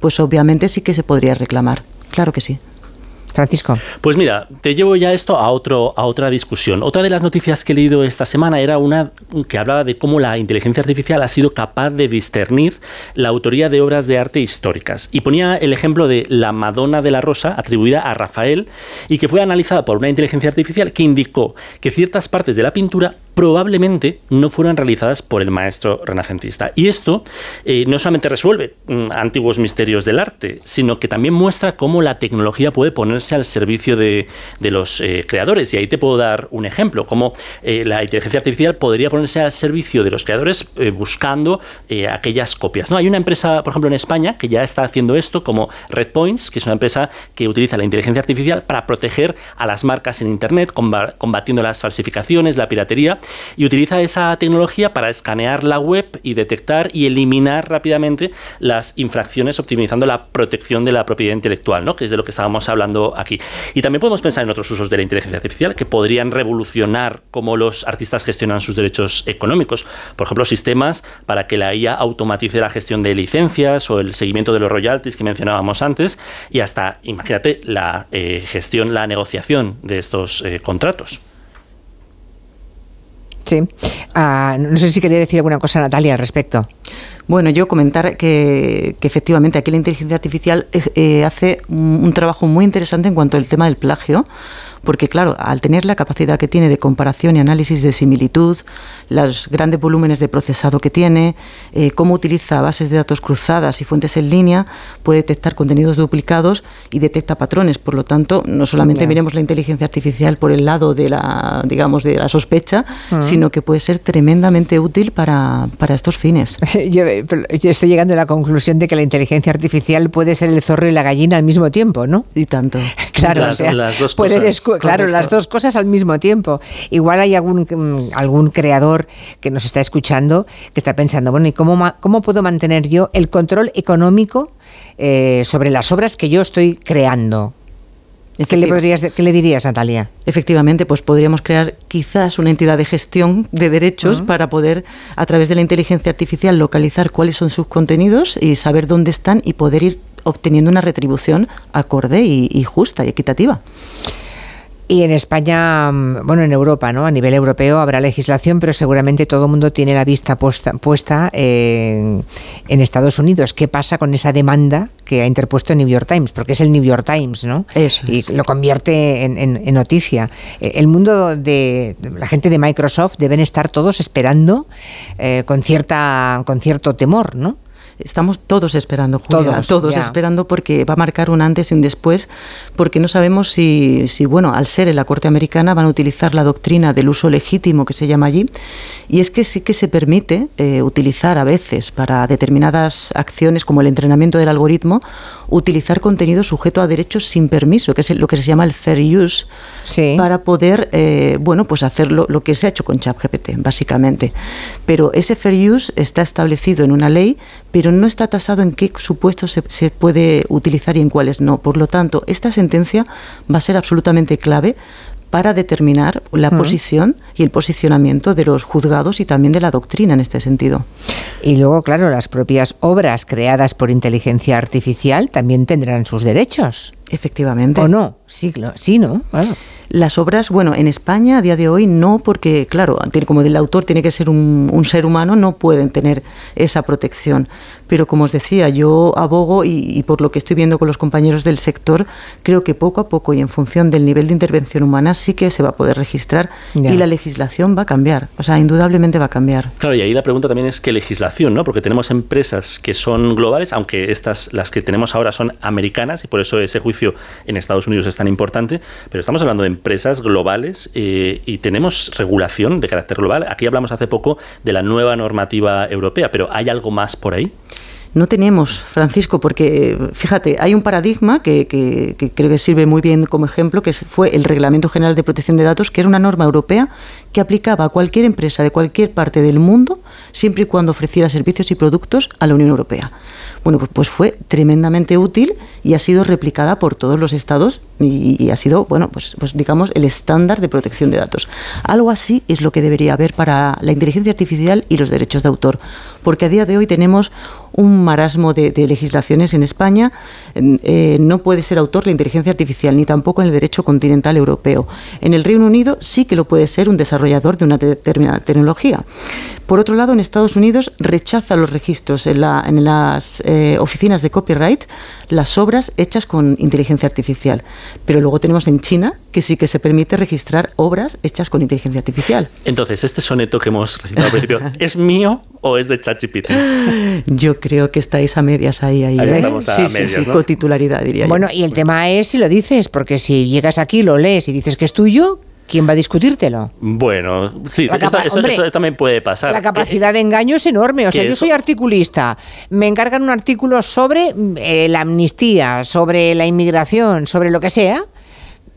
pues obviamente sí que se podría reclamar. Claro que sí. Francisco. Pues mira, te llevo ya esto a, otro, a otra discusión. Otra de las noticias que he leído esta semana era una que hablaba de cómo la inteligencia artificial ha sido capaz de discernir la autoría de obras de arte históricas. Y ponía el ejemplo de la Madonna de la Rosa, atribuida a Rafael, y que fue analizada por una inteligencia artificial que indicó que ciertas partes de la pintura probablemente no fueron realizadas por el maestro renacentista. Y esto eh, no solamente resuelve mm, antiguos misterios del arte, sino que también muestra cómo la tecnología puede ponerse al servicio de, de los eh, creadores. Y ahí te puedo dar un ejemplo, cómo eh, la inteligencia artificial podría ponerse al servicio de los creadores buscando aquellas copias. ¿no? Hay una empresa, por ejemplo, en España que ya está haciendo esto, como Redpoints, que es una empresa que utiliza la inteligencia artificial para proteger a las marcas en Internet, comba- combatiendo las falsificaciones, la piratería, y utiliza esa tecnología para escanear la web y detectar y eliminar rápidamente las infracciones, optimizando la protección de la propiedad intelectual, ¿no? que es de lo que estábamos hablando aquí. Y también podemos pensar en otros usos de la inteligencia artificial que podrían revolucionar cómo los artistas gestionan sus derechos económicos. Por ejemplo, sistemas para que la IA automatice la gestión de licencias o el seguimiento de los royalties que mencionábamos antes y hasta, imagínate, la eh, gestión, la negociación de estos eh, contratos. Sí. Ah, no sé si quería decir alguna cosa Natalia al respecto. Bueno, yo comentar que, que efectivamente aquí la inteligencia artificial eh, eh, hace un, un trabajo muy interesante en cuanto al tema del plagio, porque claro, al tener la capacidad que tiene de comparación y análisis de similitud, los grandes volúmenes de procesado que tiene, eh, cómo utiliza bases de datos cruzadas y fuentes en línea, puede detectar contenidos duplicados y detecta patrones. Por lo tanto, no solamente Ya. miremos la inteligencia artificial por el lado de la, digamos, de la sospecha, Mm. sino que puede ser tremendamente útil para, para estos fines. Yo, yo estoy llegando a la conclusión de que la inteligencia artificial puede ser el zorro y la gallina al mismo tiempo, ¿no? Y tanto. Claro, Las- o sea, las dos puede cosas. Claro, las dos cosas al mismo tiempo. Igual hay algún, mm, algún creador que nos está escuchando que está pensando, bueno, ¿y cómo, cómo puedo mantener yo el control económico eh, sobre las obras que yo estoy creando? ¿Qué le, podrías, ¿Qué le dirías, Natalia? Efectivamente, pues podríamos crear quizás una entidad de gestión de derechos para poder, a través de la inteligencia artificial, localizar cuáles son sus contenidos y saber dónde están y poder ir obteniendo una retribución acorde y, y justa y equitativa. Y en España, mm, bueno, en Europa, ¿no? A nivel europeo habrá legislación, pero seguramente todo el mundo tiene la vista puesta, puesta en, en Estados Unidos. ¿Qué pasa con esa demanda que ha interpuesto el New York Times? Porque es el New York Times, ¿no? Eso y es. lo convierte en, en- en noticia. Eh, El mundo de la gente de Microsoft deben estar todos esperando eh, con cierta con cierto temor, ¿no? Estamos todos esperando, Julia, Todos, esperando porque va a marcar un antes y un después, porque no sabemos si, si, bueno, al ser en la Corte Americana van a utilizar la doctrina del uso legítimo que se llama allí, y es que sí que se permite eh, utilizar a veces para determinadas acciones como el entrenamiento del algoritmo, utilizar contenido sujeto a derechos sin permiso, que es lo que se llama el fair use, para poder, eh, bueno, pues hacer lo, lo que se ha hecho con ChatGPT, básicamente. Pero ese fair use está establecido en una ley, pero no está tasado en qué supuestos se, se puede utilizar y en cuáles no. Por lo tanto, esta sentencia va a ser absolutamente clave para determinar la posición y el posicionamiento de los juzgados y también de la doctrina en este sentido. Y luego, claro, las propias obras creadas por inteligencia artificial también tendrán sus derechos. Efectivamente. ¿O no? Sí, cla- sí ¿no? Claro. Las obras, bueno, en España a día de hoy no, porque claro, tiene- como el autor tiene que ser un, un ser humano, no pueden tener esa protección. Pero como os decía, yo abogo y, y por lo que estoy viendo con los compañeros del sector, creo que poco a poco y en función del nivel de intervención humana sí que se va a poder registrar Ya. y la legislación va a cambiar. O sea, indudablemente va a cambiar. Claro, y ahí la pregunta también es qué legislación, ¿no? Porque tenemos empresas que son globales, aunque estas, las que tenemos ahora son americanas, y por eso ese juicio en Estados Unidos es tan importante, pero estamos hablando de empresas globales eh, y tenemos regulación de carácter global. Aquí hablamos hace poco de la nueva normativa europea, pero ¿hay algo más por ahí? No tenemos, Francisco, porque fíjate, hay un paradigma que, que- que creo que sirve muy bien como ejemplo, que fue el Reglamento General de Protección de Datos, que era una norma europea que aplicaba a cualquier empresa de cualquier parte del mundo, siempre y cuando ofreciera servicios y productos a la Unión Europea. Bueno, pues, pues fue tremendamente útil y ha sido replicada por todos los estados y, ha sido, bueno, pues, pues digamos, el estándar de protección de datos. Algo así es lo que debería haber para la inteligencia artificial y los derechos de autor, porque a día de hoy tenemos un marasmo de, de legislaciones en España. Eh, no puede ser autor la inteligencia artificial, ni tampoco en el derecho continental europeo. En el Reino Unido sí que lo puede ser un desarrollador de una determinada tecnología. Por otro lado, en Estados Unidos rechaza los registros en, la- en las eh, oficinas de copyright las obras hechas con inteligencia artificial. Pero luego tenemos en China que sí que se permite registrar obras hechas con inteligencia artificial. Entonces, este soneto que hemos recitado al principio, ¿es mío o es de ChatGPT? Yo creo que estáis a medias ahí. ahí Ahí ¿eh? estamos a sí, sí, medias, sí, ¿no? cotitularidad diría yo. Bueno, y el tema es si lo dices, porque si llegas aquí, lo lees y dices que es tuyo, ¿quién va a discutírtelo? Bueno, sí, eso, hombre, eso también puede pasar. La capacidad de engaño es enorme. O sea, yo eso- soy articulista. Me encargan un artículo sobre eh, la amnistía, sobre la inmigración, sobre lo que sea.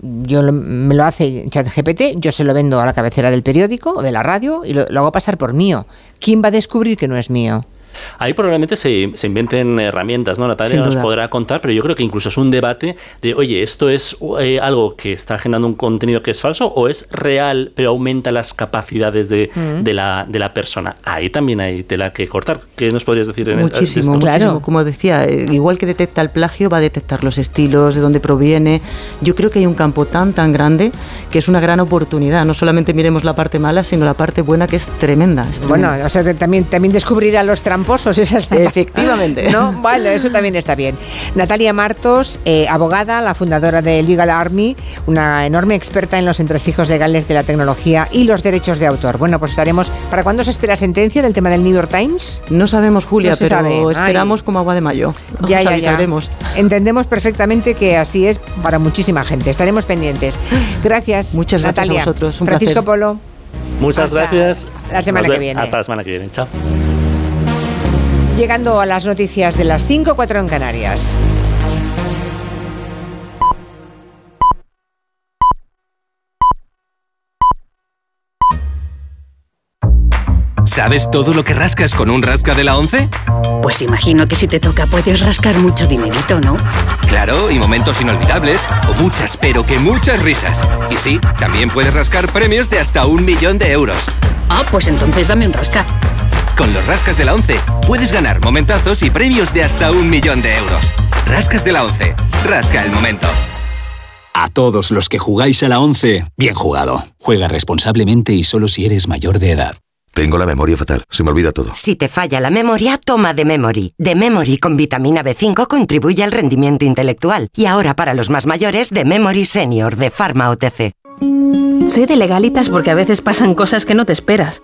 Yo lo- me lo hace ChatGPT, yo se lo vendo a la cabecera del periódico o de la radio y lo, lo hago pasar por mío. ¿Quién va a descubrir que no es mío? Ahí probablemente se, se inventen herramientas, ¿no? Natalia nos podrá contar, pero yo creo que incluso es un debate de, oye, ¿esto es eh, algo que está generando un contenido que es falso o es real, pero aumenta las capacidades de, Mm. de la, de la persona? Ahí también hay tela que cortar. ¿Qué nos podrías decir en Muchísimo, de esto? muchísimo. Como decía, eh, igual que detecta el plagio, va a detectar los estilos, de dónde proviene. Yo creo que hay un campo tan, tan grande que es una gran oportunidad. No solamente miremos la parte mala, sino la parte buena que es tremenda. es Bueno, tremenda. o sea, también, también descubrirá los tramposos tramposos, esa es la Efectivamente. ¿No? Vale, eso también está bien. Natalia Martos, eh, abogada, la fundadora de Legal Army, una enorme experta en los entresijos legales de la tecnología y los derechos de autor. Bueno, pues estaremos. ¿Para cuándo se espera sentencia del tema del New York Times? No sabemos, Julia, No pero sabe. esperamos como agua de mayo. Ya, ya. Entendemos perfectamente que así es para muchísima gente. Estaremos pendientes. Gracias. Muchas gracias a Natalia. vosotros, un Francisco placer. Polo. Muchas Hasta gracias. la semana Nos que viene. Hasta la semana que viene. Chao. Llegando a las noticias de las 5, 4 en Canarias. ¿Sabes todo lo que rascas con un rasca de la 11? Pues imagino que si te toca puedes rascar mucho dinerito, ¿no? Claro, y momentos inolvidables, o muchas, pero que muchas risas. Y sí, también puedes rascar premios de hasta un millón de euros. Ah, pues entonces dame un rasca. Con los rascas de la 11 puedes ganar momentazos y premios de hasta un millón de euros. Rascas de la 11. Rasca el momento. A todos los que jugáis a la 11, bien jugado. Juega responsablemente y solo si eres mayor de edad. Tengo la memoria fatal, se me olvida todo. Si te falla la memoria, toma de Memory. De Memory con vitamina B5 contribuye al rendimiento intelectual. Y ahora para los más mayores, de Memory Senior de Pharma OTC. Soy de legalitas porque a veces pasan cosas que no te esperas.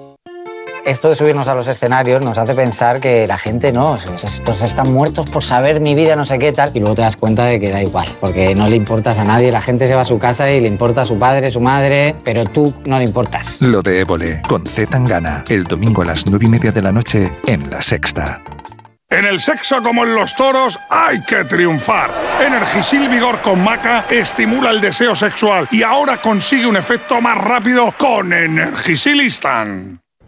Esto de subirnos a los escenarios nos hace pensar que la gente no, estos están muertos por saber mi vida, no sé qué tal, y luego te das cuenta de que da igual, porque no le importas a nadie, la gente se va a su casa y le importa a su padre, su madre, pero tú no le importas. Lo de Évole, con Z Tangana, el domingo a las nueve y media de la noche en La Sexta. En el sexo como en los toros hay que triunfar. Energisil Vigor con Maca estimula el deseo sexual y ahora consigue un efecto más rápido con Energisilistan.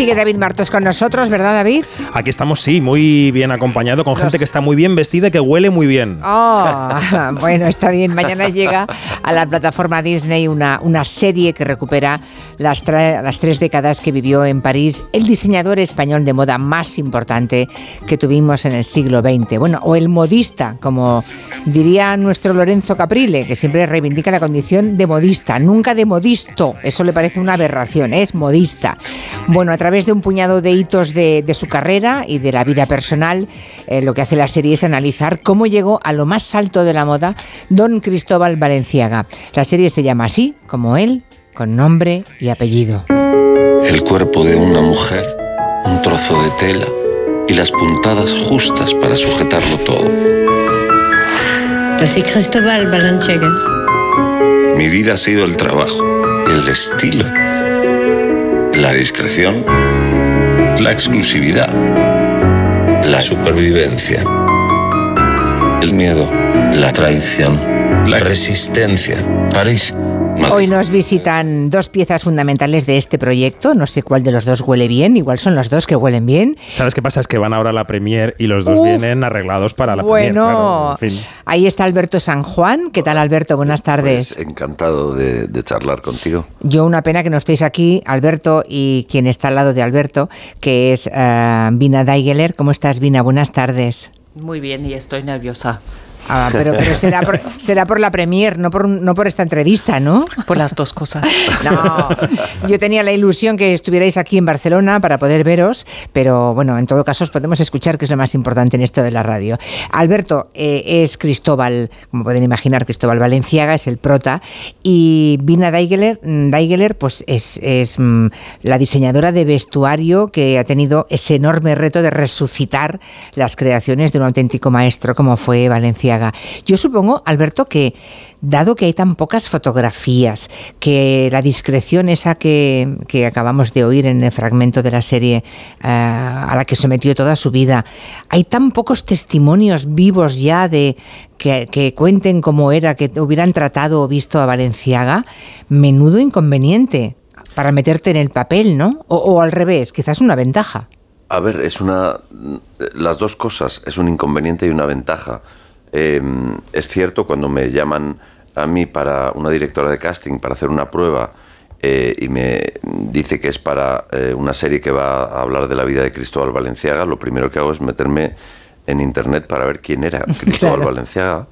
Sigue David Martos con nosotros, ¿verdad, David? Aquí estamos, sí, muy bien acompañado, con gente que está muy bien vestida y que huele muy bien. Oh, bueno, está bien. Mañana llega a la plataforma Disney una, una serie que recupera las, las tres décadas que vivió en París el diseñador español de moda más importante que tuvimos en el siglo XX. Bueno, o el modista, como diría nuestro Lorenzo Caprile, que siempre reivindica la condición de modista, nunca de modisto. Eso le parece una aberración, es modista. Bueno, a través de un puñado de hitos de, de su carrera y de la vida personal, eh, lo que hace la serie es analizar cómo llegó a lo más alto de la moda don Cristóbal Valenciaga. La serie se llama así, como él, con nombre y apellido. El cuerpo de una mujer, un trozo de tela y las puntadas justas para sujetarlo todo. Así Cristóbal Balenciaga. Mi vida ha sido el trabajo, el estilo, la discreción, la exclusividad, la supervivencia, el miedo, la traición, la resistencia. París. Hoy nos visitan dos piezas fundamentales de este proyecto. No sé cuál de los dos huele bien. Igual son los dos que huelen bien. ¿Sabes qué pasa? Es que van ahora a la premier y los dos Uf. vienen arreglados para la Bueno, premier. claro, en fin. ahí está Alberto San Juan. ¿Qué tal, Alberto? Buenas tardes. Pues encantado de, de charlar contigo. Yo una pena que no estéis aquí, Alberto, y quien está al lado de Alberto, que es eh, Vina Daigeler. ¿Cómo estás, Vina? Buenas tardes. Muy bien, y estoy nerviosa. Ah, pero, pero será, por, será por la premier, no por, no por esta entrevista, ¿no? Por las dos cosas. No, yo tenía la ilusión que estuvierais aquí en Barcelona para poder veros, pero bueno, en todo caso os podemos escuchar, que es lo más importante en esto de la radio. Alberto eh, es Cristóbal, como pueden imaginar, Cristóbal Valenciaga es el prota, y Vina Daigeler, mm, Daigeler pues es, es, mm, la diseñadora de vestuario que ha tenido ese enorme reto de resucitar las creaciones de un auténtico maestro como fue Valenciaga. Yo supongo, Alberto, que dado que hay tan pocas fotografías, que la discreción esa que, acabamos de oír en el fragmento de la serie eh, a la que sometió toda su vida, hay tan pocos testimonios vivos ya de que, cuenten cómo era, que hubieran tratado o visto a Valenciaga, menudo inconveniente para meterte en el papel, ¿no? O al revés, quizás una ventaja. A ver, es una. Las dos cosas, es un inconveniente y una ventaja. Eh, es cierto, cuando me llaman a mí para una directora de casting para hacer una prueba eh, y me dice que es para eh, una serie que va a hablar de la vida de Cristóbal Valenciaga, lo primero que hago es meterme en internet para ver quién era Cristóbal Claro. Valenciaga,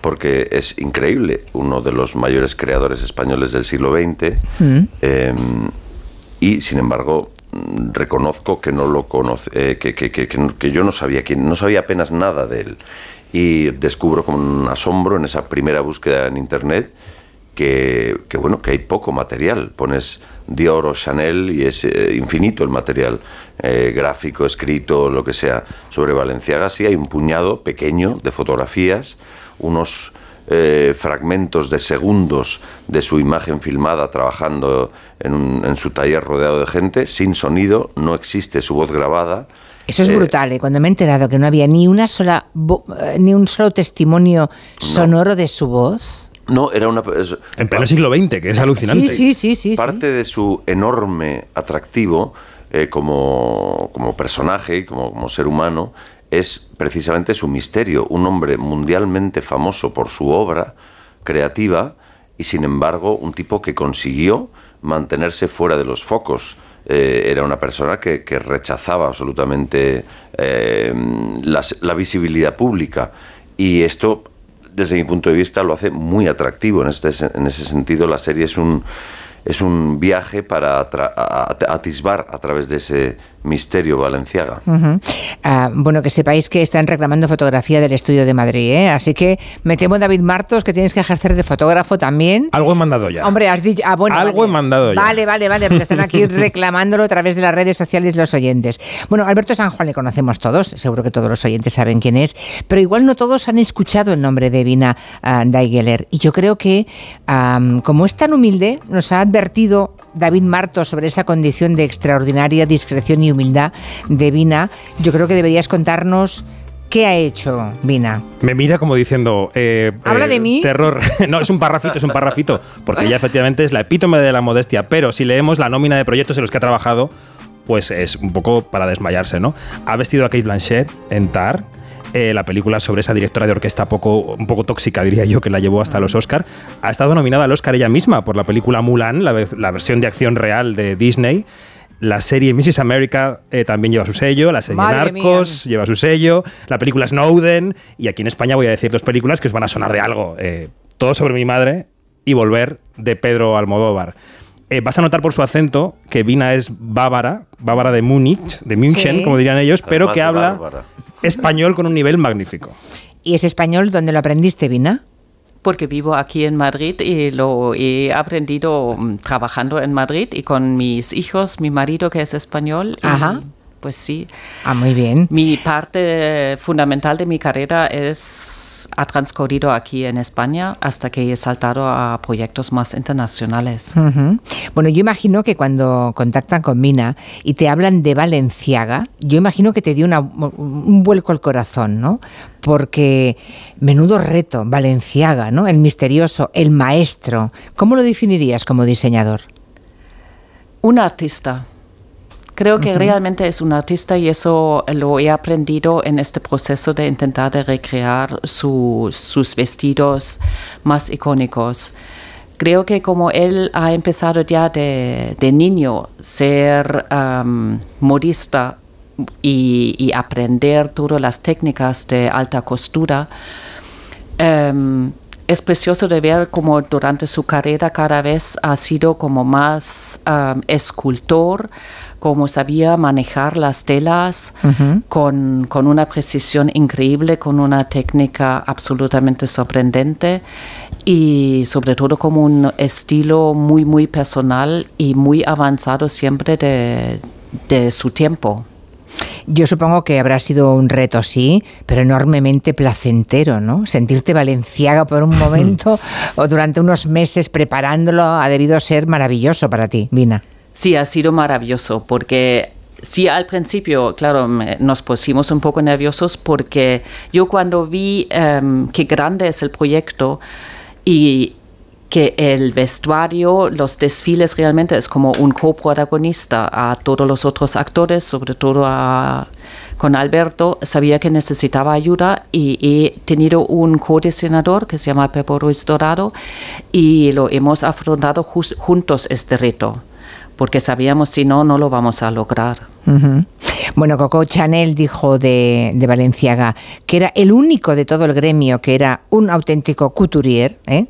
porque es increíble, uno de los mayores creadores españoles del siglo XX. Eh, y sin embargo mm, reconozco que no lo conoce, eh, que, que- que- que yo no sabía quién, no sabía apenas nada de él. Y descubro con asombro en esa primera búsqueda en internet que, que, bueno, que hay poco material. Pones Dior o Chanel y es eh, infinito el material eh, gráfico, escrito, lo que sea. Sobre Valenciaga sí hay un puñado pequeño de fotografías, unos eh, fragmentos de segundos de su imagen filmada trabajando en, un- en su taller rodeado de gente, sin sonido, no existe su voz grabada. Eso es Eh, brutal, ¿eh? cuando me he enterado que no había ni una sola eh, ni un solo testimonio sonoro de su voz. No, era una... En pleno siglo XX, que es alucinante. Sí, sí, sí, sí. Parte de su enorme atractivo eh, como, como personaje como, como ser humano es precisamente su misterio. Un hombre mundialmente famoso por su obra creativa y sin embargo un tipo que consiguió mantenerse fuera de los focos. Eh, era una persona que, rechazaba absolutamente eh, la visibilidad pública y esto desde mi punto de vista lo hace muy atractivo en, este, en ese sentido la serie es un es un viaje para atisbar a través de ese misterio valenciaga. Ah, bueno, que sepáis que están reclamando fotografía del estudio de Madrid, ¿eh? así que me temo, David Martos, que tienes que ejercer de fotógrafo también. Algo he mandado ya. Hombre, has dicho. Ah, bueno, Algo vale. he mandado ya. Vale, vale, vale, porque están aquí reclamándolo a través de las redes sociales los oyentes. Bueno, Alberto San Juan le conocemos todos, seguro que todos los oyentes saben quién es, pero igual no todos han escuchado el nombre de Vina Daigeler. Y yo creo que, como es tan humilde, nos ha advertido David Martos sobre esa condición de extraordinaria discreción y humildad de Vina. Yo creo que deberías contarnos. ¿Qué ha hecho Vina? Me mira como diciendo. eh, ¿Habla eh, de mí? Terror. No, es un parrafito, es un parrafito. Porque ella efectivamente es la epítome de la modestia. Pero si leemos la nómina de proyectos en los que ha trabajado, pues es un poco para desmayarse, ¿no? Ha vestido a Kate Blanchett en Tar. Eh, la película sobre esa directora de orquesta poco, un poco tóxica, diría yo, que la llevó hasta los Oscar. Ha estado nominada al Oscar ella misma por la película Mulan, la, ve- la versión de acción real de Disney. La serie Mrs. America eh, también lleva su sello, la serie Madre Narcos lleva su sello, la película Snowden, y aquí en España voy a decir dos películas que os van a sonar de algo. eh, Todo sobre mi madre y Volver de Pedro Almodóvar. Eh, vas a notar por su acento que Vina es bávara, bávara de Múnich, de München, Sí. como dirían ellos, pero Además que habla bárbara. español con un nivel magnífico. ¿Y es español donde lo aprendiste, Vina? Porque vivo aquí en Madrid y lo he aprendido mm, trabajando en Madrid y con mis hijos, mi marido que es español. y, Ajá. Pues sí. Ah, muy bien. Mi parte fundamental de mi carrera es ha transcurrido aquí en España hasta que he saltado a proyectos más internacionales. Ujú. Bueno, yo imagino que cuando contactan con Mina y te hablan de Valenciaga, yo imagino que te dio una- un vuelco al corazón, ¿no? Porque menudo reto, Valenciaga, ¿no? El misterioso, el maestro. ¿Cómo lo definirías como diseñador? Un artista. Creo que realmente es un artista y eso lo he aprendido en este proceso de intentar de recrear su- sus vestidos más icónicos. Creo que como él ha empezado ya de, de niño ser modista y, y aprender todas las técnicas de alta costura, Em, es precioso de ver como durante su carrera cada vez ha sido como más escultor, como sabía manejar las telas con, con una precisión increíble, con una técnica absolutamente sorprendente y sobre todo como un estilo muy, muy personal y muy avanzado siempre de, de su tiempo. Yo supongo que habrá sido un reto, sí, pero enormemente placentero, ¿no? Sentirte valenciaga por un momento o durante unos meses preparándolo ha debido ser maravilloso para ti, Vina. Sí, ha sido maravilloso porque sí, al principio, claro, nos pusimos un poco nerviosos porque yo cuando vi em, qué grande es el proyecto y que el vestuario, los desfiles realmente es como un coprotagonista a todos los otros actores, sobre todo con Alberto, sabía que necesitaba ayuda y he tenido un codiseñador que se llama Pepo Ruiz Dorado y lo hemos afrontado juntos este reto, porque sabíamos si no, no lo vamos a lograr. Bueno, Coco Chanel dijo de, de Valenciaga que era el único de todo el gremio que era un auténtico couturier. ¿eh?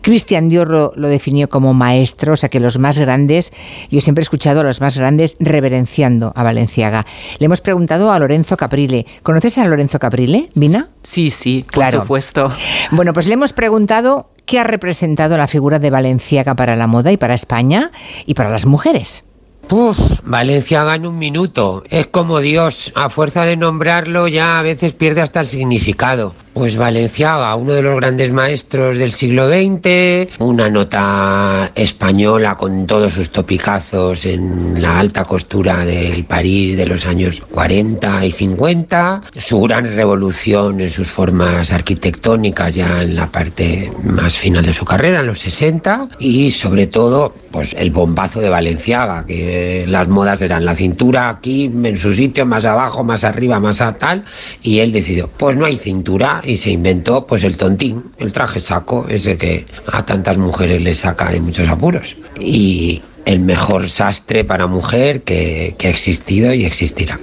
Christian Dior lo, lo definió como maestro, o sea que los más grandes, yo siempre he escuchado a los más grandes reverenciando a Valenciaga. Le hemos preguntado a Lorenzo Caprile. ¿Conoces a Lorenzo Caprile, Vina? Sí, sí, por Claro. supuesto. Bueno, pues le hemos preguntado qué ha representado la figura de Valenciaga para la moda y para España y para las mujeres. Puf, Valenciaga en un minuto. Es como Dios. A fuerza de nombrarlo ya a veces pierde hasta el significado. Pues Valenciaga, uno de los grandes maestros del siglo XX, una nota española con todos sus topicazos en la alta costura del París de los años 40 y 50, su gran revolución en sus formas arquitectónicas ya en la parte más final de su carrera, en los 60, y sobre todo pues el bombazo de Valenciaga, que las modas eran la cintura aquí en su sitio, más abajo, más arriba, más a tal, y él decidió, pues no hay cintura, y se inventó pues el tontín, el traje saco, ese que a tantas mujeres les saca de muchos apuros. Y el mejor sastre para mujer que, que ha existido y existirá.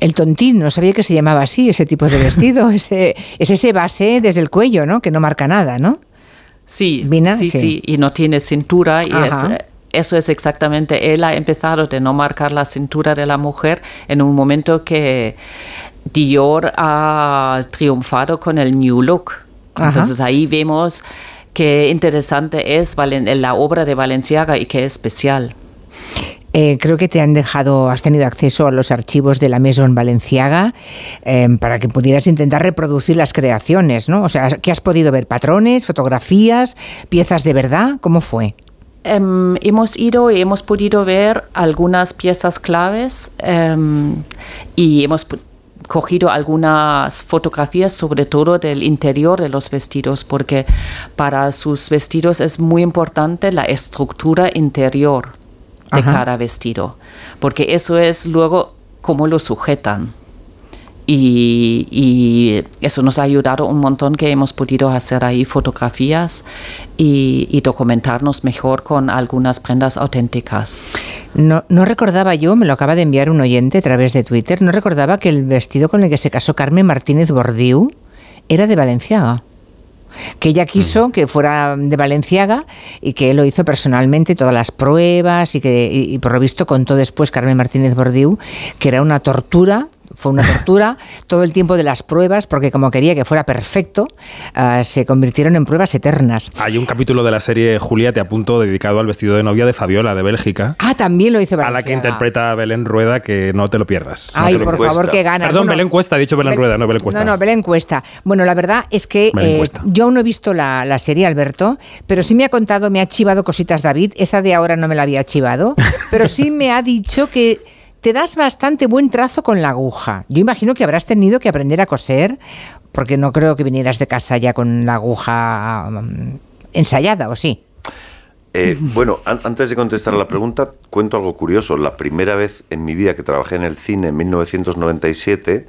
El tontín, no sabía que se llamaba así, ese tipo de vestido. ese, es ese base desde el cuello, ¿no? Que no marca nada, ¿no? Sí, Vina, sí, sí. sí, y no tiene cintura y es, Ajá. eso es exactamente, él ha empezado de no marcar la cintura de la mujer en un momento que Dior ha triunfado con el New Look. Ajá. Entonces ahí vemos qué interesante es Valen- la obra de Valenciaga y qué especial. Eh, creo que te han dejado, has tenido acceso a los archivos de la Maison Valenciaga eh, para que pudieras intentar reproducir las creaciones, ¿no? O sea, ¿qué has podido ver? ¿Patrones, fotografías, piezas de verdad? ¿Cómo fue? Em, hemos ido y hemos podido ver algunas piezas claves em, y hemos cogido algunas fotografías sobre todo del interior de los vestidos porque para sus vestidos es muy importante la estructura interior de Ajá. cada vestido porque eso es luego cómo lo sujetan y, y eso nos ha ayudado un montón que hemos podido hacer ahí fotografías y, y documentarnos mejor con algunas prendas auténticas. No, no recordaba yo, me lo acaba de enviar un oyente a través de Twitter, no recordaba que el vestido con el que se casó Carmen Martínez Bordiú era de Valenciaga. Que ella quiso que fuera de Valenciaga y que él lo hizo personalmente, todas las pruebas y que y, y por lo visto contó después Carmen Martínez Bordiú que era una tortura fue una tortura todo el tiempo de las pruebas, porque como quería que fuera perfecto, ah, se convirtieron en pruebas eternas. Hay un capítulo de la serie Julia te apunto dedicado al vestido de novia de Fabiola de Bélgica. Ah, también lo hizo A Valenciaga. la que interpreta a Belén Rueda, que no te lo pierdas. Ay, lo por favor, qué ganas. Perdón, Bueno, Belén Cuesta, he dicho Belén Bel- Rueda, no Belén Cuesta. No, no, Belén Cuesta. Bueno, la verdad es que eh, yo aún no he visto la, la serie, Alberto, pero sí me ha contado, me ha chivado cositas David. Esa de ahora no me la había chivado, pero sí me ha dicho que te das bastante buen trazo con la aguja. Yo imagino que habrás tenido que aprender a coser, porque no creo que vinieras de casa ya con la aguja mm, ensayada, ¿o sí? Eh, bueno, an- antes de contestar a la pregunta, cuento algo curioso. La primera vez en mi vida que trabajé en el cine en 1997,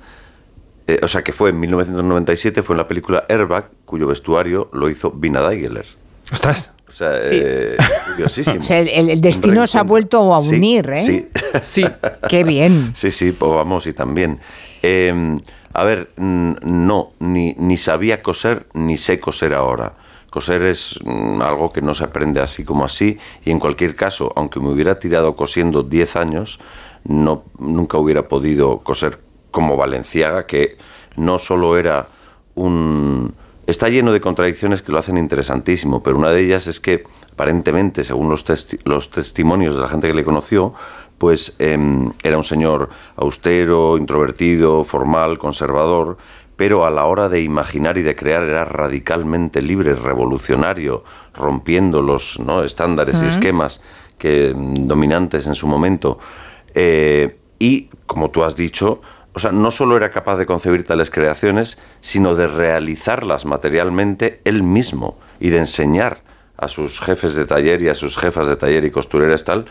eh, o sea que fue en 1997, fue en la película Airbag, cuyo vestuario lo hizo Vina Daigeler. ¡Ostras! O sea, Sí. eh, curiosísimo. O sea, el, destino se ha vuelto a Sí, unir, ¿eh? Sí. Sí. Qué bien. Sí, sí, pues vamos, y también. Eh, a ver, no, ni, ni sabía coser, ni sé coser ahora. Coser es mm, algo que no se aprende así como así, y en cualquier caso, aunque me hubiera tirado cosiendo 10 años, no, nunca hubiera podido coser como Valenciaga, que no solo era un... Está lleno de contradicciones que lo hacen interesantísimo, pero una de ellas es que aparentemente, según los, testi- los testimonios de la gente que le conoció, pues em, era un señor austero, introvertido, formal, conservador, pero a la hora de imaginar y de crear era radicalmente libre, revolucionario, rompiendo los ¿no? estándares y esquemas que, mm, dominantes en su momento. Eh, y, como tú has dicho, o sea, no solo era capaz de concebir tales creaciones, sino de realizarlas materialmente él mismo y de enseñar a sus jefes de taller y a sus jefas de taller y costureras tal,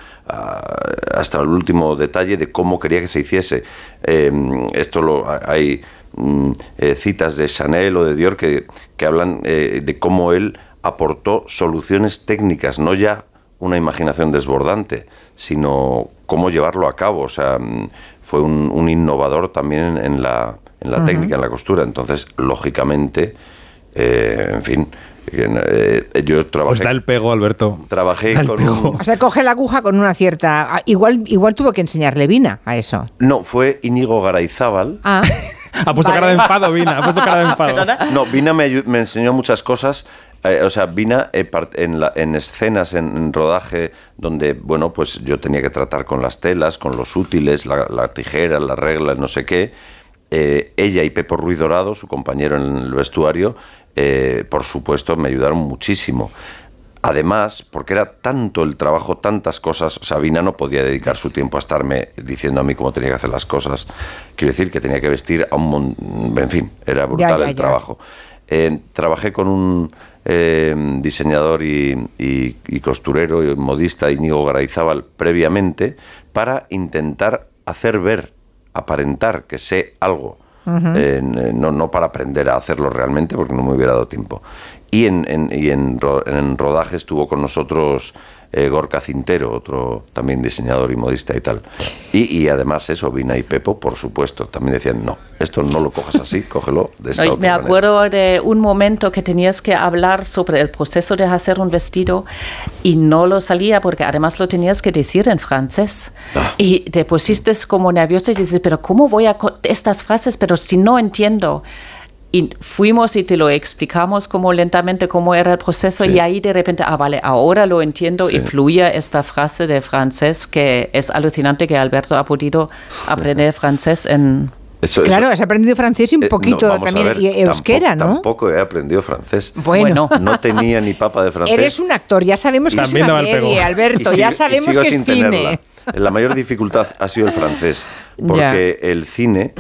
hasta el último detalle de cómo quería que se hiciese. Eh, esto lo hay mm, eh, citas de Chanel o de Dior que, que hablan eh, de cómo él aportó soluciones técnicas, no ya una imaginación desbordante, sino cómo llevarlo a cabo. O sea, mm, fue un, un innovador también en, en la, en la técnica, en la costura. Entonces, lógicamente, eh, en fin, eh, yo trabajé... Os da el pego, Alberto. Trabajé con un... O sea, coge la aguja con una cierta... ah, Igual, igual tuvo que enseñarle Vina a eso. No, fue Íñigo Garayzábal. Ah. Ha puesto cara de enfado, Vina. Ha puesto cara de enfado. No, Vina me, me enseñó muchas cosas. eh, o sea, Vina eh, en, la- en escenas, en, en rodaje, donde, bueno, pues yo tenía que tratar con las telas, con los útiles, la, la tijera, la regla, no sé qué. eh, ella y Pepo Ruiz Dorado, su compañero en el vestuario, eh, por supuesto, me ayudaron muchísimo. Además, porque era tanto el trabajo, tantas cosas, Sabina no podía dedicar su tiempo a estarme diciendo a mí cómo tenía que hacer las cosas. Quiero decir que tenía que vestir a un mon- En fin, era brutal ya, el ya. trabajo. Eh, trabajé con un eh, diseñador y, y- y costurero y modista, Íñigo Garayzábal, previamente, para intentar hacer ver, aparentar que sé algo. Eh, no, no para aprender a hacerlo realmente, porque no me hubiera dado tiempo. Y en, en- y en, en rodaje estuvo con nosotros eh, Gorka Cintero, otro también diseñador y modista y tal. Y, y además eso, Vina y Pepo, por supuesto, también decían, no, esto no lo cojas así, cógelo de esta otra me manera". acuerdo de un momento que tenías que hablar sobre el proceso de hacer un vestido y no lo salía porque además lo tenías que decir en francés. Y te pusiste como nervioso y dices, pero ¿cómo voy a estas frases? Pero si no entiendo. Y fuimos y te lo explicamos como lentamente cómo era el proceso y ahí de repente, ah, vale, ahora lo entiendo y fluye esta frase de francés que es alucinante que Alberto ha podido aprender francés en... Eso- eso- Claro, has aprendido francés y un Eh, no, poquito vamos a también ver, y euskera, tampoco, ¿no? Tampoco he aprendido francés. Bueno. No tenía ni papa de francés. Eres un actor, ya sabemos que También es una serie, Alberto, Y ya sigo- y sabemos sigo que sin es cine. tenerla. La mayor dificultad ha sido el francés, porque el cine,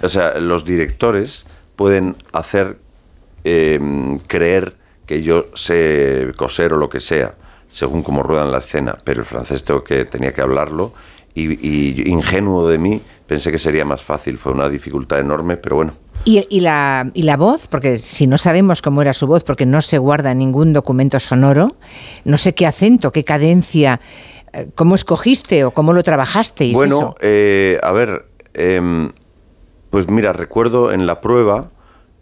o sea, los directores pueden hacer eh, creer que yo sé coser o lo que sea, según cómo ruedan la escena, pero el francés tengo que, tenía que hablarlo y, y ingenuo de mí pensé que sería más fácil, fue una dificultad enorme, pero bueno. Y, y la, y la voz, porque si no sabemos cómo era su voz, porque no se guarda ningún documento sonoro, no sé qué acento, qué cadencia, eh, cómo escogiste o cómo lo trabajasteis. Bueno, eso. eh, a ver, em, pues mira, recuerdo en la prueba,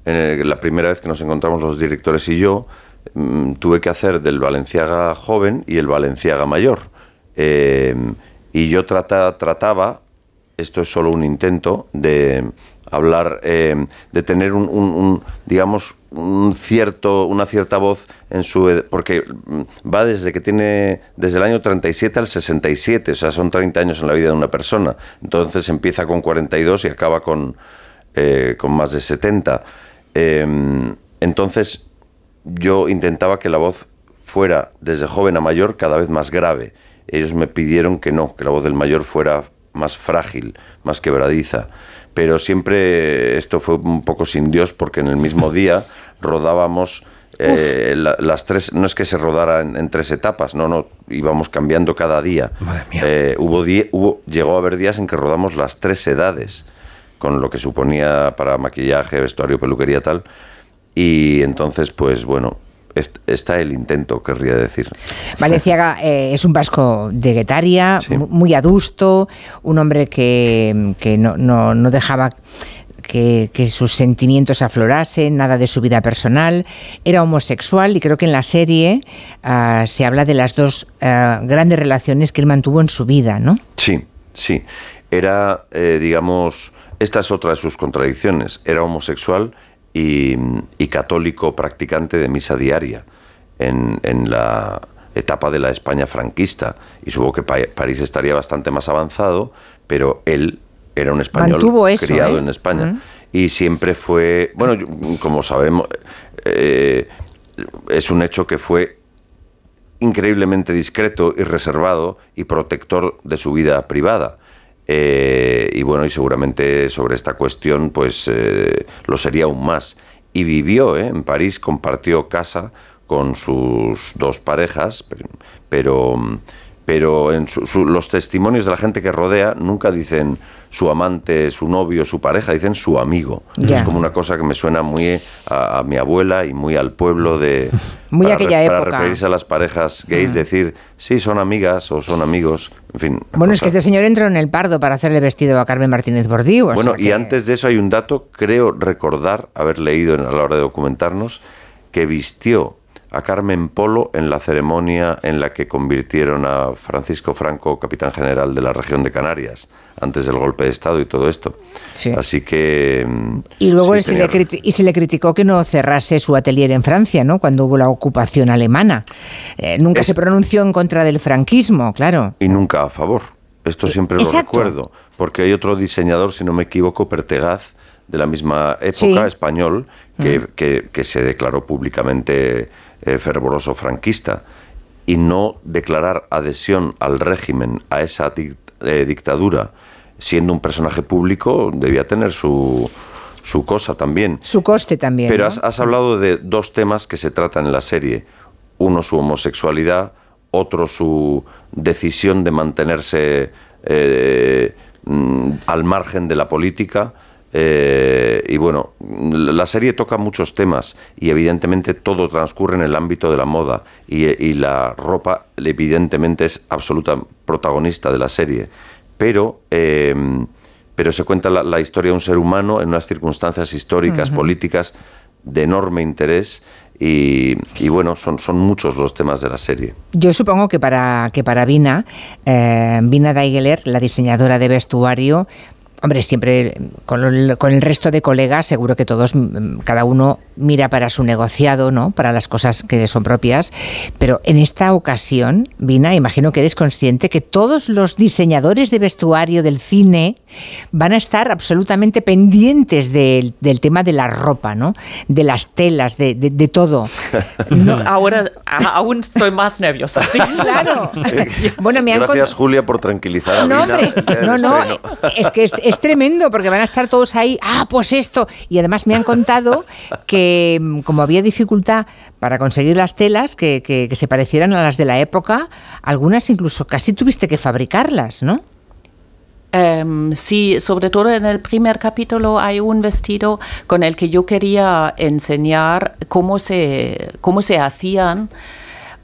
en la primera vez que nos encontramos los directores y yo, mm, tuve que hacer del Valenciaga joven y el Valenciaga mayor. Em, y yo trata- trataba, esto es solo un intento, de hablar, em, de tener un, digamos, un cierto, una cierta voz en su... Porque va desde que tiene, desde el año 37 al 67, o sea, son 30 años en la vida de una persona. Entonces empieza con 42 y acaba con, eh, con más de 70. Em, entonces yo intentaba que la voz fuera desde joven a mayor cada vez más grave. Ellos me pidieron que no, que la voz del mayor fuera más frágil, más quebradiza. Pero siempre esto fue un poco sin Dios porque en el mismo día rodábamos eh, la- las tres, no es que se rodara en, en tres etapas, no, no, íbamos cambiando cada día. Eh, hubo, die- hubo, llegó a haber días en que rodamos las tres edades, con lo que suponía para maquillaje, vestuario, peluquería, tal. Y entonces, pues bueno, está el intento, querría decir. Valenciaga eh, es un vasco de Guetaria, mu- muy adusto, un hombre que, que no, no- no dejaba que, que sus sentimientos aflorasen, nada de su vida personal, era homosexual y creo que en la serie ah, se habla de las dos ah, grandes relaciones que él mantuvo en su vida, ¿no? Sí, sí. Era, eh, digamos, esta es otra de sus contradicciones. Era homosexual y, y católico practicante de misa diaria. En, en la, etapa de la España franquista. Y supongo que Pa- París estaría bastante más avanzado, pero él era un español eso, criado ¿eh? en España. Mm. Y siempre fue, bueno, yo- como sabemos, eh, es un hecho que fue increíblemente discreto y reservado y protector de su vida privada. Eh, y bueno, y seguramente sobre esta cuestión, pues eh, lo sería aún más. Y vivió ¿eh? en París, compartió casa con sus dos parejas, pero, pero en su- su- los testimonios de la gente que rodea nunca dicen su amante, su novio, su pareja, dicen su amigo. Es como una cosa que me suena muy a, a mi abuela y muy al pueblo de... Muy para aquella época. referirse a las parejas gays, Mm. decir, sí, son amigas o son amigos, en fin. Bueno, es que este señor entró en el Pardo para hacerle vestido a Carmen Martínez Bordío. Bueno, y que- antes de eso hay un dato, creo recordar, haber leído a la hora de documentarnos, que vistió a Carmen Polo en la ceremonia en la que convirtieron a Francisco Franco capitán general de la región de Canarias, antes del golpe de Estado y todo esto. Así que... mm, Y luego sí, se, le tenía- y se le criticó que no cerrase su atelier en Francia, ¿no? Cuando hubo la ocupación alemana. Eh, nunca se pronunció en contra del franquismo, claro. y nunca a favor. Esto siempre lo recuerdo, porque hay otro diseñador, si no me equivoco, Pertegaz, de la misma época, Sí. español, que, Mm. que- que se declaró públicamente eh, fervoroso franquista. Y no declarar adhesión al régimen, a esa eh, dictadura, siendo un personaje público, debía tener su, su cosa también. Su coste también. Pero ¿no? has, has hablado de dos temas que se tratan en la serie. Uno su homosexualidad, otro su decisión de mantenerse eh, mm, al margen de la política. Eh, y bueno, la serie toca muchos temas y evidentemente todo transcurre en el ámbito de la moda y, y la ropa evidentemente es absoluta protagonista de la serie. Pero, eh, pero se cuenta la, la historia de un ser humano en unas circunstancias históricas, políticas de enorme interés y, y bueno, son, son muchos los temas de la serie. Yo supongo que para, que para Vina, eh, Vina Daigeler, la diseñadora de vestuario, hombre, siempre con el, con el resto de colegas, seguro que todos, mm, cada uno mira para su negociado, ¿no? Para las cosas que son propias. Pero en esta ocasión, Vina, imagino que eres consciente que todos los diseñadores de vestuario del cine van a estar absolutamente pendientes del, del tema de la ropa, ¿no? De las telas, de, de- de todo. Pues ahora aún soy más nerviosa. sí. Claro. Bueno, me han Gracias, Julia, por tranquilizar a No, Vina. hombre, no, no, es que es, es tremendo porque van a estar todos ahí, ah, pues esto. Y además me han contado que mm, como había dificultad para conseguir las telas que, que- que se parecieran a las de la época, algunas incluso casi tuviste que fabricarlas, ¿no? Em, sí, sobre todo en el primer capítulo hay un vestido con el que yo quería enseñar cómo se, cómo se hacían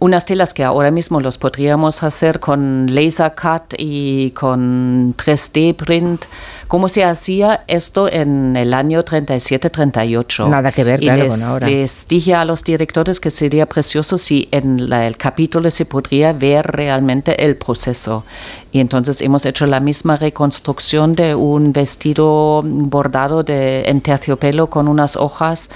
unas telas que ahora mismo los podríamos hacer con laser cut y con 3D print. ¿Cómo se hacía esto en el año 37-38? Nada que ver, Y claro, les, con ahora. les dije a los directores que sería precioso si en la- el capítulo se podría ver realmente el proceso. Y entonces hemos hecho la misma reconstrucción de un vestido bordado de, en terciopelo con unas hojas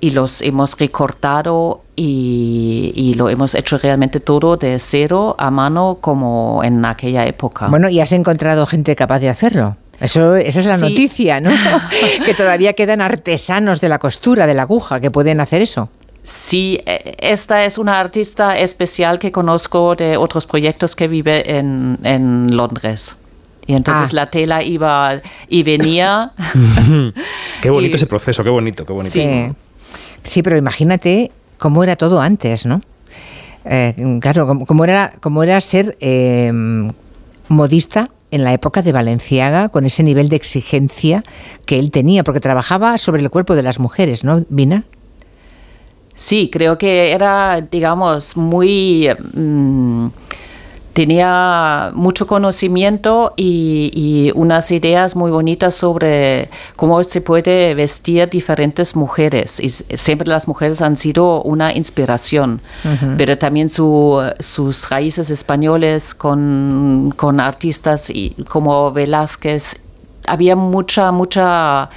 y los hemos recortado y, y lo hemos hecho realmente todo de cero a mano como en aquella época. Bueno, y has encontrado gente capaz de hacerlo. Eso, esa es la Sí. noticia, ¿no? que todavía quedan artesanos de la costura, de la aguja, que pueden hacer eso. Sí, eh, esta es una artista especial que conozco de otros proyectos que vive en, en Londres. Y entonces Ah. la tela iba y venía. qué bonito Y- ese proceso, qué bonito, qué bonito. Sí. Sí, pero imagínate cómo era todo antes, ¿no? Eh, claro, cómo era, cómo era ser eh, modista en la época de Valenciaga, con ese nivel de exigencia que él tenía, porque trabajaba sobre el cuerpo de las mujeres, ¿no, Vina? Sí, creo que era, digamos, muy... mm, tenía mucho conocimiento y, y unas ideas muy bonitas sobre cómo se puede vestir diferentes mujeres. Y siempre las mujeres han sido una inspiración, pero también su- sus raíces españoles con, con artistas y, como Velázquez. Había mucha, mucha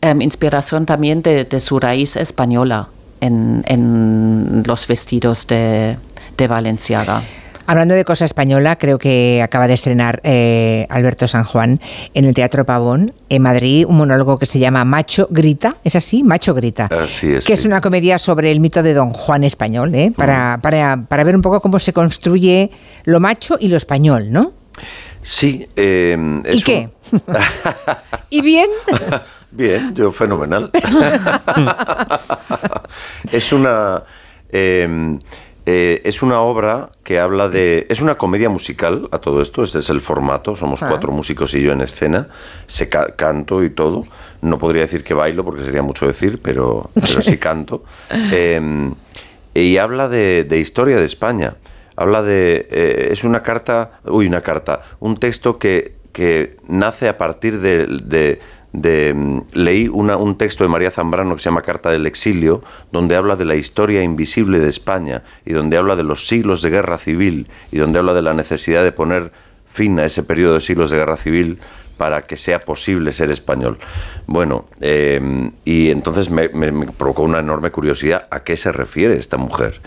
em, inspiración también de, de su raíz española en, en los vestidos de, de Valenciaga. Hablando de cosa española, creo que acaba de estrenar eh, Alberto San Juan en el Teatro Pavón, en Madrid, un monólogo que se llama Macho Grita. ¿Es así? Macho Grita. Así es. que es una comedia sobre el mito de Don Juan español, ¿eh? para, para, para ver un poco cómo se construye lo macho y lo español, ¿no? Sí. eh, es ¿Y un- qué? ¿Y bien? Bien, yo fenomenal. es una eh, eh, es una obra que habla de es una comedia musical a todo esto. Este es el formato. Somos Ah. cuatro músicos y yo en escena. Se ca- canto y todo. No podría decir que bailo porque sería mucho decir, pero pero sí canto. Eh, y habla de, de historia de España. Habla de. eh, es una carta. Uy, una carta. Un texto que, que nace a partir de. de- de, mm, leí una- un texto de María Zambrano que se llama Carta del Exilio, donde habla de la historia invisible de España y donde habla de los siglos de guerra civil y donde habla de la necesidad de poner fin a ese periodo de siglos de guerra civil para que sea posible ser español. Bueno, eh, y entonces me, provocó una enorme curiosidad a qué se refiere esta mujer.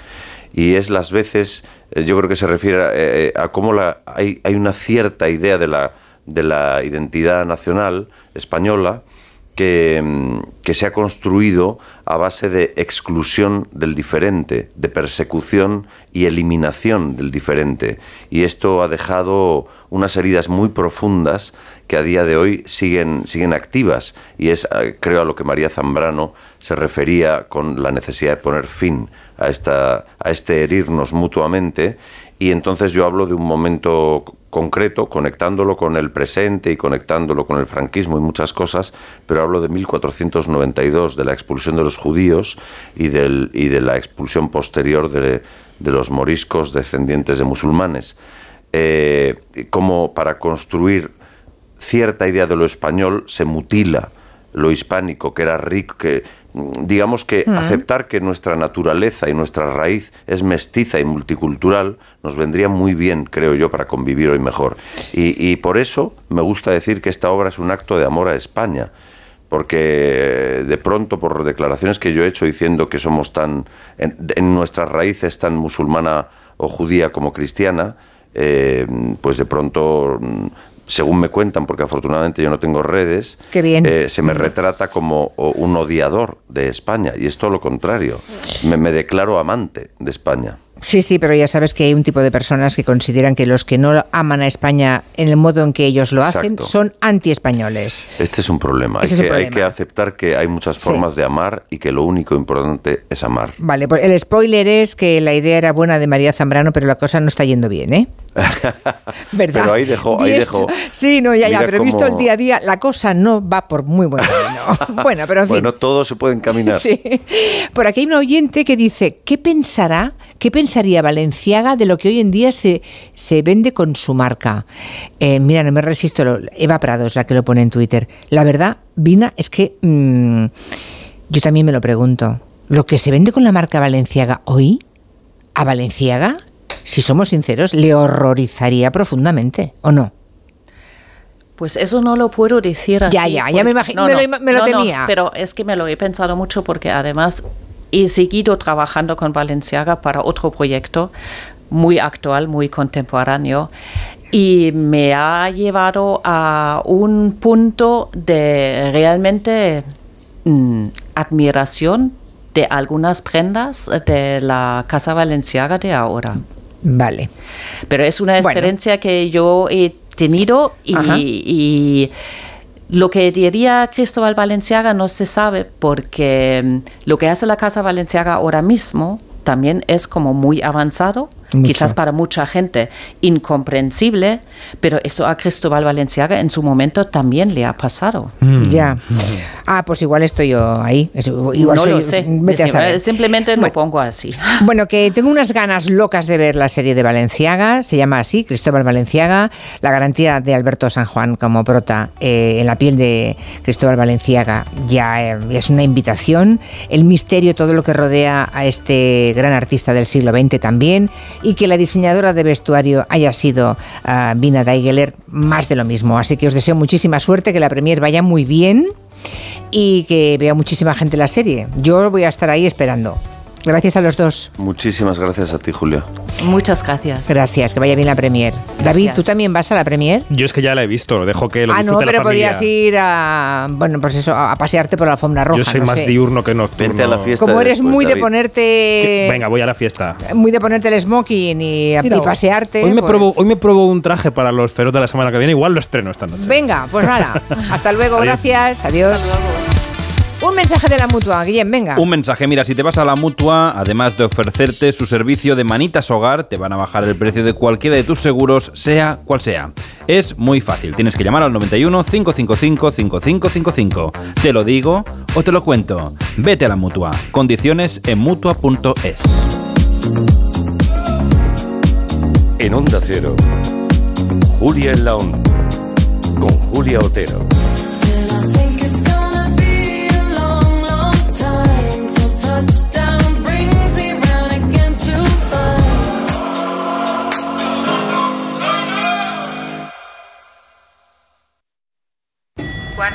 Y es las veces, eh, yo creo que se refiere a, eh, a cómo la, hay, hay una cierta idea de la, de la identidad nacional española que, mm, que se ha construido a base de exclusión del diferente, de persecución y eliminación del diferente. Y esto ha dejado unas heridas muy profundas que a día de hoy siguen, siguen activas. Y es, eh, creo, a lo que María Zambrano se refería con la necesidad de poner fin a, esta, a este herirnos mutuamente. Y entonces yo hablo de un momento concreto, conectándolo con el presente y conectándolo con el franquismo y muchas cosas, pero hablo de 1492, de la expulsión de los judíos y, del, y de la expulsión posterior de, de los moriscos descendientes de musulmanes. Eh, como para construir cierta idea de lo español se mutila lo hispánico, que era rico, que digamos que Mm. aceptar que nuestra naturaleza y nuestra raíz es mestiza y multicultural nos vendría muy bien, creo yo, para convivir hoy mejor. Y, y por eso me gusta decir que esta obra es un acto de amor a España. Porque de pronto, por declaraciones que yo he hecho diciendo que somos tan, en, en nuestras raíces tan musulmana o judía como cristiana, eh, pues de pronto, mm, según me cuentan, porque afortunadamente yo no tengo redes, bien. eh, se me retrata como un odiador de España. Y es todo lo contrario. Me, me declaro amante de España. Sí, sí, pero ya sabes que hay un tipo de personas que consideran que los que no aman a España en el modo en que ellos lo hacen Exacto. son anti-españoles. Este es un problema. Hay, un que, hay problema. que aceptar que hay muchas formas de amar y que lo único importante es amar. Vale, pues el spoiler es que la idea era buena de María Zambrano, pero la cosa no está yendo bien, ¿eh? ¿Verdad? Pero ahí dejó, ahí dejó. Sí, no, ya, ya, pero visto el cómo- día a día, la cosa no va por muy buen camino. bueno, pero en fin. Bueno, todo se puede encaminar. Sí. Por aquí hay un oyente que dice, ¿qué pensará, qué pensaría Valenciaga de lo que hoy en día se, se vende con su marca? Eh, mira, no me resisto, lo- Eva Prado es la que lo pone en Twitter. La verdad, Vina, es que mm, yo también me lo pregunto. ¿Lo que se vende con la marca Valenciaga hoy, a Valenciaga, si somos sinceros, le horrorizaría profundamente, ¿o no? Pues eso no lo puedo decir así. Ya, ya, ya me porque- imagi- me lo ima- me lo no, no, temía. pero es que me lo he pensado mucho porque además he seguido trabajando con Valenciaga para otro proyecto muy actual, muy contemporáneo y me ha llevado a un punto de realmente mm, admiración de algunas prendas de la Casa Valenciaga de ahora. Vale. Pero es una Bueno. experiencia que yo he tenido y lo que diría Cristóbal Valenciaga no se sabe porque mm, lo que hace la Casa Valenciaga ahora mismo también es como muy avanzado, Mucho. quizás para mucha gente incomprensible, pero eso a Cristóbal Valenciaga en su momento también le ha pasado. Ya. Ah, pues igual estoy yo ahí. Igual no soy- lo sé, vete a saber. simplemente lo pongo así. Bueno, que tengo unas ganas locas de ver la serie de Valenciaga, se llama así, Cristóbal Valenciaga, la garantía de Alberto San Juan como prota eh, en la piel de Cristóbal Valenciaga ya eh, es una invitación, el misterio, todo lo que rodea a este gran artista del siglo XX también, y que la diseñadora de vestuario haya sido ah, Vina Daigeler, más de lo mismo. Así que os deseo muchísima suerte, que la premier vaya muy bien y que vea muchísima gente la serie. Yo voy a estar ahí esperando. Gracias a los dos. Muchísimas gracias a ti, Julia. Muchas gracias. Gracias, que vaya bien la premier. David. ¿tú también vas a la premier? Yo es que ya la he visto, dejo que lo Ah, no, la pero familia. podías ir a, bueno, pues eso, a pasearte por la alfombra roja. Yo soy no más sé. diurno que nocturno. Vente a la fiesta Como eres después, muy de ponerte, Venga, voy a la fiesta. muy de ponerte el smoking y, pasearte. Hoy me, pues- hoy me pruebo un traje para los feroz de la semana que viene. Igual lo estreno esta noche. Venga, pues nada. Hasta luego, Adiós. gracias. Adiós. Un mensaje de la mutua, Guillem, venga. Un mensaje, mira, si te vas a la mutua, además de ofrecerte su servicio de manitas hogar, te van a bajar el precio de cualquiera de tus seguros, sea cual sea. Es muy fácil, tienes que llamar al 91 555 5555. Te lo digo o te lo cuento. Vete a la mutua. Condiciones en mutua.es. En Onda Cero, Julia en la Onda, con Julia Otero.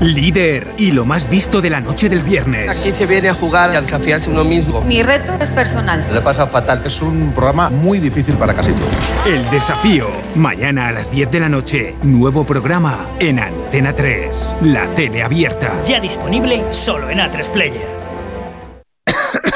Líder y lo más visto de la noche del viernes. Aquí se viene a jugar y a desafiarse uno mismo. Mi reto es personal. Le pasa fatal. Es un programa muy difícil para casi todos. El desafío. Mañana a las 10 de la noche. Nuevo programa en Antena 3. La tele abierta. Ya disponible solo en A3 Player.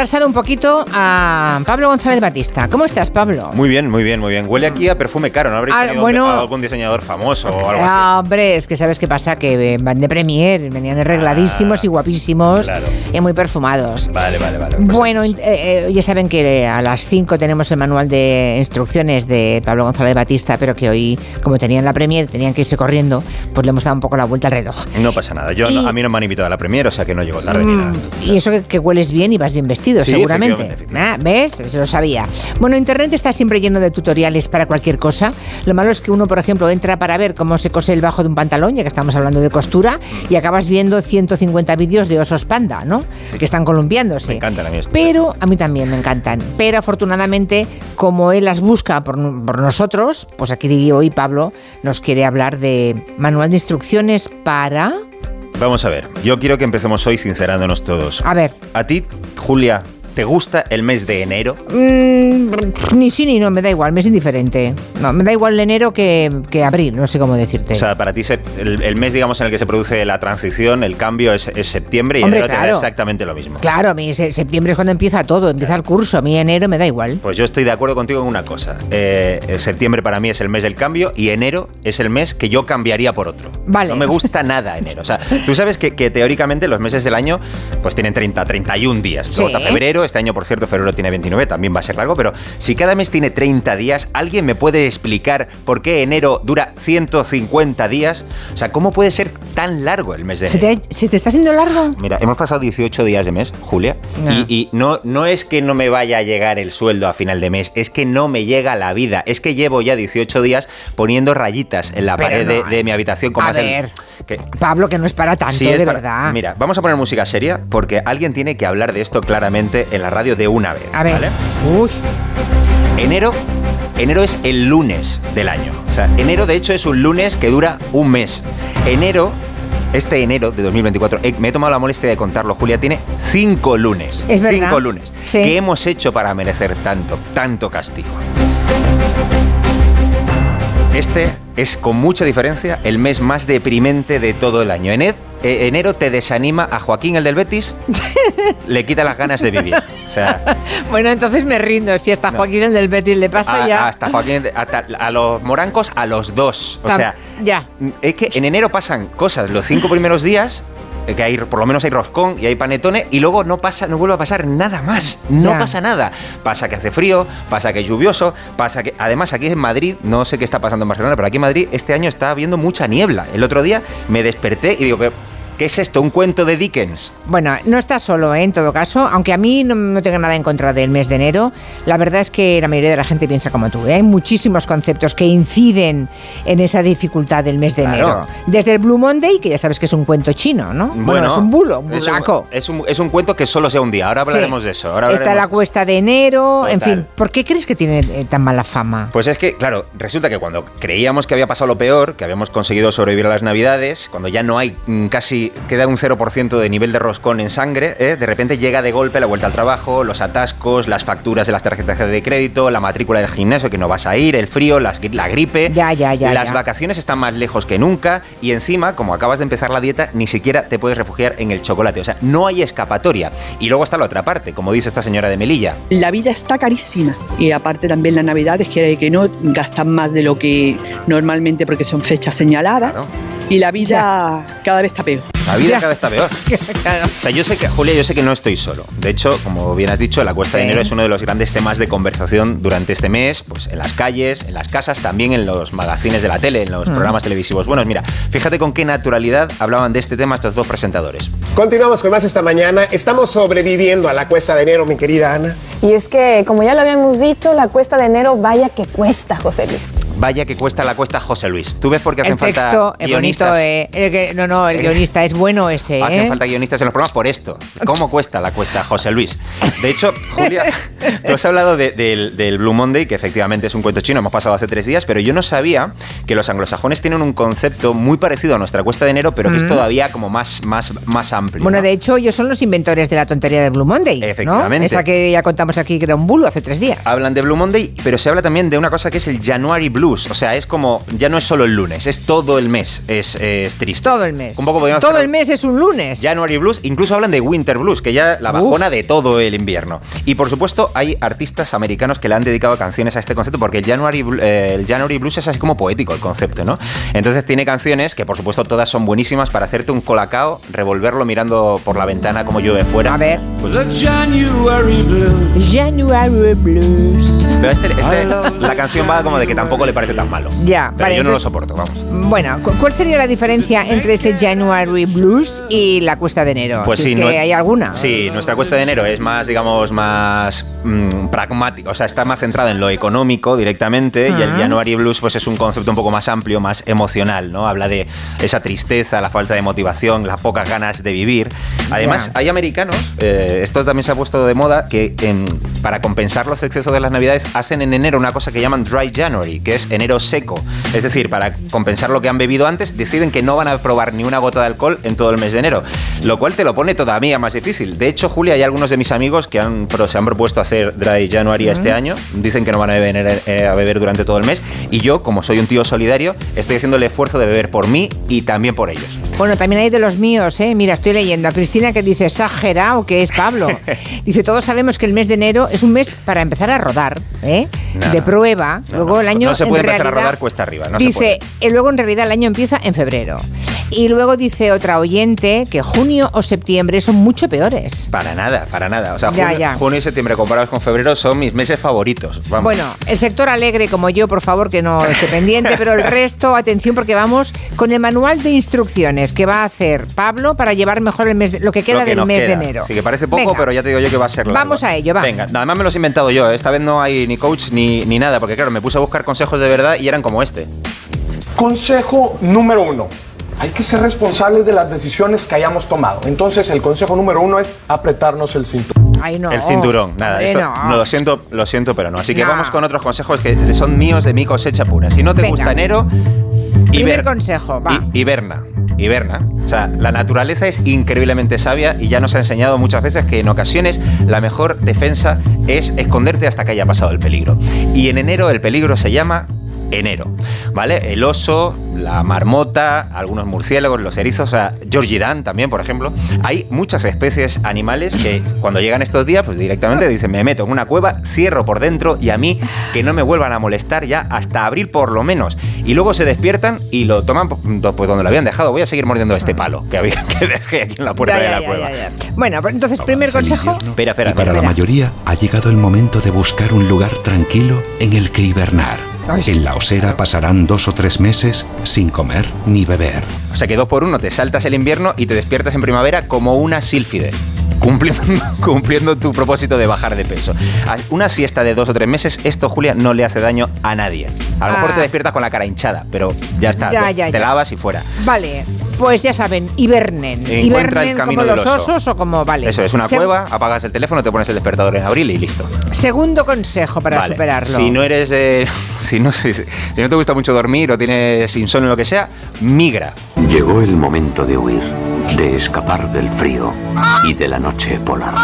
Retrasado un poquito a Pablo González Batista. ¿Cómo estás, Pablo? Muy bien, muy bien, muy bien. Huele aquí a perfume caro, ¿no habréis Ah, tenido bueno. algún diseñador famoso o algo así? Ah, hombre, es que sabes qué pasa, que eh, van de premier, venían arregladísimos y guapísimos claro. y muy perfumados. Vale, vale, vale. Pues Bueno, eh, eh, ya saben que a las 5 tenemos el manual de instrucciones de Pablo González Batista, pero que hoy, como tenían la premier, tenían que irse corriendo, pues le hemos dado un poco la vuelta al reloj. no pasa nada. Yo no- a mí no me han invitado a la premier, o sea que no llego tarde ni nada. Mm, y eso que, que hueles bien y vas bien vestido, Sí, seguramente. efectivamente, Ah, ¿Ves? Se lo sabía. Bueno, Internet está siempre lleno de tutoriales para cualquier cosa. Lo malo es que uno, por ejemplo, entra para ver cómo se cose el bajo de un pantalón, ya que estamos hablando de costura, y acabas viendo 150 vídeos de osos panda, ¿no? Que están columpiándose. Me encantan a mí esto. Pero a mí también me encantan. Pero afortunadamente, como él las busca por, por nosotros, pues aquí hoy Pablo nos quiere hablar de manual de instrucciones para... Vamos a ver, yo quiero que empecemos hoy sincerándonos todos. A ver. A ti, Julia, ¿te gusta el mes de enero? Mm, ni sí ni no, me da igual, me es indiferente. No, me da igual enero que, que abril, no sé cómo decirte. O sea, para ti el, el mes, digamos, en el que se produce la transición, el cambio es, es septiembre y Hombre, enero te da claro. exactamente lo mismo. claro, a mí se- septiembre es cuando empieza todo, empieza el curso, a mí enero me da igual. Pues yo estoy de acuerdo contigo en una cosa. Eh, septiembre para mí es el mes del cambio y enero es el mes que yo cambiaría por otro. Vale. No me gusta nada enero. O sea, tú sabes que, que teóricamente los meses del año pues tienen 30, 31 días. Sí. está febrero, este año por cierto febrero tiene 29, también va a ser largo, pero si cada mes tiene 30 días, ¿alguien me puede explicar por qué enero dura 150 días? O sea, ¿cómo puede ser tan largo el mes de ¿Se enero? te, se te está haciendo largo? Mira, hemos pasado 18 días de mes, Julia, y, y no, no es que no me vaya a llegar el sueldo a final de mes, es que no me llega la vida. Es que llevo ya 18 días poniendo rayitas en la Pero pared de, no, de mi habitación. Como a el- ver. Pablo, que no es para tanto, Sí, es de para- verdad. Mira, vamos a poner música seria porque alguien tiene que hablar de esto claramente en la radio de una vez. A ver. ¿vale? Uy. Enero, enero es el lunes del año. O sea, enero de hecho es un lunes que dura un mes. Enero, este enero de 2024, eh, me he tomado la molestia de contarlo, Julia, tiene cinco lunes. Es verdad. cinco lunes. Sí. ¿Qué hemos hecho para merecer tanto, tanto castigo? Este es con mucha diferencia el mes más deprimente de todo el año. Ened- eh, enero te desanima a Joaquín, el del Betis, le quita las ganas de vivir. O sea, Bueno, entonces me rindo. Si hasta Joaquín el del Betis le pasa a- ya. hasta Joaquín, hasta- a los morancos, a los dos. O Tam- sea, ya. es que en enero pasan cosas los cinco primeros días. Eh, Que hay, por lo menos hay roscón y hay panetone, y luego no pasa, no vuelve a pasar nada más. No Ya. pasa nada. Pasa que hace frío, pasa que es lluvioso, pasa que. Además, aquí en Madrid, no sé qué está pasando en Barcelona, pero aquí en Madrid este año está habiendo mucha niebla. El otro día me desperté y digo, "¿Pero ¿qué es esto? ¿Un cuento de Dickens? Bueno, no está solo, ¿eh? en todo caso, aunque a mí no, no tengo nada en contra del mes de enero, la verdad es que la mayoría de la gente piensa como tú. ¿eh? Hay muchísimos conceptos que inciden en esa dificultad del mes de Claro. enero. Desde el Blue Monday, que ya sabes que es un cuento chino, ¿no? Bueno, es un bulo, un es un- bulaco. Es un, es un cuento que solo sea un día. Ahora hablaremos Sí. de eso. Ahora Está la cuesta de enero, en fin. ¿Por qué crees que tiene eh, tan mala fama? Pues es que, claro, resulta que cuando creíamos que había pasado lo peor, que habíamos conseguido sobrevivir a las navidades, cuando ya no hay mm, queda un 0% de nivel de roscón en sangre, ¿eh? de repente llega de golpe la vuelta al trabajo, los atascos, las facturas de las tarjetas de crédito, la matrícula del gimnasio que no vas a ir, el frío, las la gripe, Ya, ya, ya, las ya. vacaciones están más lejos que nunca y encima, como acabas de empezar la dieta, ni siquiera te puedes refugiar en el chocolate, o sea, no hay escapatoria. Y luego está la otra parte, como dice esta señora de Melilla. La vida está carísima y aparte también las navidades, que que no gastan más de lo que normalmente porque son fechas señaladas y la vida cada vez está peor. La vida cada vez está peor. O sea, yo sé que, Julia, yo sé que no estoy solo. De hecho, como bien has dicho, la cuesta de enero es uno de los grandes temas de conversación durante este mes, pues en las calles, en las casas, también en los magazines de la tele, en los Mm. programas televisivos. Bueno, mira, fíjate con qué naturalidad hablaban de este tema estos dos presentadores. Continuamos con más esta mañana. Estamos sobreviviendo a la cuesta de enero, mi querida Ana. Y es que, como ya lo habíamos dicho, la cuesta de enero, vaya que cuesta, José Luis. Vaya que cuesta la cuesta José Luis. ¿Tú ves por qué hacen El texto falta es guionistas? bonito, eh. El que- no, no, el guionista es bueno ese, Hacen ¿eh? falta guionistas en los programas por esto. ¿Cómo cuesta la cuesta José Luis? De hecho, Julia, tú has hablado de- del, del Blue Monday, que efectivamente es un cuento chino, hemos pasado hace tres días, pero yo no sabía que los anglosajones tienen un concepto muy parecido a nuestra cuesta de enero, pero que es Mm. todavía como más, más, más amplio. Bueno, ¿no? de hecho, ellos son los inventores de la tontería del Blue Monday. ¿no? Efectivamente. Esa que ya contamos aquí que era un bulo hace tres días. Hablan de Blue Monday, pero se habla también de una cosa que es el January O sea, es como, ya no es solo el lunes, es todo el mes. Es, es triste. Todo el mes. Un poco podríamos Todo hacer- el mes es un lunes. January Blues, incluso hablan de Winter Blues, que ya la bajona de todo el invierno. Y por supuesto, hay artistas americanos que le han dedicado canciones a este concepto, porque el January, eh, el January Blues es así como poético el concepto, ¿no? Entonces tiene canciones que, por supuesto, todas son buenísimas para hacerte un colacao, revolverlo mirando por la ventana como llueve fuera. A ver. January Blues. January Blues. Pero este, este- la canción va como de que tampoco le parece tan malo. Ya, Pero vale, yo no lo entonces- soporto, vamos. Bueno, cu- ¿cuál sería la diferencia entre ese January Blues y la cuesta de enero? Pues Si sí, es que no- hay alguna. Sí, nuestra cuesta de enero es más, digamos, más mm, pragmática, o sea, está más centrada en lo económico directamente y el Ah. January Blues pues es un concepto un poco más amplio, más emocional, ¿no? Habla de esa tristeza, la falta de motivación, las pocas ganas de vivir. Además, Ya. hay americanos, eh, esto también se ha puesto de moda, que en- para compensar los excesos de las navidades hacen en enero una cosa que llaman Dry January, que es enero seco. Es decir, para compensar lo que han bebido antes, deciden que no van a probar ni una gota de alcohol en todo el mes de enero, lo cual te lo pone todavía más difícil. De hecho, Julia, hay algunos de mis amigos que han, se han propuesto hacer Dry January este año, dicen que no van a beber, eh, a beber durante todo el mes, y yo, como soy un tío solidario, estoy haciendo el esfuerzo de beber por mí y también por ellos. Bueno, también hay de los míos, ¿eh? Mira, estoy leyendo a Cristina que dice exagerado, que es Pablo. Dice, todos sabemos que el mes de enero es un mes para empezar a rodar, ¿eh? No, de prueba. No, luego el año. no se en puede empezar a rodar cuesta arriba, no se dice, eh, luego en realidad el año empieza en febrero. Y luego dice otra oyente que junio o septiembre son mucho peores. Para nada, para nada. O sea, Ya, junio, ya. junio y septiembre comparados con febrero son mis meses favoritos. Vamos. Bueno, el sector alegre como yo, por favor, que no esté pendiente, pero el resto, atención, porque vamos con el manual de instrucciones que va a hacer Pablo para llevar mejor el mes de- lo que queda Lo que del mes queda. de enero. Sí, que parece poco, Venga. pero ya te digo yo que va a ser largo. Vamos a ello, va. Venga, además me los he inventado yo. ¿eh? Esta vez no hay ni coach ni, ni nada, porque claro, me puse a buscar consejos de verdad y eran como este. Consejo número uno. Hay que ser responsables de las decisiones que hayamos tomado. Entonces, el consejo número uno es apretarnos el cinturón. Ay, no. el cinturón, nada, hombre, eso no. no, lo siento, lo siento, pero no. Así que No. vamos con otros consejos que son míos de mi cosecha pura. Si no te Venga. gusta enero, Primer hiber- consejo, va. hiberna. Hiberna. O sea, la naturaleza es increíblemente sabia y ya nos ha enseñado muchas veces que en ocasiones la mejor defensa es esconderte hasta que haya pasado el peligro. Y en enero el peligro se llama enero, ¿vale? El oso, la marmota, algunos murciélagos, los erizos, o sea, Georgie Dan también, por ejemplo. Hay muchas especies animales que cuando llegan estos días, pues directamente dicen, me meto en una cueva, cierro por dentro y a mí que no me vuelvan a molestar ya hasta abril por lo menos. Y luego se despiertan y lo toman pues donde lo habían dejado. Voy a seguir mordiendo este palo que, había, que dejé aquí en la puerta Ya, de la ya, cueva. ya, ya. Bueno, pues entonces, primer consejo. Espera, espera, Y para espera. la mayoría ha llegado el momento de buscar un lugar tranquilo en el que hibernar. En la osera pasarán dos o tres meses sin comer ni beber. O sea que dos por uno te saltas el invierno y te despiertas en primavera como una sílfide. Cumpliendo, cumpliendo tu propósito de bajar de peso. Una siesta de dos o tres meses, esto, Julia, no le hace daño a nadie. A lo mejor Ah. te despiertas con la cara hinchada, pero ya está. Ya, te ya, te ya. lavas y fuera. Vale, pues ya saben, hibernen. Encuentra el camino como del los oso. osos o como, vale. Eso es una Se- cueva, apagas el teléfono, te pones el despertador en abril y listo. Segundo consejo para Vale. superarlo. Si no eres de- si no, si, si no te gusta mucho dormir o tienes insomnio o lo que sea, migra. Llegó el momento de huir, de escapar del frío y de la noche polar.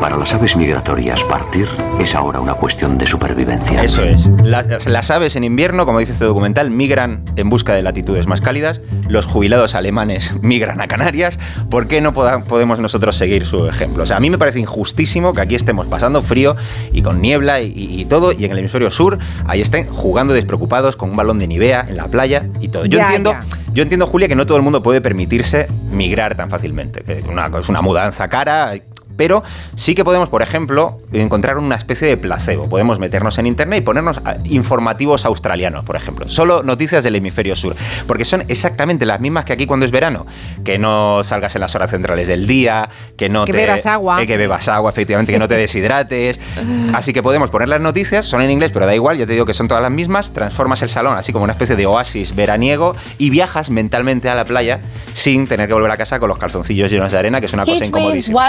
Para las aves migratorias, partir es ahora una cuestión de supervivencia. Eso es. Las, las aves en invierno, como dice este documental, migran en busca de latitudes más cálidas. Los jubilados alemanes migran a Canarias. ¿Por qué no poda- podemos nosotros seguir su ejemplo? O sea, a mí me parece injustísimo que aquí estemos pasando frío y con niebla y, y- y todo, y en el hemisferio sur ahí estén jugando despreocupados con un balón de Nivea en la playa y todo. Yo Ya, entiendo. ya. Yo entiendo, Julia, que no todo el mundo puede permitirse migrar tan fácilmente. que Es una, es una mudanza cara. Pero sí que podemos, por ejemplo, encontrar una especie de placebo. Podemos meternos en internet y ponernos informativos australianos, por ejemplo. Solo noticias del hemisferio sur. Porque son exactamente las mismas que aquí cuando es verano. Que no salgas en las horas centrales del día, que no Que te. bebas agua. eh, que bebas agua, efectivamente, que no te deshidrates. Así que podemos poner las noticias, son en inglés, pero da igual, yo te digo que son todas las mismas. Transformas el salón así como una especie de oasis veraniego y viajas mentalmente a la playa sin tener que volver a casa con los calzoncillos llenos de arena, que es una cosa incomodísima.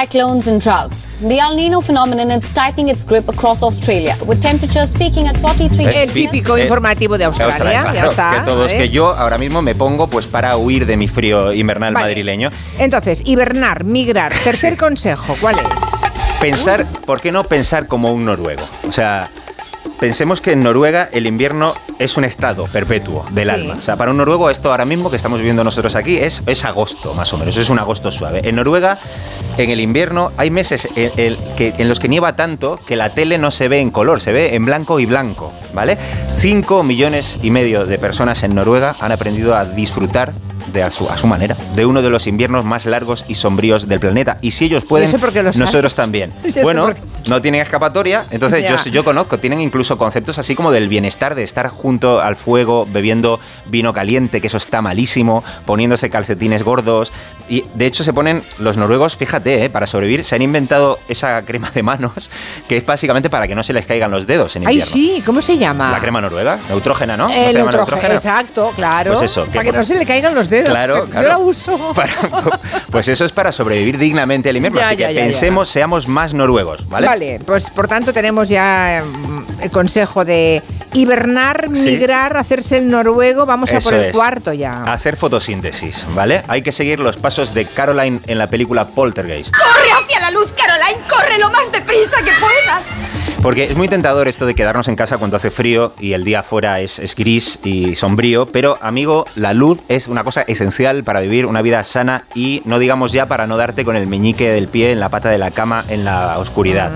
Cyclones, and droughts. The El Nino phenomenon is tightening its grip across Australia, with temperatures peaking at 43 El típico Eh, informativo de Australia, ya claro, está. Que todos, ¿eh? que yo ahora mismo me pongo pues para huir de mi frío invernal Vale. madrileño. Entonces, hibernar, migrar. Tercer consejo, ¿cuál es? Pensar, ¿por qué no pensar como un noruego? O sea, pensemos que en Noruega el invierno es un estado perpetuo del Sí. alma. O sea, para un noruego esto ahora mismo que estamos viviendo nosotros aquí es, es agosto, más o menos. Es un agosto suave. En Noruega, en el invierno, hay meses en, el- que- en los que nieva tanto que la tele no se ve en color, se ve en blanco y blanco, ¿vale? Cinco millones y medio de personas en Noruega han aprendido a disfrutar de a su, a su manera, de uno de los inviernos más largos y sombríos del planeta. Y si ellos pueden, nosotros también. ¿Y eso Bueno? No tienen escapatoria, entonces yo, yo conozco, tienen incluso conceptos así como del bienestar, de estar junto al fuego, bebiendo vino caliente, que eso está malísimo, poniéndose calcetines gordos. Y de hecho se ponen, los noruegos, fíjate, eh, para sobrevivir, se han inventado esa crema de manos, que es básicamente para que no se les caigan los dedos en Ay, invierno. sí, ¿cómo se llama? La crema noruega, neutrógena, ¿no? ¿No El se llama neutrógeno, neutrógena? exacto, claro. Pues eso, Para que por- no se le caigan los dedos. Claro, Yo claro. la uso. Pues eso es para sobrevivir dignamente al invierno. Ya, Así ya, que ya. pensemos, seamos más noruegos, ¿vale? Vale, pues por tanto tenemos ya mm, el consejo de hibernar, Sí. migrar, hacerse el noruego. Vamos a por el es. cuarto ya. Hacer fotosíntesis, ¿vale? Hay que seguir los pasos de Caroline en la película Poltergeist. ¡Corre hacia la luz, Caroline! ¡Corre lo más deprisa que puedas! Porque es muy tentador esto de quedarnos en casa cuando hace frío y el día afuera es, es gris y sombrío, pero amigo, la luz es una cosa esencial para vivir una vida sana y no digamos ya para no darte con el meñique del pie en la pata de la cama en la oscuridad.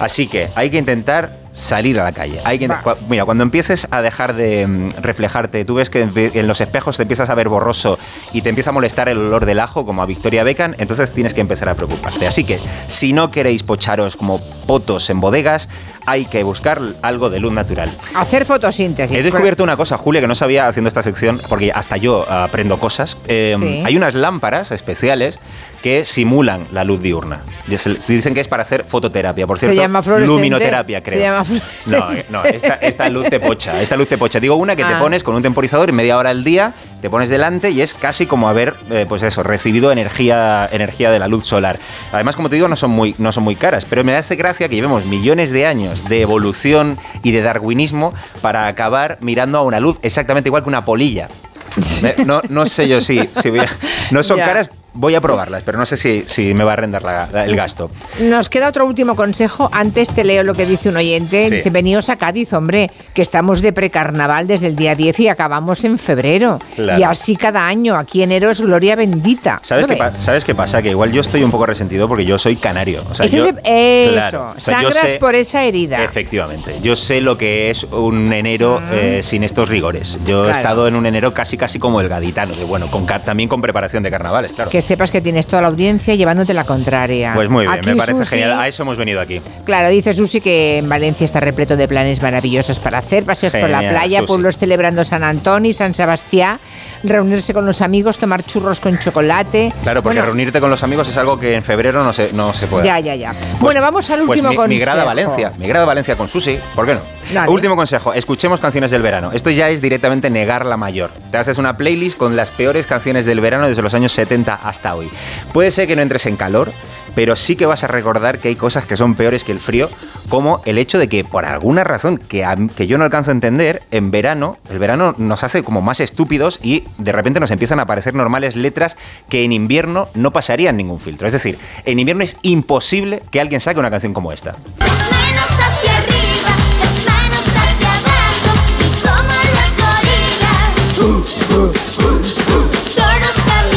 Así que hay que intentar salir a la calle. Hay que, cua- mira, cuando empieces a dejar de mm, reflejarte, tú ves que en en los espejos te empiezas a ver borroso y te empieza a molestar el olor del ajo, como a Victoria Beckham, entonces tienes que empezar a preocuparte. Así que, si no queréis pocharos como potos en bodegas, hay que buscar algo de luz natural. Hacer fotosíntesis. He descubierto una cosa, Julia, que no sabía haciendo esta sección, porque hasta yo aprendo cosas. Eh, Sí. Hay unas lámparas especiales que simulan la luz diurna. Se- se dicen que es para hacer fototerapia, por Se cierto. llama fluorescente. luminoterapia, creo. Se llama No, no, esta, esta luz te pocha, esta luz te pocha. Digo una que te Ah. pones con un temporizador y media hora al día, te pones delante y es casi como haber, eh, pues eso, recibido energía, energía de la luz solar. Además, como te digo, no son muy, no son muy caras, pero me hace gracia que llevemos millones de años de evolución y de darwinismo para acabar mirando a una luz exactamente igual que una polilla. Eh, No, no sé yo si, si voy a- no son caras, voy a probarlas, pero no sé si, si me va a rendar la- la- el gasto. Nos queda otro último consejo. Antes te leo lo que dice un oyente. Sí. Dice, veníos a Cádiz, hombre, que estamos de precarnaval desde el día 10 y acabamos en febrero. Claro. Y así cada año. Aquí enero es gloria bendita. ¿Sabes ¿Lo qué, pa-? ¿Sabes qué pasa? Que igual yo estoy un poco resentido porque yo soy canario. O sea, Ese yo- es el- Claro, eso. o sea, yo Sangras sé- por esa herida. Efectivamente. Yo sé lo que es un enero eh, sin estos rigores. Yo he estado en un enero casi casi como el gaditano, que bueno, con, también con preparación de carnavales, claro. Que sepas que tienes toda la audiencia llevándote la contraria. Pues muy bien, Aquí me parece Susi- genial. A eso hemos venido aquí. Claro, dice Susi que en Valencia está repleto de planes maravillosos para hacer, paseos por la playa, Susi. pueblos celebrando San Antonio, San Sebastián, reunirse con los amigos, tomar churros con chocolate. Claro, porque Bueno, reunirte con los amigos es algo que en febrero no se, no se puede. Ya, ya, ya. bueno, vamos al Pues último mi, consejo. migrar a Valencia, migrar a Valencia con Susi, ¿por qué no? Dale. Último consejo, escuchemos canciones del verano. Esto ya es directamente negar la mayor. Te haces una playlist con las peores canciones del verano desde los años 70 hasta hoy. Puede ser que no entres en calor, pero sí que vas a recordar que hay cosas que son peores que el frío, como el hecho de que por alguna razón que, a- que yo no alcanzo a entender, en verano, el verano nos hace como más estúpidos y de repente nos empiezan a aparecer normales letras que en invierno no pasarían ningún filtro. Es decir, en invierno es imposible que alguien saque una canción como esta. Manos hacia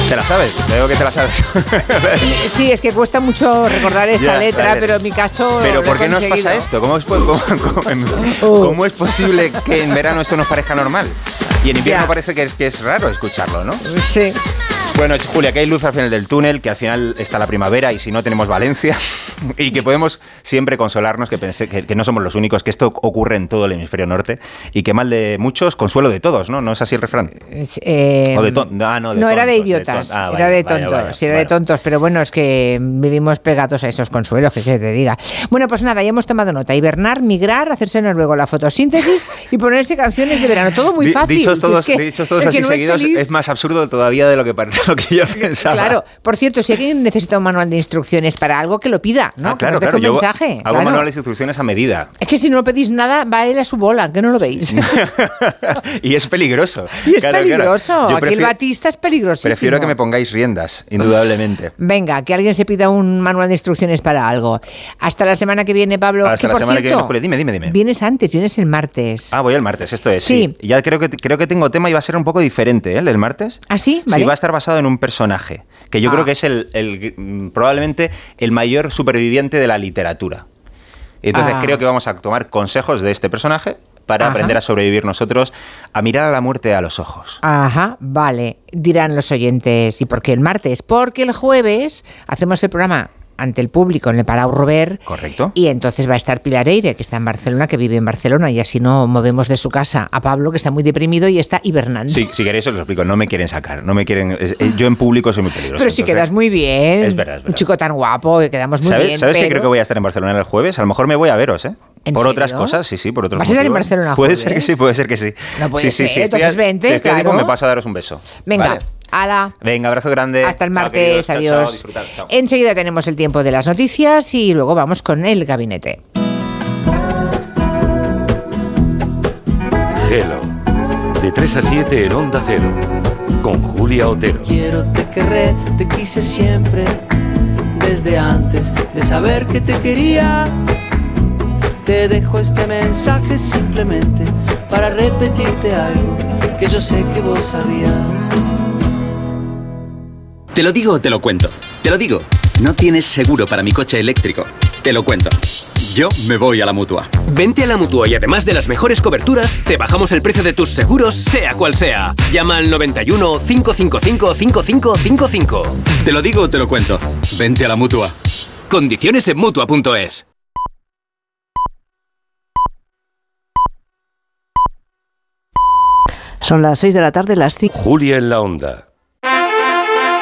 ¿Te la sabes? Veo que te la sabes. Sí, es que cuesta mucho recordar esta letra, vale. pero en mi caso. Pero ¿por qué nos pasa esto? ¿Cómo es, cómo- cómo- cómo es posible que en verano esto nos parezca normal? Y en invierno parece que es, que es raro escucharlo, ¿no? Sí. Bueno, Julia, que hay luz al final del túnel, que al final está la primavera y si no tenemos Valencia, y que podemos siempre consolarnos que, pensé, que, que no somos los únicos, que esto ocurre en todo el hemisferio norte y que mal de muchos, consuelo de todos, ¿no? ¿No es así el refrán? Eh, O de ah, no, de era de tontos, de idiotas, ton- ah, era vaya, de vaya, tontos, vaya, sí, era de tontos, pero bueno, es que vivimos pegados a esos consuelos, que se te diga. Bueno, pues nada, ya hemos tomado nota. Hibernar, migrar, hacerse luego la fotosíntesis y ponerse canciones de verano. Todo muy fácil. Dichos Si todos, es que dichos todos así no es seguidos, feliz- es, más absurdo todavía de lo que, parece- lo que yo pensaba. Claro, por cierto, si alguien necesita un manual de instrucciones para algo, que lo pida, ¿no? Ah, Que claro, nos deje claro. un Yo mensaje. hago claro. manuales de instrucciones a medida. Es que si no pedís nada, va él a su bola, que no lo veis. y es peligroso. y es Claro, peligroso. Aquí el prefiero- Batista es peligrosísimo. Prefiero que me pongáis riendas, indudablemente. Venga, que alguien se pida un manual de instrucciones para algo. Hasta la semana que viene, Pablo. Hasta que, la por semana que cierto, viene, Julia. Dime, dime, dime. Vienes antes, vienes el martes. Ah, voy el martes, esto es. Sí. Sí. Ya creo que, creo que tengo tema y va a ser un poco diferente, ¿eh? El del martes. ¿Ah, sí? Vale. Sí, va a estar basado en un personaje, que yo Ah. creo que es el, el, mm, probablemente el mayor superviviente de la literatura. Entonces Ah. creo que vamos a tomar consejos de este personaje para Ajá. aprender a sobrevivir nosotros, a mirar a la muerte a los ojos. Ajá, vale. Dirán los oyentes. ¿Y por qué el martes? Porque el jueves hacemos el programa ante el público en el Palau Robert. Correcto. Y entonces va a estar Pilar Eire, que está en Barcelona, que vive en Barcelona, y así no movemos de su casa a Pablo, que está muy deprimido y está hibernando. Sí, si queréis os lo explico, no me quieren sacar, no me quieren... es- eh, yo en público soy muy peligroso. Pero si entonces- quedas muy bien. Es verdad, es verdad. Un chico tan guapo, que quedamos muy ¿Sabes, bien. sabes que pero- creo que voy a estar en Barcelona el jueves? A lo mejor me voy a veros, ¿eh? ¿En Por otras cosas, sí, sí, por otros ¿Vas a estar en. Barcelona Puede jueves? ser que sí, puede ser que sí. No puede sí, sí, ser, sí, estoy a- entonces vente, si estoy tiempo, claro. me paso a daros un beso. Venga, ¿vale? Ala. Venga, abrazo grande. Hasta el Chao, martes, queridos. Chao, chao, adiós. Enseguida tenemos el tiempo de las noticias y luego vamos con el gabinete. Gelo. De 3 a 7 en Onda Cero. Con Julia Otero. Quiero, te querré, te quise siempre, desde antes de saber que te quería. Te dejo este mensaje simplemente para repetirte algo que yo sé que vos sabías. Te lo digo o te lo cuento. Te lo digo. No tienes seguro para mi coche eléctrico. Te lo cuento. Yo me voy a la mutua. Vente a la mutua y además de las mejores coberturas, te bajamos el precio de tus seguros, sea cual sea. Llama al 91 555 5555. Te lo digo o te lo cuento. Vente a la mutua. Condiciones en mutua.es. Son las 6 de la tarde, las 5. Julia en la Onda.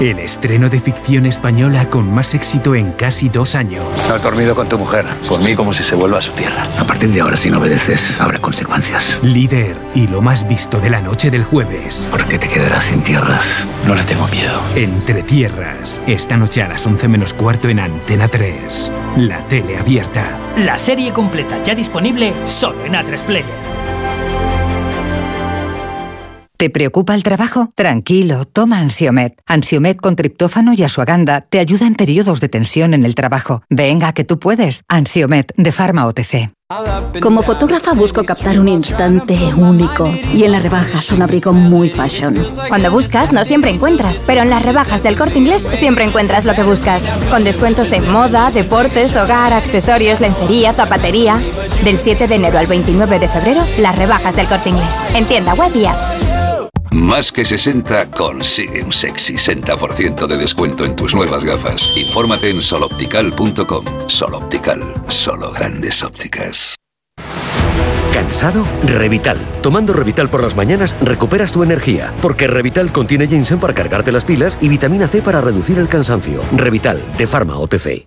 El estreno de ficción española con más éxito en casi dos años. No has dormido con tu mujer. Por mí como si se vuelva a su tierra. A partir de ahora, si no obedeces, habrá consecuencias. Líder y lo más visto de la noche del jueves. ¿Por qué te quedarás sin tierras? No le tengo miedo. Entre tierras, esta noche a las 11 menos cuarto en Antena 3. La tele abierta. La serie completa ya disponible solo en A3 Player. ¿Te preocupa el trabajo? Tranquilo, toma Ansiomet. Ansiomet con triptófano y asuaganda te ayuda en periodos de tensión en el trabajo. Venga, que tú puedes. Ansiomet de Pharma OTC. Como fotógrafa busco captar un instante único y en las rebajas un abrigo muy fashion. Cuando buscas no siempre encuentras, pero en las rebajas del corte inglés siempre encuentras lo que buscas. Con descuentos en moda, deportes, hogar, accesorios, lencería, zapatería. Del 7 de enero al 29 de febrero, las rebajas del corte inglés. En tienda web y app. Más que 60 consigue un sexy 60% de descuento en tus nuevas gafas. Infórmate en soloptical.com. Soloptical, solo grandes ópticas. ¿Cansado? Revital. Tomando Revital por las mañanas recuperas tu energía, porque Revital contiene ginseng para cargarte las pilas y vitamina C para reducir el cansancio. Revital, de Pharma OTC.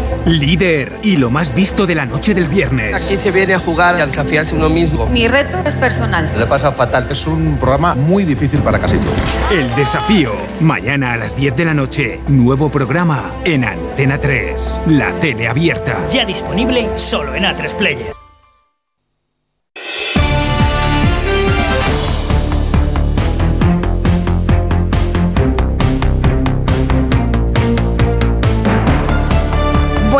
Líder y lo más visto de la noche del viernes. Aquí se viene a jugar y a desafiarse uno mismo. Mi reto es personal. Le pasa fatal. Es un programa muy difícil para casi todos. El desafío. Mañana a las 10 de la noche. Nuevo programa en Antena 3. La tele abierta. Ya disponible solo en A3 Player.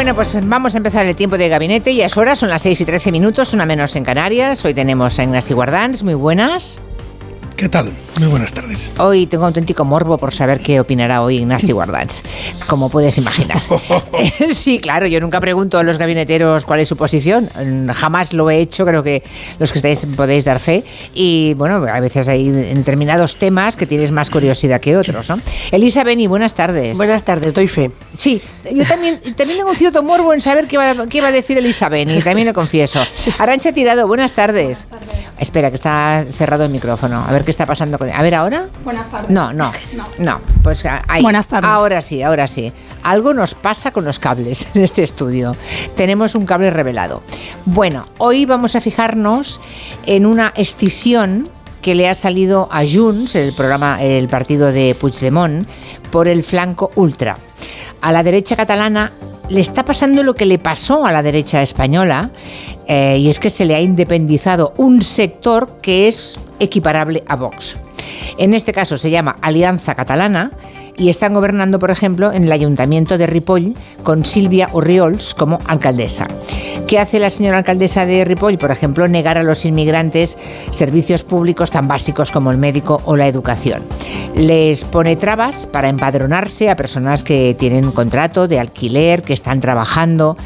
Bueno, pues vamos a empezar el tiempo de gabinete. Ya es hora, son las 6 y 13 minutos, una menos en Canarias. Hoy tenemos a Ignasi Guardans, muy buenas. ¿Qué tal? Muy buenas tardes. Hoy tengo auténtico morbo por saber qué opinará hoy Ignasi Guardans, como puedes imaginar. sí, claro, yo nunca pregunto a los gabineteros cuál es su posición, jamás lo he hecho, creo que los que estáis podéis dar fe. Y bueno, a veces hay determinados temas que tienes más curiosidad que otros, ¿no? Elisa Beni, buenas tardes. Buenas tardes, doy fe. Sí, yo también, también tengo un cierto morbo en saber qué va, qué va a decir Elisa Beni, también lo confieso. Arancha Tirado, buenas tardes. Espera, que está cerrado el micrófono, a ver qué está pasando con él. A ver, ¿ahora? Buenas tardes. No, no, no. pues ahí. Buenas tardes. Ahora sí, ahora sí. Algo nos pasa con los cables en este estudio. Tenemos un cable revelado. Bueno, hoy vamos a fijarnos en una escisión que le ha salido a Junts, el programa, el partido de Puigdemont, por el flanco ultra. A la derecha catalana le está pasando lo que le pasó a la derecha española, eh, y es que se le ha independizado un sector que es equiparable a Vox. En este caso se llama Alianza Catalana y están gobernando, por ejemplo, en el ayuntamiento de Ripoll con Silvia Urriols como alcaldesa. ¿Qué hace la señora alcaldesa de Ripoll? Por ejemplo, negar a los inmigrantes servicios públicos tan básicos como el médico o la educación. Les pone trabas para empadronarse a personas que tienen contrato de alquiler, que están trabajando.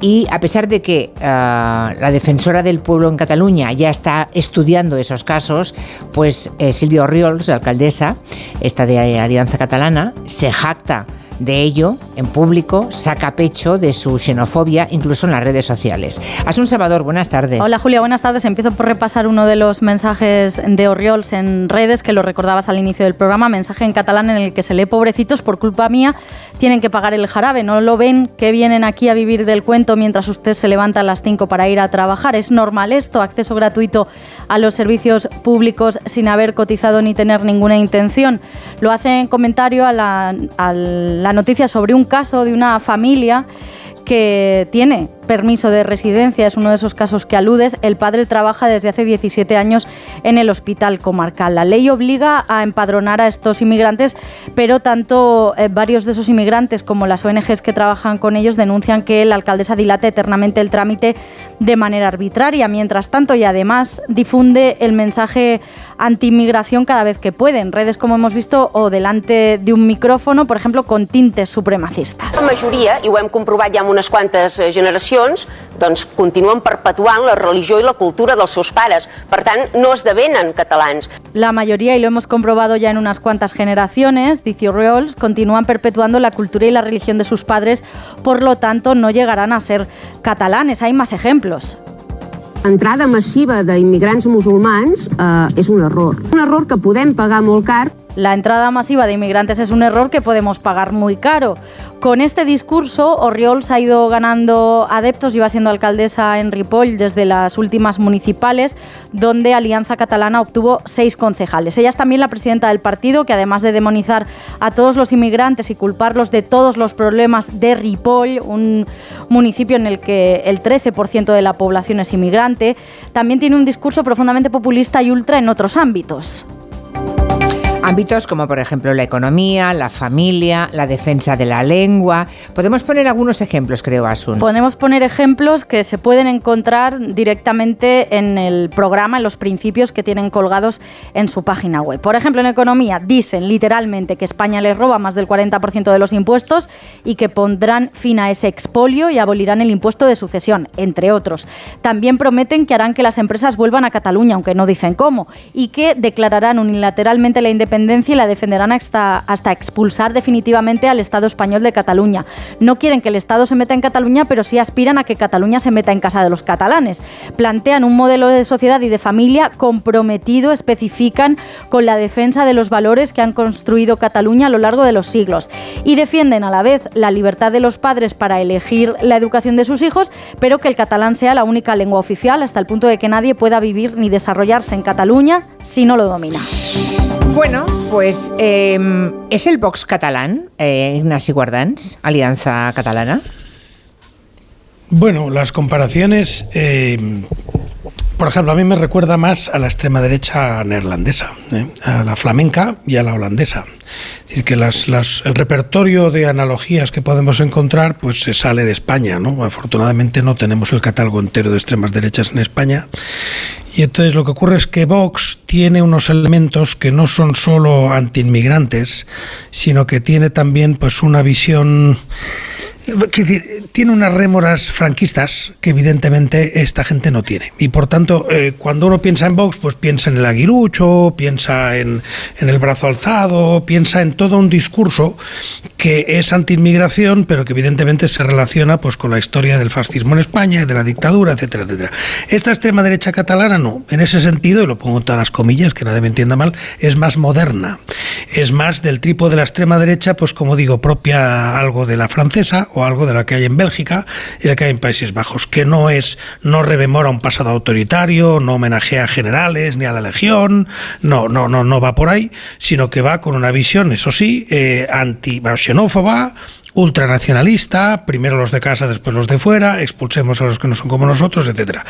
Y a pesar de que uh, la defensora del pueblo en Cataluña ya está estudiando esos casos, pues eh, Silvia Oriols, la alcaldesa, esta de Alianza Catalana, se jacta de ello en público, saca pecho de su xenofobia, incluso en las redes sociales. Asun Salvador, buenas tardes. Hola Julia, buenas tardes. Empiezo por repasar uno de los mensajes de Oriols en redes, que lo recordabas al inicio del programa, mensaje en catalán en el que se lee, pobrecitos, por culpa mía, tienen que pagar el jarabe. ¿No lo ven que vienen aquí a vivir del cuento mientras usted se levanta a las 5 para ir a trabajar? ¿Es normal esto? Acceso gratuito a los servicios públicos sin haber cotizado ni tener ninguna intención. Lo hace en comentario a a la noticia sobre un caso de una familia que tiene permiso de residencia, es uno de esos casos que aludes. El padre trabaja desde hace 17 años en el hospital comarcal. La ley obliga a empadronar a estos inmigrantes, pero tanto eh, varios de esos inmigrantes como las ONGs que trabajan con ellos denuncian que la alcaldesa dilata eternamente el trámite de manera arbitraria. Mientras tanto, y además difunde el mensaje anti-inmigración cada vez que puede, en redes como hemos visto o delante de un micrófono, por ejemplo, con tintes supremacistas. La majoria, i ho hem comprovat ja amb unes quantes eh, generacions, generacions doncs, continuen perpetuant la religió i la cultura dels seus pares. Per tant, no esdevenen catalans. La mayoría, y lo hemos comprobado ya en unas cuantas generaciones, dice Oriols, continúan perpetuando la cultura y la religión de sus padres, por lo tanto no llegarán a ser catalanes. Hay más ejemplos. Entrada massiva d'immigrants musulmans eh, és un error. Un error que podem pagar molt car La entrada masiva de inmigrantes es un error que podemos pagar muy caro. Con este discurso, Orriols ha ido ganando adeptos, lleva siendo alcaldesa en Ripoll desde las últimas municipales, donde Alianza Catalana obtuvo seis concejales. Ella es también la presidenta del partido, que además de demonizar a todos los inmigrantes y culparlos de todos los problemas de Ripoll, un municipio en el que el 13% de la población es inmigrante, también tiene un discurso profundamente populista y ultra en otros ámbitos. Ámbitos como por ejemplo la economía, la familia, la defensa de la lengua. Podemos poner algunos ejemplos, creo, Asun. Podemos poner ejemplos que se pueden encontrar directamente en el programa, en los principios que tienen colgados en su página web. Por ejemplo, en economía dicen literalmente que España les roba más del 40% de los impuestos y que pondrán fin a ese expolio y abolirán el impuesto de sucesión, entre otros. También prometen que harán que las empresas vuelvan a Cataluña, aunque no dicen cómo, y que declararán unilateralmente la independencia y la defenderán hasta, hasta expulsar definitivamente al Estado español de Cataluña. No quieren que el Estado se meta en Cataluña, pero sí aspiran a que Cataluña se meta en casa de los catalanes. Plantean un modelo de sociedad y de familia comprometido, especifican, con la defensa de los valores que han construido Cataluña a lo largo de los siglos. Y defienden a la vez la libertad de los padres para elegir la educación de sus hijos, pero que el catalán sea la única lengua oficial hasta el punto de que nadie pueda vivir ni desarrollarse en Cataluña si no lo domina. Bueno, pues eh, ¿es el Vox catalán, eh, Ignasi Guardans, Alianza Catalana? Bueno, las comparaciones, eh, por ejemplo, a mí me recuerda más a la extrema derecha neerlandesa, ¿eh? a la flamenca y a la holandesa. Es decir, que el repertorio de analogías que podemos encontrar pues se sale de España. ¿no? Afortunadamente no tenemos el catálogo entero de extremas derechas en España. Y entonces lo que ocurre es que Vox tiene unos elementos que no son solo antiinmigrantes, sino que tiene también pues una visión tiene unas rémoras franquistas que evidentemente esta gente no tiene. Y por tanto, eh, cuando uno piensa en Vox, pues piensa en el aguilucho, piensa en, en, el brazo alzado, piensa en todo un discurso que es anti-inmigración, pero que evidentemente se relaciona pues, con la historia del fascismo en España, de la dictadura, etcétera, etcétera. Esta extrema derecha catalana no. En ese sentido, y lo pongo en todas las comillas, que nadie me entienda mal, es más moderna. Es más del tipo de la extrema derecha, pues como digo, propia algo de la francesa o algo de la que hay en Bélgica y la que hay en Países Bajos, que no es, no rememora un pasado autoritario, no homenajea a generales ni a la legión, no, no, no, no va por ahí, sino que va con una visión, eso sí, eh, anti xenófoba, ultranacionalista, primero los de casa, después los de fuera, expulsemos a los que no son como nosotros, etcétera.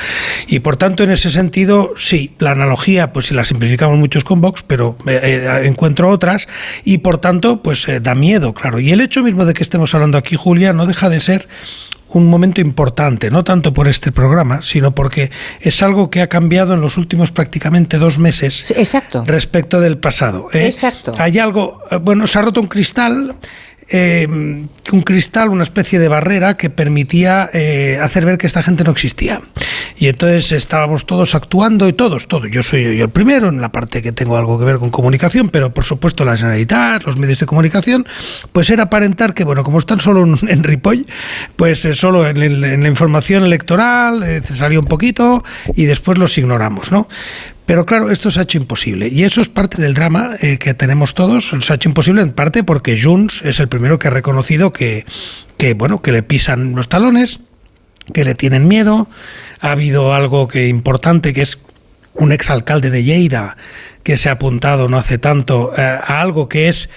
Y por tanto, en ese sentido, sí, la analogía, pues si la simplificamos muchos con Vox, pero eh, eh, encuentro otras, y por tanto, pues eh, da miedo, claro. Y el hecho mismo de que estemos hablando aquí, Julia, no deja de ser un momento importante, no tanto por este programa, sino porque es algo que ha cambiado en los últimos prácticamente dos meses Exacto. respecto del pasado. Exacto. Hay algo, bueno, se ha roto un cristal eh, un cristal, una especie de barrera que permitía eh, hacer ver que esta gente no existía. Y entonces estábamos todos actuando y todos, todos. Yo soy yo el primero en la parte que tengo algo que ver con comunicación, pero por supuesto la Generalitat, los medios de comunicación, pues era aparentar que, bueno, como están solo en, Ripoll, pues eh, solo en, en, la información electoral eh, salió un poquito y después los ignoramos, ¿no? Pero claro, esto se ha hecho imposible. Y eso es parte del drama eh, que tenemos todos. Se ha hecho imposible en parte porque Junts es el primero que ha reconocido que, que, bueno, que le pisan los talones, que le tienen miedo. Ha habido algo que importante que es un exalcalde de Lleida que se ha apuntado no hace tanto eh, a algo que es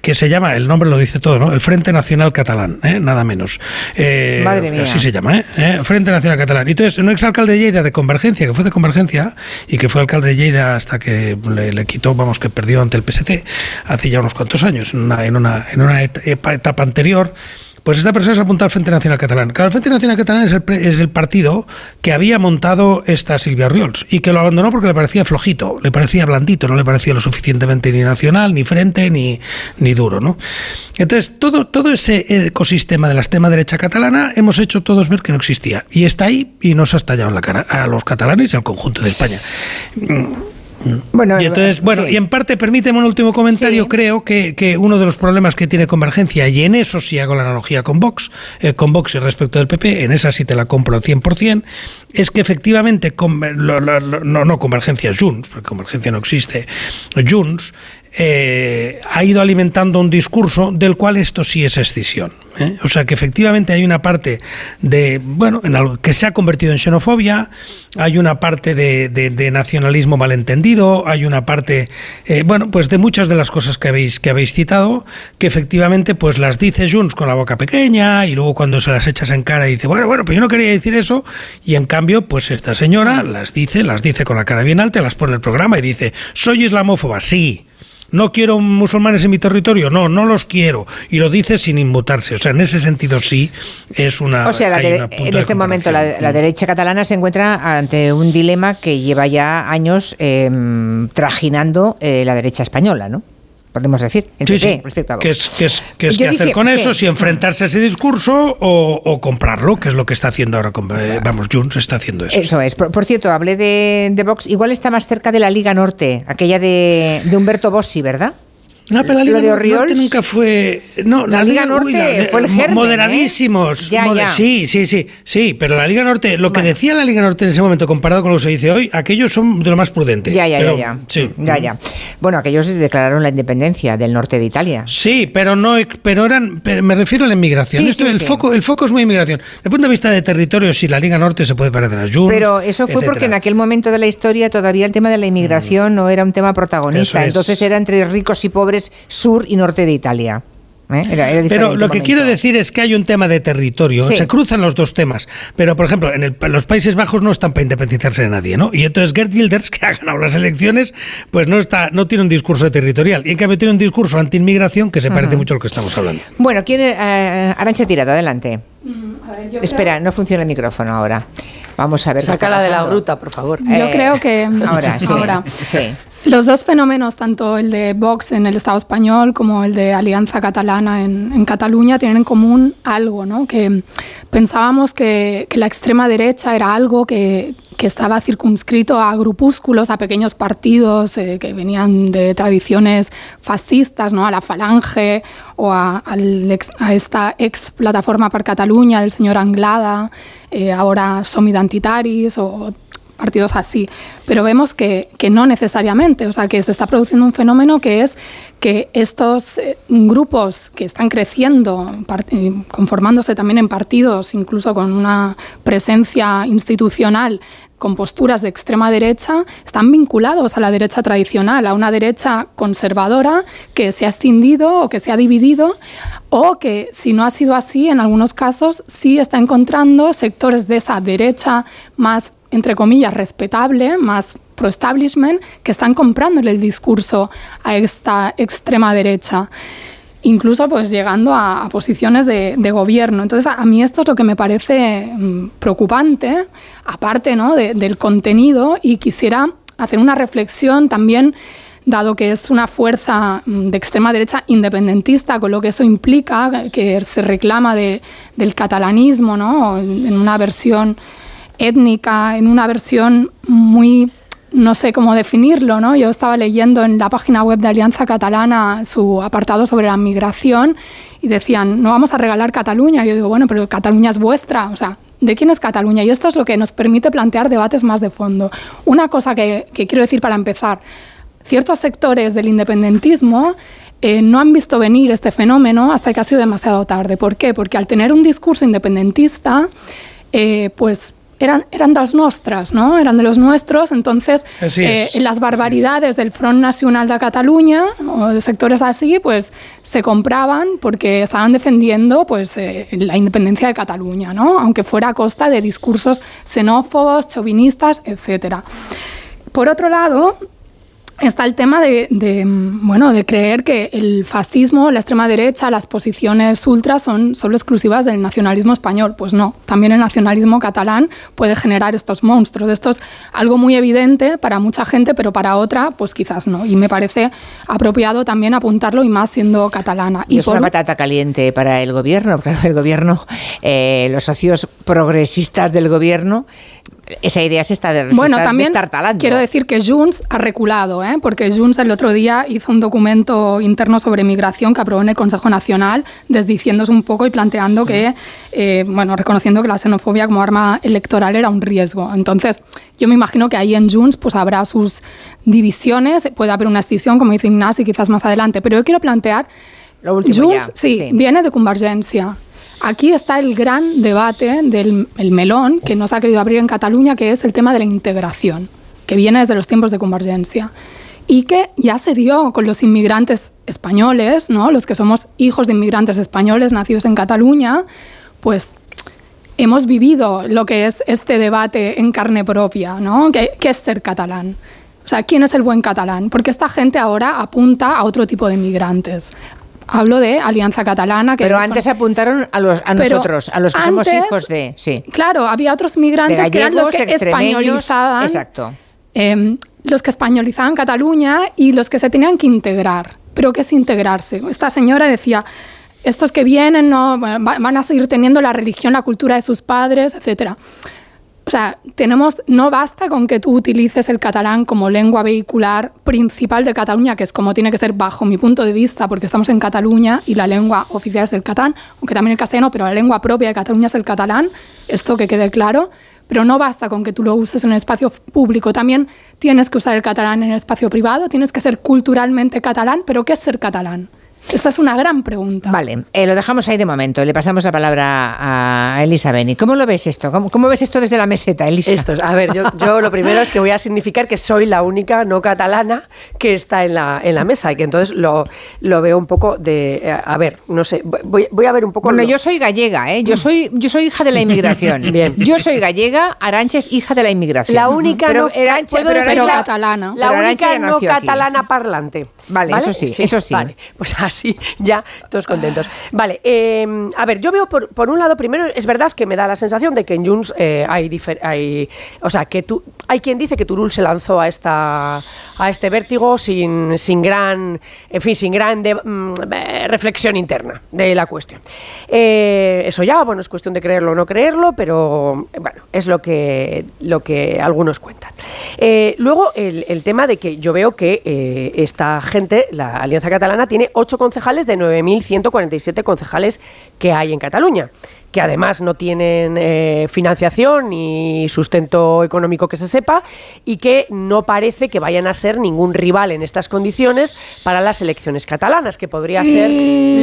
que se llama, el nombre lo dice todo, ¿no? El Frente Nacional Catalán, ¿eh? nada menos. Eh, Madre mía. Así se llama, ¿eh? Frente Nacional Catalán. Y entonces, un exalcalde de Lleida de Convergencia, que fue de Convergencia y que fue alcalde de Lleida hasta que le, le quitó, vamos, que perdió ante el PSC hace ya unos cuantos años, en una, en una, en una etapa anterior Pues esta persona se ha apuntado al Frente Nacional Catalán. El Frente Nacional Catalán es el, el partido que había montado esta Silvia Riols y que lo abandonó porque le parecía flojito, le parecía blandito, no le parecía lo suficientemente ni nacional, ni frente, ni, ni duro. ¿no? Entonces, todo, todo ese ecosistema de la extrema derecha catalana hemos hecho todos ver que no existía. Y está ahí y nos ha estallado en la cara a los catalanes y al conjunto de España. Bueno, y entonces, bueno, y en parte, permíteme un último comentario, creo que, que, uno de los problemas que tiene Convergencia, y en eso sí hago la analogía con Vox, eh, con Vox y respecto del PP, en esa sí te la compro al 100%, es que efectivamente, no, no Convergencia, Junts, porque Convergencia no existe, Junts, eh, ha ido alimentando un discurso del cual esto sí es escisión. ¿Eh? O sea que efectivamente hay una parte de, bueno, en algo que se ha convertido en xenofobia, hay una parte de, nacionalismo malentendido, hay una parte, eh, bueno, pues de muchas de las cosas que habéis, que habéis citado, que efectivamente pues las dice Junts con la boca pequeña y luego cuando se las echas en cara dice, bueno, bueno, pero yo no quería decir eso y en cambio pues esta señora las dice, las dice con la cara bien alta, las pone en el programa y dice, soy islamófoba, sí no quiero musulmanes en mi territorio, no, no los quiero. Y lo dice sin inmutarse. O sea, en ese sentido sí es una... O sea, en este momento la, derecha catalana se encuentra ante un dilema que lleva ya años em, trajinando eh, la derecha española, ¿no? Podemos decir, respecto a ¿Qué es, qué hacer con eso? Si enfrentarse a ese discurso o, comprarlo, que es lo que está haciendo ahora, con, eh, vamos, Junts está haciendo eso. Eso es. Por, cierto, hablé de, de, Vox, igual está más cerca de la Liga Norte, aquella de, de Humberto Bossi, ¿verdad? No, pero la Liga Norte nunca fue. No, la, Liga, Norte fue el germen, Moderadísimos. ¿eh? Sí, sí, sí. Sí, pero la Liga Norte, lo que decía la Liga Norte en ese momento comparado con lo que se dice hoy, aquellos son de lo más prudente. Ya, ya, ya. ya. Sí. Ya, ya. Bueno, aquellos declararon la independencia del norte de Italia. Sí, pero no pero eran. me refiero a la inmigración. Esto, el, Foco, el foco es muy inmigración. Desde el punto de vista de territorio, si la Liga Norte se puede parecer a Junts. Pero eso fue porque en aquel momento de la historia todavía el tema de la inmigración mm. no era un tema protagonista. Entonces era entre ricos y pobres sur y norte de Italia. ¿eh? pero lo que quiero decir es que hay un tema de territorio, se cruzan los dos temas. Pero, por ejemplo, en, los Países Bajos no están para independizarse de nadie, ¿no? Y entonces Gert Wilders, que ha ganado las elecciones, pues no está, no tiene un discurso territorial. Y en cambio tiene un discurso anti-inmigración que se parece mucho a lo que estamos hablando. Bueno, ¿quién, eh, Arancha Tirado, adelante. Mm, Espera, no funciona el micrófono ahora. Vamos a ver. Sácala de la bruta, por favor. Yo eh, creo que. Ahora, sí. Ahora. sí. Los dos fenómenos, tanto el de Vox en el Estado español como el de Alianza Catalana en, Cataluña, tienen en común algo, ¿no? que pensábamos que, la extrema derecha era algo que, estaba circunscrito a grupúsculos, a pequeños partidos eh, que venían de tradiciones fascistas, ¿no? a la Falange o a, esta ex plataforma para Cataluña del señor Anglada, eh, ahora Som Identitaris o partidos así, pero vemos que, que, no necesariamente, o sea, que se está produciendo un fenómeno que es que estos eh, grupos que están creciendo, eh, conformándose también en partidos, incluso con una presencia institucional con posturas de extrema derecha están vinculados a la derecha tradicional, a una derecha conservadora que se ha extendido o que se ha dividido o que si no ha sido así, en algunos casos sí está encontrando sectores de esa derecha más entre comillas, respetable, más pro-establishment, que están comprándole el discurso a esta extrema derecha incluso pues llegando a, posiciones de, gobierno. Entonces a, mí esto es lo que me parece mm, preocupante, aparte ¿no? del contenido, y quisiera hacer una reflexión también, dado que es una fuerza mm, de extrema derecha independentista, con lo que eso implica, que se reclama del catalanismo ¿no? en una versión étnica, en una versión muy no sé cómo definirlo, ¿no? Yo estaba leyendo en la página web de Alianza Catalana su apartado sobre la migración y decían, no vamos a regalar Cataluña. Yo digo, bueno, pero Cataluña es vuestra, o sea, ¿de quién es Cataluña? Y esto es lo que nos permite plantear debates más de fondo. Una cosa que, quiero decir para empezar, ciertos sectores del independentismo eh, no han visto venir este fenómeno hasta que ha sido demasiado tarde. ¿Por qué? Porque al tener un discurso independentista, eh, pues eran, eran las nuestras, ¿no? Eran de los nuestros, entonces eh, las barbaridades del Front Nacional de Cataluña o de sectores así, pues se compraban porque estaban defendiendo pues eh, la independencia de Cataluña, ¿no? Aunque fuera a costa de discursos xenófobos, chauvinistas, etcétera. Por otro lado, está el tema de, de, bueno, de creer que el fascismo, la extrema derecha, las posiciones ultras son solo exclusivas del nacionalismo español. Pues no, también el nacionalismo catalán puede generar estos monstruos. Esto es algo muy evidente para mucha gente, pero para otra, pues quizás no. Y me parece apropiado también apuntarlo y más siendo catalana. Y, es una patata caliente para el gobierno, porque el gobierno, eh, los socios progresistas del gobierno esa idea se está, de, bueno, también Quiero decir que Junts ha reculado, ¿eh? porque Junts el otro día hizo un documento interno sobre migración que aprobó en el Consejo Nacional, desdiciéndose un poco y planteando que, eh, bueno, reconociendo que la xenofobia como arma electoral era un riesgo. Entonces, yo me imagino que ahí en Junts pues habrá sus divisiones, puede haber una escisión, como dice Ignasi, quizás más adelante, pero yo quiero plantear, Lo último Junts, sí, viene de Convergencia. Aquí está el gran debate del melón que nos ha querido abrir en Cataluña, que es el tema de la integración, que viene desde los tiempos de Convergencia y que ya se dio con los inmigrantes españoles, ¿no? los que somos hijos de inmigrantes españoles nacidos en Cataluña, pues hemos vivido lo que es este debate en carne propia, ¿no? ¿Qué, es ser catalán? O sea, ¿quién es el buen catalán? Porque esta gente ahora apunta a otro tipo de inmigrantes. Hablo de Alianza Catalana. Que pero antes apuntaron a, los, a nosotros, a los que somos hijos de... Sí. Claro, había otros migrantes que eran los que españolizaban. Exacto. Eh, los que españolizaban Cataluña y los que se tenían que integrar. ¿Pero qué es integrarse? Esta señora decía, estos que vienen no van a seguir teniendo la religión, la cultura de sus padres, etcétera. Sea, tenemos, no basta con que tú utilices el catalán como lengua vehicular principal de Cataluña, que es como tiene que ser bajo mi punto de vista, porque estamos en Cataluña y la lengua oficial es el catalán, aunque también el castellano, pero la lengua propia de Cataluña es el catalán, esto que quede claro. Pero no basta con que tú lo uses en el espacio público, también tienes que usar el catalán en el espacio privado, tienes que ser culturalmente catalán, pero ¿qué es ser catalán? Esta es una gran pregunta. Vale, eh, lo dejamos ahí de momento. Le pasamos la palabra a Elisa Beni. ¿Cómo lo ves esto? ¿Cómo, ves esto desde la meseta, Elisa? Esto, a ver, yo, lo primero es que voy a significar que soy la única no catalana que está en la, en la mesa y que entonces lo, lo veo un poco de... Eh, a ver, no sé, voy, voy a ver un poco... Bueno, yo soy gallega, ¿eh? Yo soy, yo soy hija de la inmigración. Bien. Yo soy gallega, Arancha es hija de la inmigración. La única pero, no, pero, catalana. La única no catalana parlante. Vale, eso sí, eso sí. Vale, pues así ya todos contentos. Vale, eh, a ver, yo veo por, por, un lado, primero es verdad que me da la sensación de que en Junts eh, hay, hay, o sea, que tú, hay quien dice que Turul se lanzó a esta a este vértigo sin, sin gran, en fin, sin gran mm, eh, reflexión interna de la cuestión. Eh, eso ya, bueno, es cuestión de creerlo o no creerlo, pero bueno, es lo que lo que algunos cuentan. Eh, luego el, el, tema de que yo veo que esta gente, la Alianza Catalana, tiene ocho concejales de 9.147 concejales que hay en Cataluña que además no tienen eh, financiación ni sustento económico que se sepa y que no parece que vayan a ser ningún rival en estas condiciones para las elecciones catalanas, que podría ser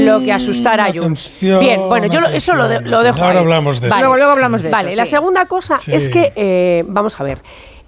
lo que asustara a Junts. Bien, bueno, yo eso lo, dejo. Ahora hablamos de eso. Luego, hablamos de vale, la segunda cosa es que, eh, vamos a ver.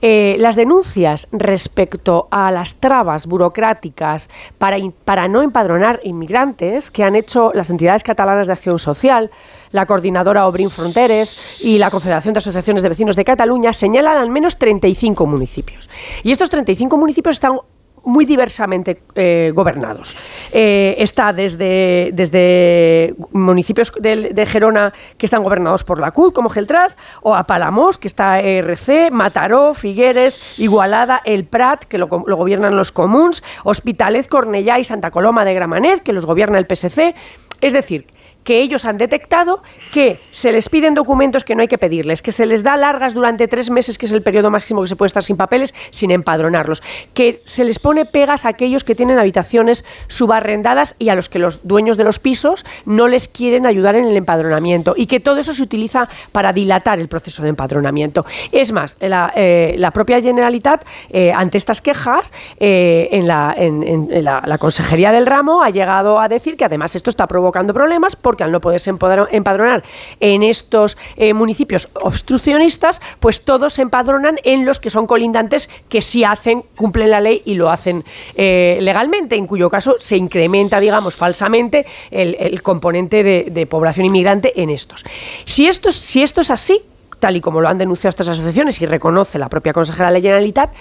Eh, las denuncias respecto a las trabas burocráticas para, para no empadronar inmigrantes que han hecho las entidades catalanas de acción social, la coordinadora Obrin Fronteres y la Confederación de Asociaciones de Vecinos de Cataluña señalan al menos 35 municipios. Y estos 35 municipios están muy diversamente eh, gobernados. Eh, está desde, desde municipios de, Gerona que están gobernados por la CUT, como Geltraz, o a Palamos, que está ERC, Mataró, Figueres, Igualada, El Prat, que lo, lo gobiernan los comuns, Hospitalet, Cornellá y Santa Coloma de Gramanet, que los gobierna el PSC. Es decir, que ellos han detectado que se les piden documentos que no hay que pedirles, que se les da largas durante tres meses, que es el periodo máximo que se puede estar sin papeles, sin empadronarlos, que se les pone pegas a aquellos que tienen habitaciones subarrendadas y a los que los dueños de los pisos no les quieren ayudar en el empadronamiento y que todo eso se utiliza para dilatar el proceso de empadronamiento. Es más, la, eh, propia Generalitat, eh, ante estas quejas, eh, en, la, en, la, la Consejería del Ramo ha llegado a decir que además esto está provocando problemas porque al no poderse empadronar en estos eh, municipios obstruccionistas, pues todos se empadronan en los que son colindantes que sí hacen, cumplen la ley y lo hacen eh, legalmente, en cuyo caso se incrementa, digamos, falsamente el, componente de, población inmigrante en estos. Si esto, si esto es así, tal y como lo han denunciado estas asociaciones y reconoce la propia consejera de la Generalitat,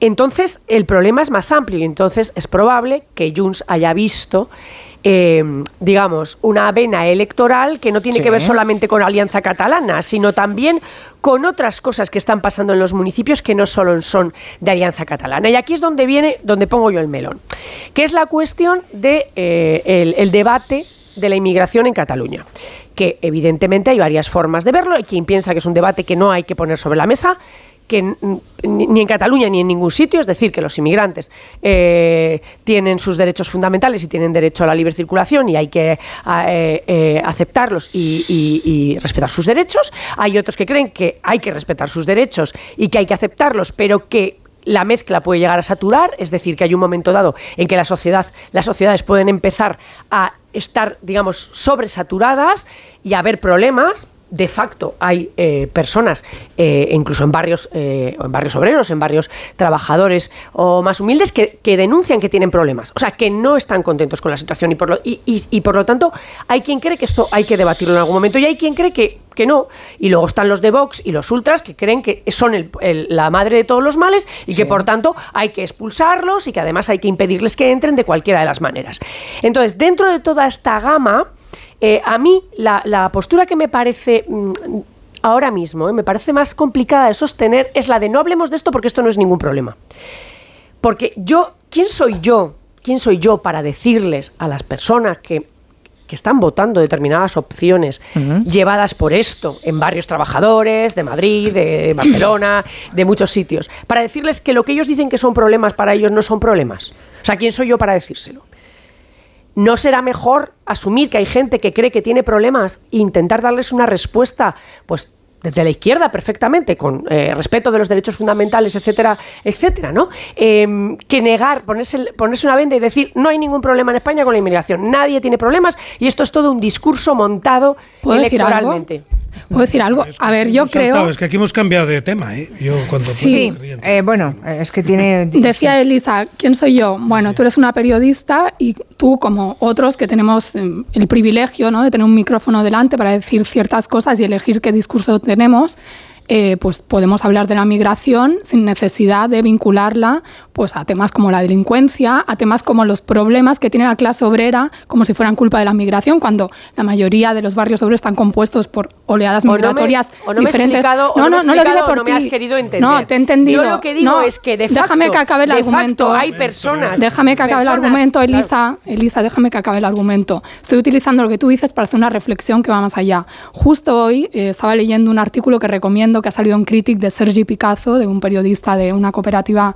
entonces el problema es más amplio y entonces es probable que Junts haya visto eh, digamos, una vena electoral que no tiene Sí. que ver solamente con Alianza Catalana, sino también con otras cosas que están pasando en los municipios que no solo son de Alianza Catalana. Y aquí es donde viene, donde pongo yo el melón, que es la cuestión de eh, el, el debate de la inmigración en Cataluña. Que evidentemente hay varias formas de verlo. Hay quien piensa que es un debate que no hay que poner sobre la mesa, que ni en Cataluña ni en ningún sitio, es decir, que los inmigrantes eh, tienen sus derechos fundamentales y tienen derecho a la libre circulación y hay que eh, eh, aceptarlos y, y- y respetar sus derechos. Hay otros que creen que hay que respetar sus derechos y que hay que aceptarlos, pero que la mezcla puede llegar a saturar, es decir, que hay un momento dado en que la sociedad, las sociedades pueden empezar a estar, digamos, sobresaturadas y a haber problemas. De facto, hay eh, personas, eh, incluso en barrios, eh, o en barrios obreros, en barrios trabajadores o más humildes, que, que denuncian que tienen problemas. O sea, que no están contentos con la situación y por, lo, y, y- y por lo tanto hay quien cree que esto hay que debatirlo en algún momento y hay quien cree que, que no. Y luego están los de Vox y los ultras que creen que son el- el- la madre de todos los males y que por tanto hay que expulsarlos y que además hay que impedirles que entren de cualquiera de las maneras. Entonces, dentro de toda esta gama, eh, a mí la, la postura que me parece... mm, Ahora mismo, eh, me parece más complicada de sostener es la de no hablemos de esto porque esto no es ningún problema. Porque yo, ¿quién soy yo? ¿Quién soy yo para decirles a las personas que, que están votando determinadas opciones llevadas por esto en barrios trabajadores de Madrid, de Barcelona, de muchos sitios, para decirles que lo que ellos dicen que son problemas para ellos no son problemas? O sea, ¿quién soy yo para decírselo? ¿No será mejor asumir que hay gente que cree que tiene problemas e intentar darles una respuesta, pues desde la izquierda perfectamente, con eh, respeto de los derechos fundamentales, etcétera, etcétera, ¿no? Eh, que negar, ponerse, ponerse una venda y decir no hay ningún problema en España con la inmigración, nadie tiene problemas y esto es todo un discurso montado ¿Puedo decir algo? ¿Puedo decir algo? A ver, yo Saltado, creo... Es que aquí hemos cambiado de tema, ¿eh? Yo cuando Sí, eh, bueno, es que tiene... Decía Elisa, ¿quién soy yo? Bueno, tú eres una periodista y tú, como otros que tenemos eh, el privilegio ¿no? de tener un micrófono delante para decir ciertas cosas y elegir qué discurso tenemos, eh, pues podemos hablar de la migración sin necesidad de vincularla pues, a temas como la delincuencia, a temas como los problemas que tiene la clase obrera, como si fueran culpa de la migración, cuando la mayoría de los barrios obreros están compuestos por oleadas O no me- migratorias o no me he diferentes. explicado- no, no no, no lo digo por no ti. me has querido entender. No, te he entendido. Yo lo que digo No, es que de facto, déjame que acabe el de facto argumento. hay personas. Déjame que acabe el argumento, claro. Elisa. Elisa, déjame que acabe el argumento. Estoy utilizando lo que tú dices para hacer una reflexión que va más allá. Justo hoy eh, estaba leyendo un artículo que que ha salido en Critic de Sergi Picazo, de un periodista de una cooperativa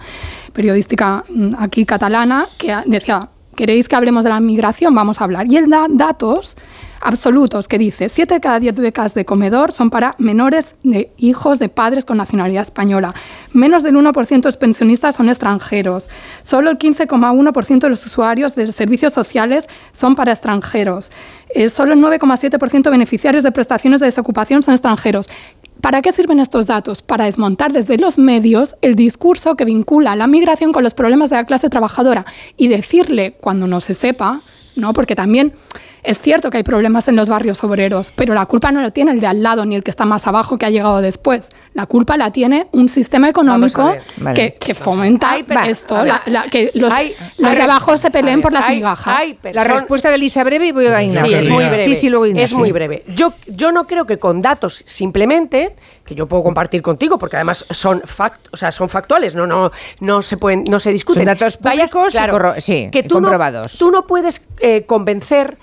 periodística mm, aquí catalana, que decía, ¿queréis que hablemos de la migración? Vamos a hablar. Y él da datos absolutos que dice, 7 de cada 10 becas de comedor son para menores de hijos de padres con nacionalidad española. Menos del 1% de los pensionistas son extranjeros. Solo el 15,1% de los usuarios de servicios sociales son para extranjeros. Eh, solo el 9,7% de beneficiarios de prestaciones de desocupación son extranjeros. ¿Para qué sirven estos datos? Para desmontar desde los medios el discurso que vincula la migración con los problemas de la clase trabajadora y decirle, cuando no se sepa, ¿no? porque también es cierto que hay problemas en los barrios obreros, pero la culpa no lo tiene el de al lado ni el que está más abajo que ha llegado después. La culpa la tiene un sistema económico ver. Vale. que, que fomenta Hay esto, la- la- que los, Hay- los hay de abajo se peleen por las hay- migajas. hay La respuesta de Elisa breve y voy a Sí, Ignacio. es muy breve. Sí, sí, luego es muy breve. Yo, yo no creo que con datos simplemente, que yo puedo compartir contigo, porque además son fact, o sea, son factuales, no, no, no se pueden, no se discuten. Son datos públicos y corro- sí, que tú no- comprobados. tú no puedes eh, convencer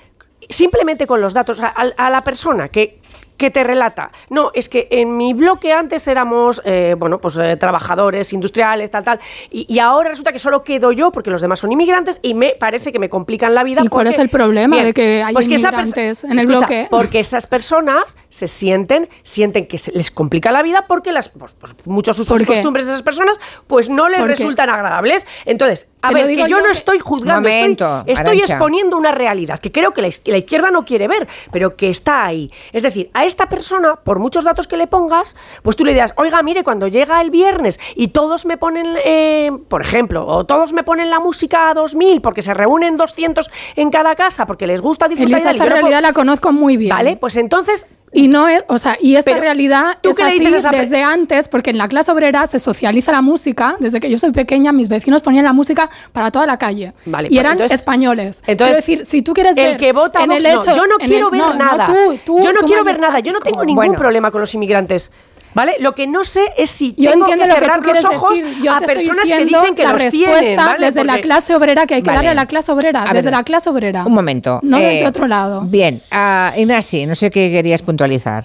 simplemente con los datos a, la persona que que te relata, no, es que en mi bloque antes éramos, eh, bueno, pues eh, trabajadores, industriales, tal, tal, y, y ahora resulta que solo quedo yo porque los demás son inmigrantes y me parece que me complican la vida. ¿Y cuál es el problema Bien, de que hay pues esa perso- inmigrantes en el Escucha, bloque? Porque esas personas se sienten, sienten que se les complica la vida porque las, pues, pues, muchos usos ¿Por y costumbres de esas personas pues no les resultan agradables. Entonces, a ver, que yo yo no que- estoy juzgando, estoy- Momento, estoy, exponiendo una realidad que creo que la, la izquierda no quiere ver, pero que está ahí. Es decir, a esta persona, por muchos datos que le pongas, pues tú le dirás, oiga, mire, cuando llega el viernes y todos me ponen, eh, por ejemplo, o todos me ponen la música a 2000 porque se reúnen 200 en cada casa porque les gusta disfrutar Elisa, esta puedo- realidad la conozco muy bien. Vale, pues entonces Y no es, o sea, y esta Pero, realidad ¿tú es qué así esa desde antes, porque en la clase obrera se socializa la música. Desde que yo soy pequeña, mis vecinos ponían la música para toda la calle. Vale, y pues eran entonces- españoles. entonces, Quiero decir, si tú quieres el ver que vota en Vox, el no, hecho, yo no quiero el- ver no, no, nada. tú- tú- yo no tú quiero ver nada. Yo no tengo ningún Bueno. problema con los inmigrantes. ¿Vale? Lo que no sé es si Yo tengo entiendo que lo que cerrar los ojos decir. Yo a personas que dicen que la los respuesta tienen, ¿vale? desde la clase obrera que hay que Vale. darle a la clase obrera, A desde ver. la clase obrera. Un momento. No eh, desde otro lado. Bien, ah, Ignasi, no sé qué querías puntualizar.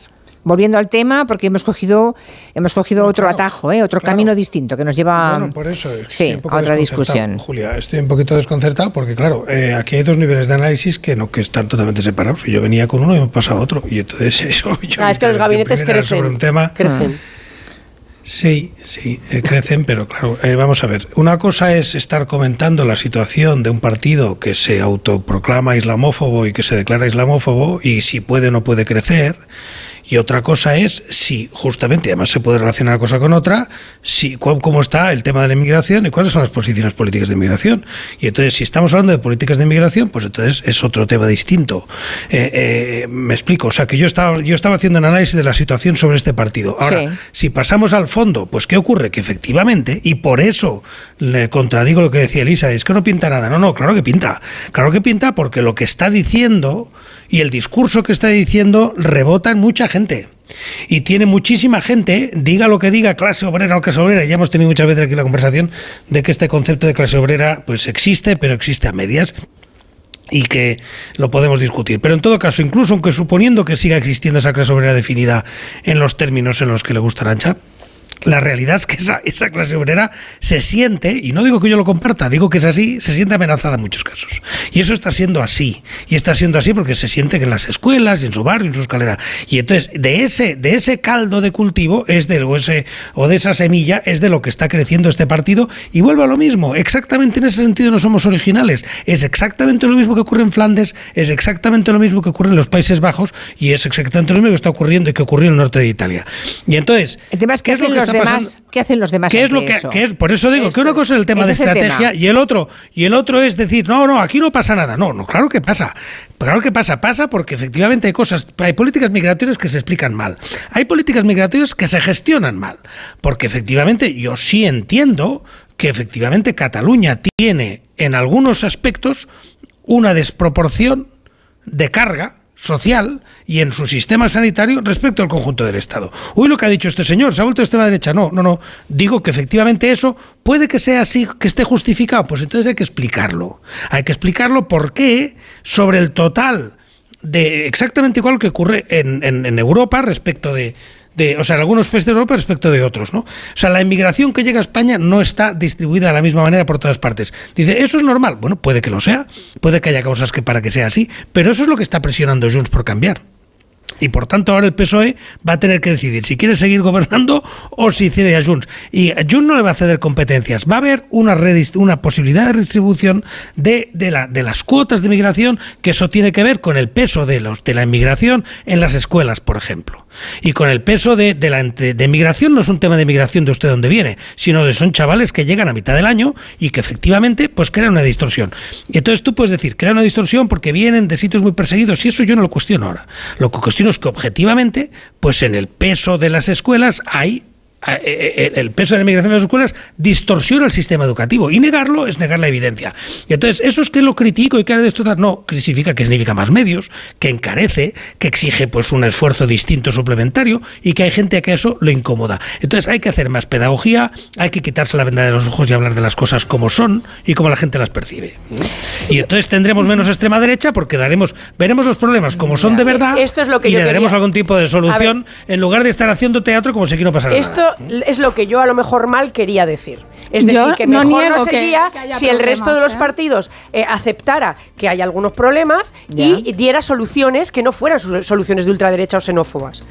Volviendo al tema, porque hemos cogido, hemos cogido otro atajo, ¿eh? otro camino distinto que nos lleva Bueno, por eso es. sí, a otra discusión. Julia, estoy un poquito desconcertado porque, claro, eh, aquí hay dos niveles de análisis que no que están totalmente separados. Yo venía con uno y me he pasado a otro. Y entonces eso. Yo Ah, es que los gabinetes crecen. Sobre un tema. Crecen. Sí, sí, eh, crecen, pero claro, eh, vamos a ver. Una cosa es estar comentando la situación de un partido que se autoproclama islamófobo y que se declara islamófobo y si puede o no puede crecer. Y otra cosa es si justamente, además se puede relacionar una cosa con otra, si cómo está el tema de la inmigración y cuáles son las posiciones políticas de inmigración. Y entonces, si estamos hablando de políticas de inmigración, pues entonces es otro tema distinto. Eh, eh, me explico, o sea, que yo estaba, yo estaba haciendo un análisis de la situación sobre este partido. Ahora, Sí. si pasamos al fondo, pues ¿qué ocurre? Que efectivamente, y por eso le contradigo lo que decía Elisa, es que no pinta nada. No, no, claro que pinta. Claro que pinta porque lo que está diciendo y el discurso que está diciendo rebota en mucha gente. Y tiene muchísima gente, diga lo que diga, clase obrera o clase obrera, ya hemos tenido muchas veces aquí la conversación de que este concepto de clase obrera pues existe, pero existe a medias y que lo podemos discutir. Pero en todo caso, incluso aunque suponiendo que siga existiendo esa clase obrera definida en los términos en los que le gusta Arancha, la realidad es que esa, esa clase obrera se siente, y no digo que yo lo comparta, digo que es así, se siente amenazada en muchos casos. Y eso está siendo así. Y está siendo así porque se siente que en las escuelas, y en su barrio, en su escalera. Y entonces, de ese, de ese caldo de cultivo, es de, o, ese, o de esa semilla, es de lo que está creciendo este partido. Y vuelvo a lo mismo. Exactamente en ese sentido no somos originales. Es exactamente lo mismo que ocurre en Flandes, es exactamente lo mismo que ocurre en los Países Bajos, y es exactamente lo mismo que está ocurriendo y que ocurrió en el norte de Italia. Y entonces, El tema es ¿qué qué es lo que los está demás, pasando? ¿qué hacen los demás ¿Qué es lo que, eso? que es? Por eso digo que una cosa es el tema de estrategia tema. y el otro y el otro es decir, no, no, aquí no pasa nada. No, no, claro que pasa. Claro que pasa, pasa porque efectivamente hay cosas, hay políticas migratorias que se explican mal. Hay políticas migratorias que se gestionan mal, porque efectivamente yo sí entiendo que efectivamente Cataluña tiene en algunos aspectos una desproporción de carga social y en su sistema sanitario respecto al conjunto del Estado. Uy, lo que ha dicho este señor, se ha vuelto de extrema derecha. No, no, no. Digo que efectivamente eso puede que sea así, que esté justificado. Pues entonces hay que explicarlo. Hay que explicarlo por qué sobre el total de exactamente igual que ocurre en- en Europa respecto de, de, o sea, en algunos países de Europa respecto de otros, ¿no? O sea, la inmigración que llega a España no está distribuida de la misma manera por todas partes. Dice, ¿eso es normal? Bueno, puede que lo sea, puede que haya causas que para que sea así, pero eso es lo que está presionando Junts por cambiar. Y por tanto ahora el PSOE va a tener que decidir si quiere seguir gobernando o si cede a Junts. Y Junts no le va a ceder competencias. Va a haber una, una posibilidad de redistribución de, de, la, de las cuotas de migración, que eso tiene que ver con el peso de, los, de la inmigración en las escuelas, por ejemplo. Y con el peso de, de la de, migración no es un tema de migración de usted dónde viene, sino de son chavales que llegan a mitad del año y que efectivamente pues crean una distorsión. Y entonces tú puedes decir, crean una distorsión porque vienen de sitios muy perseguidos y eso yo no lo cuestiono ahora. Lo que cuestiono que objetivamente, pues en el peso de las escuelas hay el peso de la inmigración en las escuelas distorsiona el sistema educativo y negarlo es negar la evidencia. Y entonces, eso es que lo critico y que de esto no, significa que significa más medios, que encarece, que exige pues un esfuerzo distinto suplementario y que hay gente que eso le incomoda. Entonces, hay que hacer más pedagogía, hay que quitarse la venda de los ojos y hablar de las cosas como son y como la gente las percibe. Y entonces tendremos menos extrema derecha porque daremos veremos los problemas como son de verdad Esto es lo que y yo le daremos quería. algún tipo de solución en lugar de estar haciendo teatro como si aquí no pasara nada. Esto es lo que yo a lo mejor mal quería decir. Es Yo decir, que no mejor no, niego que- sería que si el resto de los ¿eh? partidos eh, aceptara que hay algunos problemas y diera soluciones que no fueran soluciones de ultraderecha o xenófobas.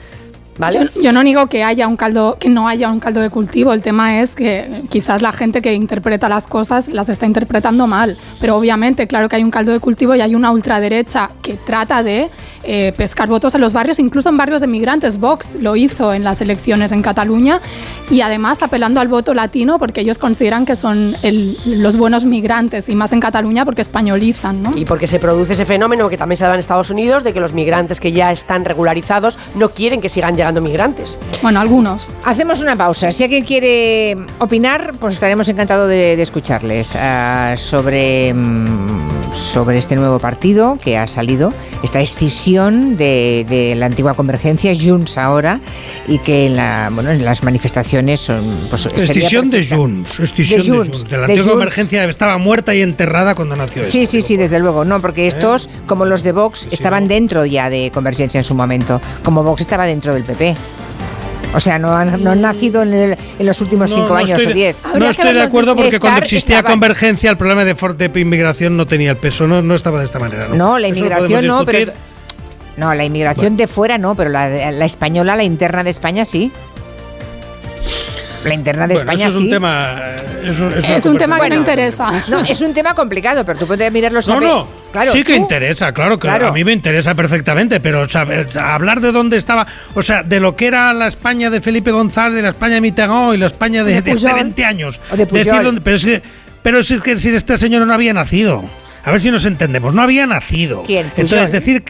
¿Vale? Yo, yo no niego que haya un caldo, que no haya un caldo de cultivo. El tema es que quizás la gente que interpreta las cosas las está interpretando mal. Pero obviamente, claro que hay un caldo de cultivo y hay una ultraderecha que trata de eh, pescar votos en los barrios, incluso en barrios de migrantes. Vox lo hizo en las elecciones en Cataluña y además apelando al voto latino porque ellos consideran que son el- los buenos migrantes y más en Cataluña porque españolizan, ¿no? Y porque se produce ese fenómeno que también se da en Estados Unidos de que los migrantes que ya están regularizados no quieren que sigan llegando migrantes. Bueno, algunos. Hacemos una pausa. Si alguien quiere opinar, pues estaremos encantados de, de escucharles ah, sobre, mm, sobre este nuevo partido que ha salido, esta escisión de, de la antigua convergencia, Junts ahora, y que en, la, bueno, en las manifestaciones son... Pues, Escisión de. Junts. Escisión de Junts, Junts. De la antigua Junts. emergencia estaba muerta y enterrada cuando nació Sí, esto. sí, sí, desde luego. No, porque estos, ¿Eh? como los de Vox, estaban dentro ya de Convergencia en su momento, como Vox estaba dentro del PP. O sea, no han, no han nacido en, el- en los últimos cinco años estoy o diez. No estoy de acuerdo porque cuando existía estaban- convergencia el problema de, for- de inmigración no tenía el peso, no, no estaba de esta manera. No, No, la inmigración no, pero. No, la inmigración de fuera no, pero la, la española, la interna de España sí. La interna de Bueno, España eso es sí. un tema. eh, eso- es un tema que no interesa. No, es un tema complicado, pero tú puedes mirar los No, no, Claro, sí que tú- interesa, claro que Claro. a mí me interesa perfectamente, pero saber- hablar de dónde estaba, o sea, de lo que era la España de Felipe González, de la España de Mitterrand y la España de, De de hace Pujol. 20 años. O de Pujol. decir dónde- pero es que, pero es que si este señor no había nacido, a ver si nos entendemos, no había nacido. ¿Quién? Entonces decir,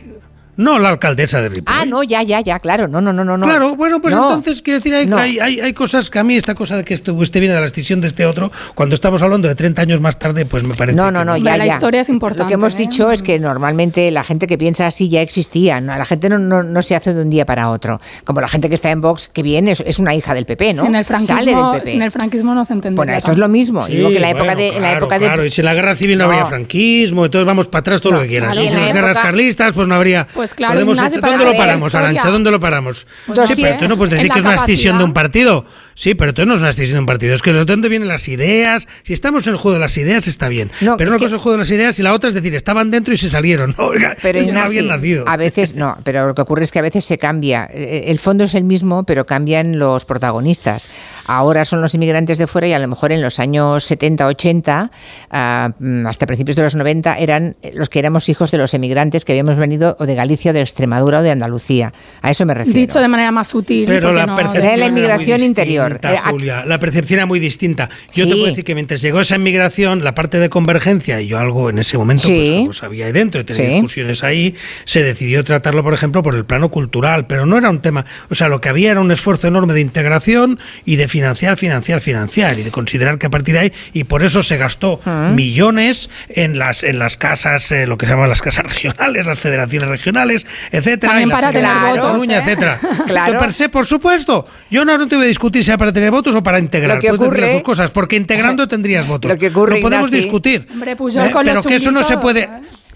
no la alcaldesa de Ripoll. Ah, no, ya, ya, ya, claro. No, no, no, no. no. Claro, bueno, pues No. entonces quiero decir, hay, No. hay, hay- hay cosas que a mí esta cosa de que esto, este viene de la escisión de este otro, cuando estamos hablando de 30 años más tarde, pues me parece. No, no, no, que ya, la ya. historia es importante. Lo que hemos ¿eh? dicho es que normalmente la gente que piensa así ya existía. ¿no? La gente no, no, no se hace de un día para otro. Como la gente que está en Vox, que bien, es, es una hija del PP, ¿no? Sin el franquismo, Sale del PP. sin el franquismo no se entendería. Bueno, esto es lo mismo. Sí, Digo que en la época bueno, de, en la claro, época de claro, y si en la guerra civil no, No. habría franquismo, entonces vamos para atrás todo No, lo que quieras. claro, y en si la las guerras época- carlistas, pues no habría. Pues claro, podemos Ignacio, ¿Dónde lo paramos, Arancha? ¿Dónde lo paramos? Pues sí, pero tú no puedes decir que es una escisión de un partido. Sí, pero entonces no es una escisión de un partido. Es que de dónde vienen las ideas. Si estamos en el juego de las ideas, está bien. No, pero una cosa es el juego de las ideas y la otra es decir, estaban dentro y se salieron. Oiga, Pero es Ignasi, habían nacido. a veces no, pero lo que ocurre es que a veces se cambia. Eh, El fondo es el mismo, pero cambian los protagonistas. Ahora son los inmigrantes de fuera y a lo mejor en los años 70, 80, ah, mm, hasta principios de los 90, eran los que éramos hijos de los emigrantes que habíamos venido o de Galicia, de Extremadura o de Andalucía. A eso me refiero. Dicho de manera más sutil. Pero la no- percepción Era la inmigración interior. Era- Julia. La percepción era muy distinta. Yo te puedo decir que mientras llegó esa inmigración, la parte de convergencia, y yo algo en ese momento Sí. pues, algo sabía ahí dentro, y tenía Sí. discusiones ahí, se decidió tratarlo, por ejemplo, por el plano cultural, pero no era un tema, o sea, lo que había era un esfuerzo enorme de integración y de financiar, financiar, financiar, y de considerar que a partir de ahí, y por eso se gastó Ah. millones en las, en las casas, eh, lo que se llaman las casas regionales, las federaciones regionales, etcétera, También y la para tener votos, Cataluña, ¿eh? etcétera. Claro. Per se, por supuesto. Yo no, no te voy a discutir si sea para tener votos o para integrar. Lo que Puedes decir ocurre- las dos cosas, porque integrando tendrías votos. Lo que ocurre, podemos Ignasi- discutir. Hombre, Pujol ¿eh? con pero que eso no se puede.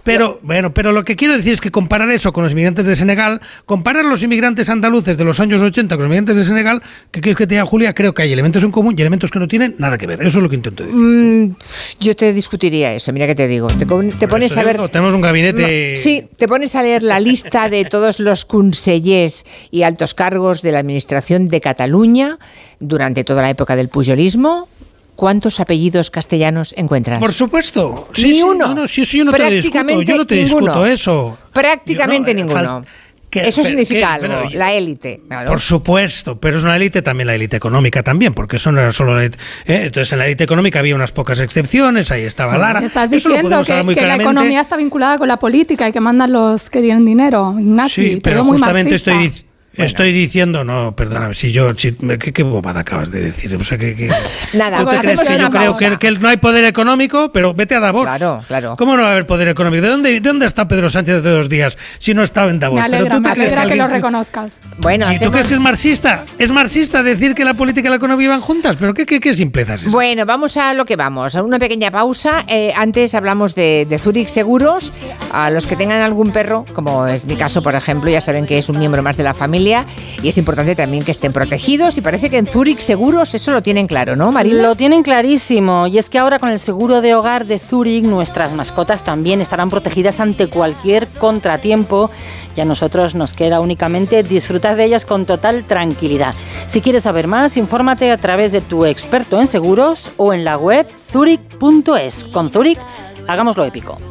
Pero bueno, pero lo que quiero decir es que comparar eso con los inmigrantes de Senegal, comparar los inmigrantes andaluces de los años 80 con los inmigrantes de Senegal, que quieres que te diga Julia, creo que hay elementos en común y elementos que no tienen nada que ver. Eso es lo que intento decir. Mm, yo te discutiría eso, mira que te digo. Te, pones a ver. digo, tenemos un gabinete. No, sí, te pones a leer la lista de todos los consellers y altos cargos de la administración de Cataluña durante toda la época del pujolismo. ¿Cuántos apellidos castellanos encuentras? Por supuesto. Sí, Ni sí, uno. no, no, sí, sí, yo no te lo discuto. Prácticamente Yo no te ninguno. discuto eso. Prácticamente no, eh, ninguno. que- Eso pero- significa que- algo, pero- la élite. claro. Por supuesto, pero es una élite también la élite económica también, porque eso no era solo la élite. ¿eh? Entonces en la élite económica había unas pocas excepciones, ahí estaba Lara. Estás Eso diciendo que, hablar muy que la economía está vinculada con la política y que mandan los que tienen dinero. Ignacio, Sí, pero muy justamente marxista. estoy, estoy diciendo, no, perdóname, si yo, si- ¿qué, qué bobada acabas de decir? O sea, que, que- Nada, ¿Tú te crees que una yo creo pausa. que, que no hay poder económico? Pero vete a Davos. Claro, claro. ¿Cómo no va a haber poder económico? ¿De dónde, de dónde está Pedro Sánchez de dos días si no estaba en Davos? Me alegra, pero tú me te que, lo alguien- reconozcas. Bueno, ¿Y tú hacemos- crees que es marxista? ¿Es marxista decir que la política y la economía van juntas? ¿Pero qué, qué, qué simpleza es? Bueno, vamos a lo que vamos, a una pequeña pausa. Eh, antes hablamos de, de Zurich Seguros. A los que tengan algún perro, como es mi caso, por ejemplo, ya saben que es un miembro más de la familia. Y es importante también que estén protegidos y parece que en Zurich Seguros eso lo tienen claro, ¿no, Marina? Lo tienen clarísimo y es que ahora con el seguro de hogar de Zurich nuestras mascotas también estarán protegidas ante cualquier contratiempo y a nosotros nos queda únicamente disfrutar de ellas con total tranquilidad. Si quieres saber más, infórmate a través de tu experto en seguros o en la web zurich.es. Con Zurich, hagámoslo épico.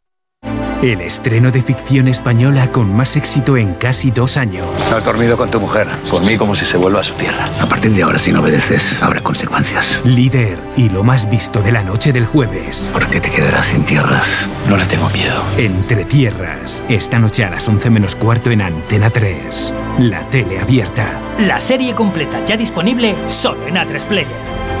El estreno de ficción española con más éxito en casi dos años. Has dormido con tu mujer. Por mí como si se vuelva a su tierra. A partir de ahora, si no obedeces, habrá consecuencias. Líder y lo más visto de la noche del jueves. ¿Por qué te quedarás sin tierras? No le tengo miedo. Entre tierras, esta noche a las 11 menos cuarto en Antena 3. La tele abierta. La serie completa ya disponible solo en A3 Player.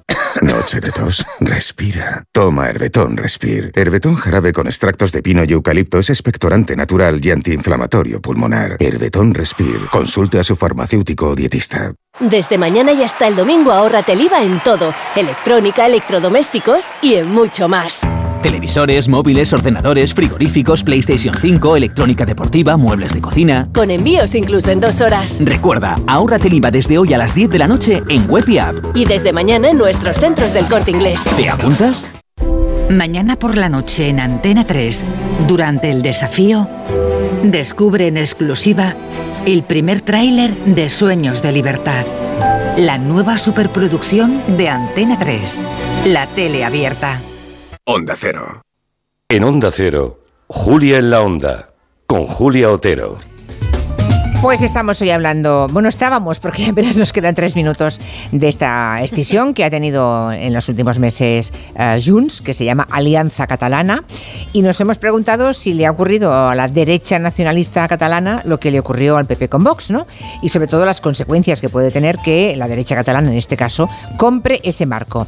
Noche de tos. Respira. Toma Herbetón Respir. Herbetón jarabe con extractos de pino y eucalipto es expectorante natural y antiinflamatorio pulmonar. Herbetón Respir. Consulte a su farmacéutico o dietista. Desde mañana y hasta el domingo ahorrate el IVA en todo. Electrónica, electrodomésticos y en mucho más. Televisores, móviles, ordenadores, frigoríficos, PlayStation 5, electrónica deportiva, muebles de cocina. Con envíos incluso en dos horas. Recuerda, ahórrate el IVA desde hoy a las 10 de la noche en web y app. Y desde mañana en nuestros centros del corte inglés. ¿Te apuntas? Mañana por la noche en Antena 3, durante el desafío, descubre en exclusiva el primer tráiler de Sueños de Libertad. La nueva superproducción de Antena 3, la tele abierta. Onda Cero. En Onda Cero, Julia en la Onda, con Julia Otero. Pues estamos hoy hablando, bueno, estábamos, porque apenas nos quedan tres minutos de esta escisión que ha tenido en los últimos meses eh, Junts, que se llama Alianza Catalana, y nos hemos preguntado si le ha ocurrido a la derecha nacionalista catalana lo que le ocurrió al PP con Vox, ¿no? Y sobre todo las consecuencias que puede tener que la derecha catalana, en este caso, compre ese marco.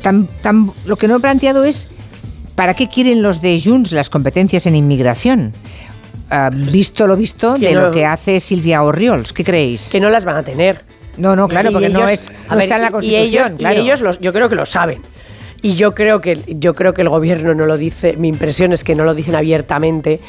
Tan- tan- lo que no he planteado es ¿Para qué quieren los de Junts las competencias en inmigración? Ah, visto lo visto de no- lo que hace Silvia Orriols, ¿qué creéis? Que no las van a tener. No, no, claro, Y porque no, es, a no ver, está en la Constitución, y ellos, y claro. ellos los- yo creo que lo saben. Y yo creo que yo creo que el gobierno no lo dice. Mi impresión es que no lo dicen abiertamente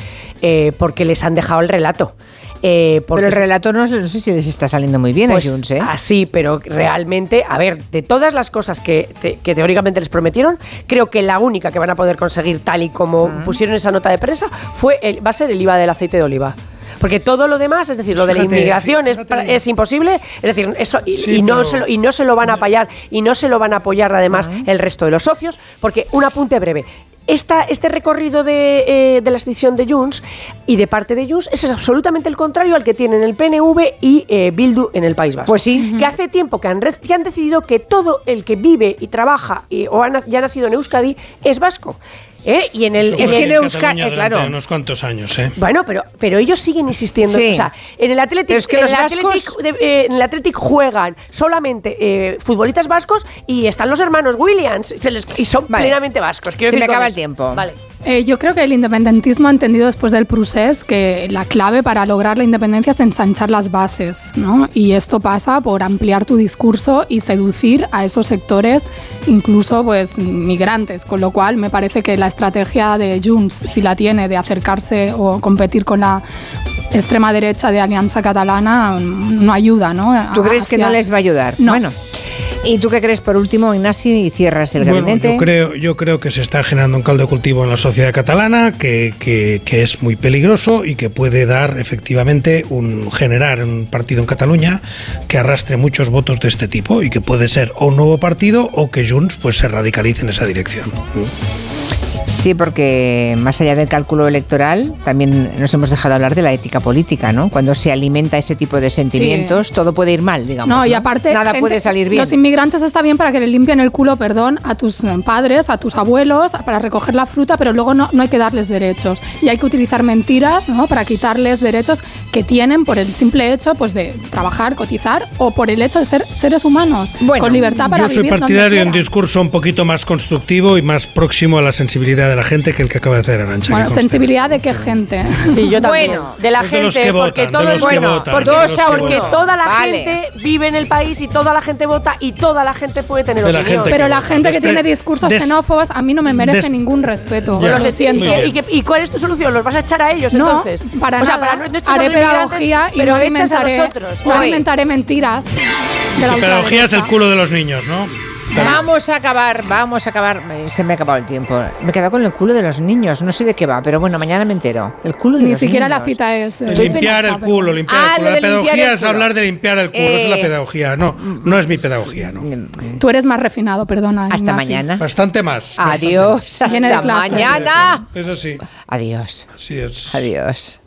eh, porque les han dejado el relato. Eh, porque Pero el relato no, sé no sé si les está saliendo muy bien pues a Junts, ¿eh? Así, pero realmente, a ver, de todas las cosas que, te- que teóricamente les prometieron, creo que la única que van a poder conseguir, tal y como pusieron esa nota de prensa, fue el- va a ser el IVA del aceite de oliva. Porque todo lo demás, es decir, lo de la inmigración es, imposible, es decir, eso y, Sí, y no se lo, y no se lo van a apoyar y no se lo van a apoyar además el resto de los socios, porque un apunte breve. Esta, este recorrido de, eh, de la extinción de Junts y de parte de Junts es absolutamente el contrario al que tienen el PNV y eh, Bildu en el País Vasco. Pues sí. Que hace tiempo que han, que han decidido que todo el que vive y trabaja y, o ha, ya ha nacido en Euskadi es vasco. ¿Eh? Y en el, Es en que el- en eh, claro. unos cuantos años, ¿eh? bueno, pero, pero ellos siguen insistiendo. Sí. O sea, en el Athletic, es que en los el vascos- Athletic, de- eh, en el Athletic juegan solamente eh, futbolistas vascos y están los hermanos Williams se les- y son Vale. plenamente vascos. Quiero Se decir me acaba el eso. tiempo. Vale. Eh, yo creo que el independentismo ha entendido después del procés que la clave para lograr la independencia es ensanchar las bases, ¿no? Y esto pasa por ampliar tu discurso y seducir a esos sectores, incluso pues migrantes, con lo cual me parece que la estrategia de Junts, si la tiene, de acercarse o competir con la extrema derecha de Alianza Catalana, no ayuda, ¿no? ¿Tú crees que Hacia- no les va a ayudar? No. Bueno. ¿Y tú qué crees por último, Ignasi, y cierras el Bueno, gabinete? yo creo, yo creo que se está generando un caldo de cultivo en la sociedad catalana que, que- que es muy peligroso y que puede dar efectivamente un generar un partido en Cataluña que arrastre muchos votos de este tipo y que puede ser o un nuevo partido o que Junts pues se radicalice en esa dirección. Sí, porque más allá del cálculo electoral, también nos hemos dejado hablar de la ética política, ¿no? Cuando se alimenta ese tipo de sentimientos, todo puede ir mal, digamos. No, y aparte. Nada gente- puede salir bien. Los inmigrantes está bien para que le limpien el culo, perdón, a tus padres, a tus abuelos, para recoger la fruta, pero luego no, no hay que darles derechos. Y hay que utilizar mentiras, ¿no? Para quitarles derechos que tienen por el simple hecho, pues, de trabajar, cotizar, o por el hecho de ser seres humanos, con libertad para Yo soy vivir partidario de un discurso un poquito más constructivo y más próximo a la sensibilidad de la gente que el que acaba de hacer Arancha. Bueno, sensibilidad de qué gente. Sí, yo también. Bueno, de la de los gente, que porque votan, todo de el los que mundo, votan, porque, de porque votan. toda la Vale. gente vive en el país y toda la gente vota y toda la gente puede tener De la opinión. gente Pero la gente que tiene discursos xenófobos a mí no me merece ningún respeto. Ya. Yo lo no sé, siento. ¿y, qué- y cuál es tu solución? ¿Los vas a echar a ellos No, entonces? para o sea, nada. para no, Haré los pedagogía y pero no echas a inventaré, nosotros. no inventaré mentiras. de la pedagogía es el culo de los niños, ¿no? Vamos a acabar, vamos a acabar. Eh, Se me ha acabado el tiempo. Me he quedado con el culo de los niños. No sé de qué va, pero bueno, mañana me entero. El culo de Ni los siquiera la cita es. eh, Limpiar el culo, limpiar Ah, el culo. lo La pedagogía es hablar de limpiar el culo, es la Eh, pedagogía. No, no es mi pedagogía, no. Tú eres más refinado, perdona. Hasta Ignacio. mañana. Bastante más. Adiós. Hasta mañana. Eso sí, Adiós. así es. Adiós.